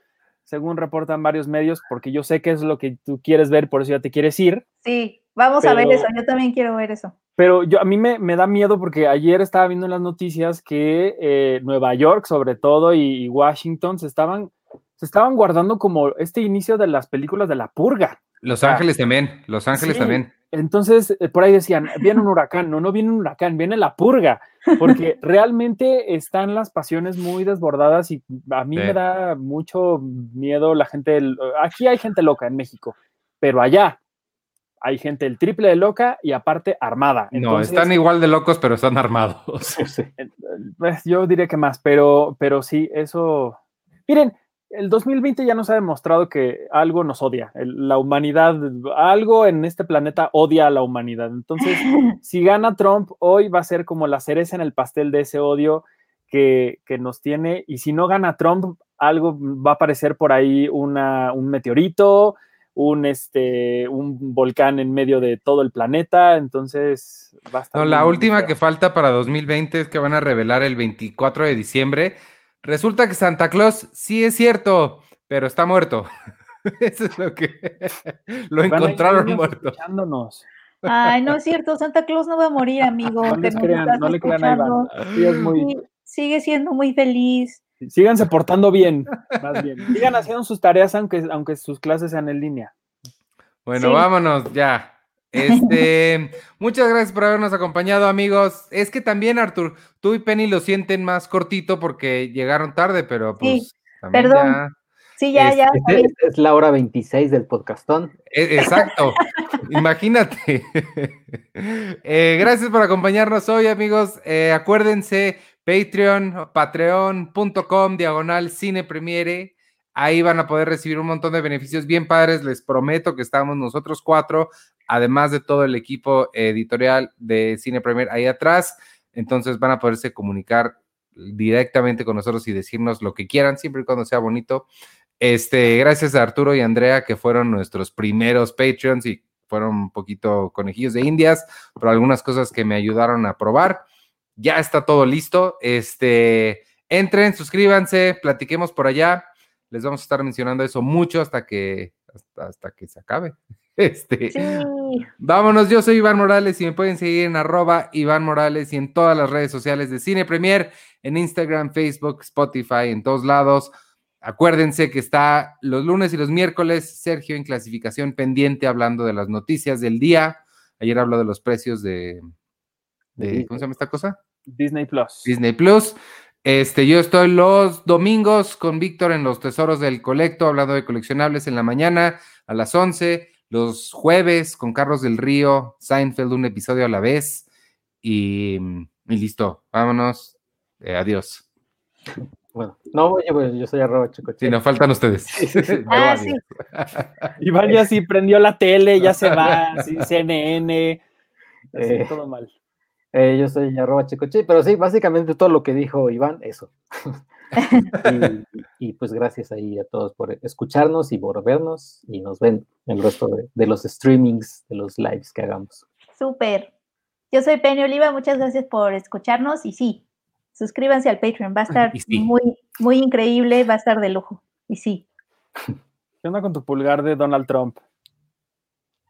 según reportan varios medios, porque yo sé que es lo que tú quieres ver, por eso ya te quieres ir. Sí, vamos a ver eso. Yo también quiero ver eso. Pero yo, a mí me, me da miedo porque ayer estaba viendo en las noticias que eh, Nueva York, sobre todo, y, y Washington se estaban, se estaban guardando como este inicio de las películas de la purga. Los Ángeles también, Los Ángeles sí. también. Entonces, eh, por ahí decían, viene un huracán, no, no viene un huracán, viene la purga, porque realmente están las pasiones muy desbordadas y a mí Sí. me da mucho miedo la gente, aquí hay gente loca en México, pero allá hay gente el triple de loca y aparte armada. No, están igual de locos, pero están armados. Sí. pues, yo diría que más, pero, pero sí, eso. Miren, el 2020 ya nos ha demostrado que algo nos odia. el- la humanidad, algo en este planeta odia a la humanidad. Entonces, si gana Trump, hoy va a ser como la cereza en el pastel de ese odio que, que nos tiene. Y si no gana Trump, algo va a aparecer por ahí una, un meteorito, un, este, un volcán en medio de todo el planeta. Entonces, va a estar. No, la última feo. que falta para 2020 es que van a revelar el 24 de diciembre. Resulta que Santa Claus sí es cierto, pero está muerto. Eso es lo que lo encontraron muerto. escuchándonos. Ay, no es cierto. Santa Claus no va a morir, amigo. No les crean, no le crean a Iván. es muy- Sigue siendo muy feliz. Síganse portando bien, más bien. Sigan haciendo sus tareas aunque, aunque sus clases sean en línea. Bueno, Sí. vámonos ya. Este, muchas gracias por habernos acompañado, amigos. Es que también, Artur, tú y Penny lo sienten más cortito porque llegaron tarde, pero pues también perdón. ya- Sí, ya, Es- ya. Este- es la hora 26 del podcastón. E- Exacto, imagínate. Eh, gracias por acompañarnos hoy, amigos. Eh, acuérdense, Patreon, patreon.com, diagonal cine premiere. Ahí van a poder recibir un montón de beneficios bien padres. Les prometo que estamos nosotros cuatro, además de todo el equipo editorial de Cine Premier ahí atrás. Entonces van a poderse comunicar directamente con nosotros y decirnos lo que quieran, siempre y cuando sea bonito. Este, gracias a Arturo y Andrea, que fueron nuestros primeros Patreons y fueron un poquito conejillos de indias, pero algunas cosas que me ayudaron a probar. Ya está todo listo. Este, entren, suscríbanse, platiquemos por allá. Les vamos a estar mencionando eso mucho hasta que, hasta, hasta que se acabe. Este, Sí. Vámonos, yo soy Iván Morales y me pueden seguir en arroba Iván Morales y en todas las redes sociales de Cine Premier, en Instagram, Facebook, Spotify, en todos lados. Acuérdense que está los lunes y los miércoles Sergio en clasificación pendiente hablando de las noticias del día. Ayer habló de los precios de, de ¿cómo se llama esta cosa? Disney Plus. Disney Plus. Este, yo estoy los domingos con Víctor en los Tesoros del Colecto, hablando de coleccionables en la mañana a las 11. Los jueves con Carlos del Río, Seinfeld, un episodio a la vez. Y, y listo, vámonos. Eh, adiós. Bueno, no, yo, yo soy arroba chicoche. Sí, nos faltan ustedes. Ah, sí. Iván ya sí prendió la tele, ya se va, sí, CNN, así, Eh. todo mal. Eh, yo soy arroba chicoche, pero sí, básicamente todo lo que dijo Iván, eso. y, y, pues gracias ahí a todos por escucharnos y por vernos y nos ven el resto de, de los streamings, de los lives que hagamos. Súper. Yo soy Penny Oliva, muchas gracias por escucharnos y sí, suscríbanse al Patreon, va a estar sí. muy, muy increíble, va a estar de lujo. Y sí. ¿Qué onda con tu pulgar de Donald Trump?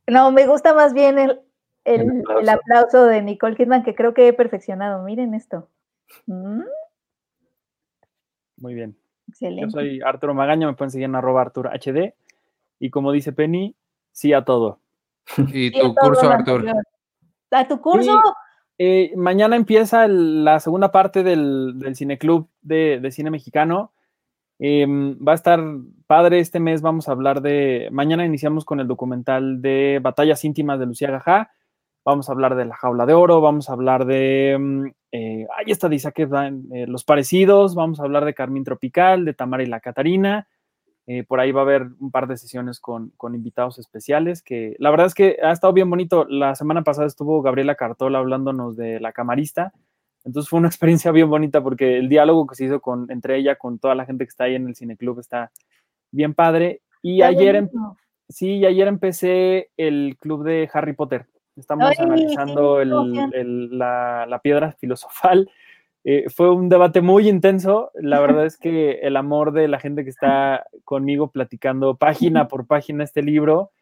No, me gusta más bien el, el, El aplauso. el aplauso de Nicole Kidman que creo que he perfeccionado. Miren esto. Mm, Muy bien. Yo excelente. soy Arturo Magaña, me pueden seguir en arroba Artur HD. Y como dice Penny, sí a todo. Y tu curso, lo Artur. anterior. ¿A tu curso? Eh, mañana empieza el- la segunda parte del, del Cineclub de, de Cine Mexicano. Em, va a estar padre este mes. Vamos a hablar de. Mañana iniciamos con el documental de Batallas íntimas de Lucía Gajá. Vamos a hablar de La Jaula de Oro. Vamos a hablar de. mm, eh, ahí está, dice que Los Parecidos. Vamos a hablar de Carmín Tropical, de Tamara y la Catarina. Eh, por ahí va a haber un par de sesiones con, con invitados especiales que la verdad es que ha estado bien bonito. La semana pasada estuvo Gabriela Cartola hablándonos de la camarista. Entonces fue una experiencia bien bonita porque el diálogo que se hizo con, entre ella con toda la gente que está ahí en el cineclub está bien padre. Y Está ayer, em- sí, y ayer empecé el club de Harry Potter. Estamos Ay, analizando el- el- la, la piedra filosofal. Eh, fue un debate muy intenso. La verdad es que el amor de la gente que está conmigo platicando página por página este libro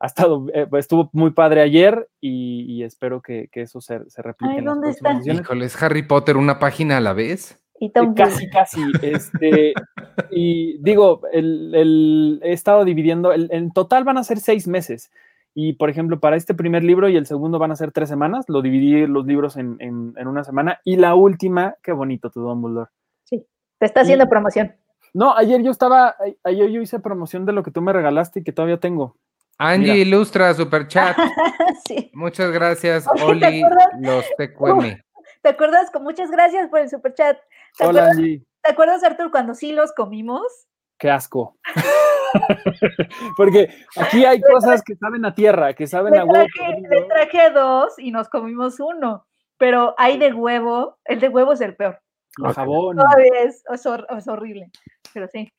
ha estado, eh, estuvo muy padre ayer y, y espero que, que eso se, se replique Ay, en ¿dónde está? Híjole, es Harry Potter una página a la vez. Y Eh, Casi, casi. Este, y digo, el, el- he estado dividiendo, el- en total van a ser seis meses. Y por ejemplo, para este primer libro y el segundo van a ser tres semanas. Lo dividí los libros en, en- en una semana. Y la última, qué bonito tu Dumbledore. Te está haciendo y- promoción. No, ayer yo estaba, ayer yo hice promoción de lo que tú me regalaste y que todavía tengo. Angie Mira. Ilustra, super chat. sí. Muchas gracias, ¿te Oli, acuerdas? los TQM. ¿Te acuerdas? Con muchas gracias por el superchat. ¿Te, Hola, acuerdas, Angie. ¿Te acuerdas, Artur, cuando sí los comimos? Qué asco. Porque aquí hay cosas que saben a tierra, que saben Le a huevo. traje, le traje dos y nos comimos uno. Pero hay de huevo. El de huevo es el peor. El jabón. Todavía es, es hor- es horrible. Pero sí.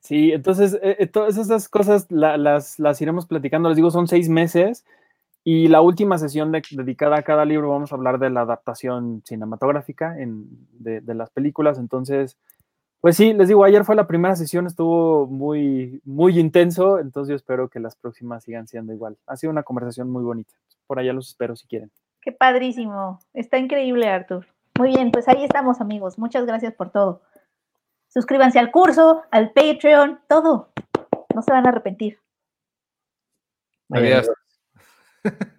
Sí, entonces eh, eh, todas esas cosas la- las, las iremos platicando. Les digo, son seis meses y la última sesión de- dedicada a cada libro vamos a hablar de la adaptación cinematográfica en- de, de las películas. Entonces, pues sí, les digo, ayer fue la primera sesión, estuvo muy, muy intenso, entonces yo espero que las próximas sigan siendo igual. Ha sido una conversación muy bonita. Por allá los espero si quieren. Qué padrísimo. Está increíble, Artur. Muy bien, pues ahí estamos, amigos. Muchas gracias por todo. Suscríbanse al curso, al Patreon, todo. No se van a arrepentir. Adiós.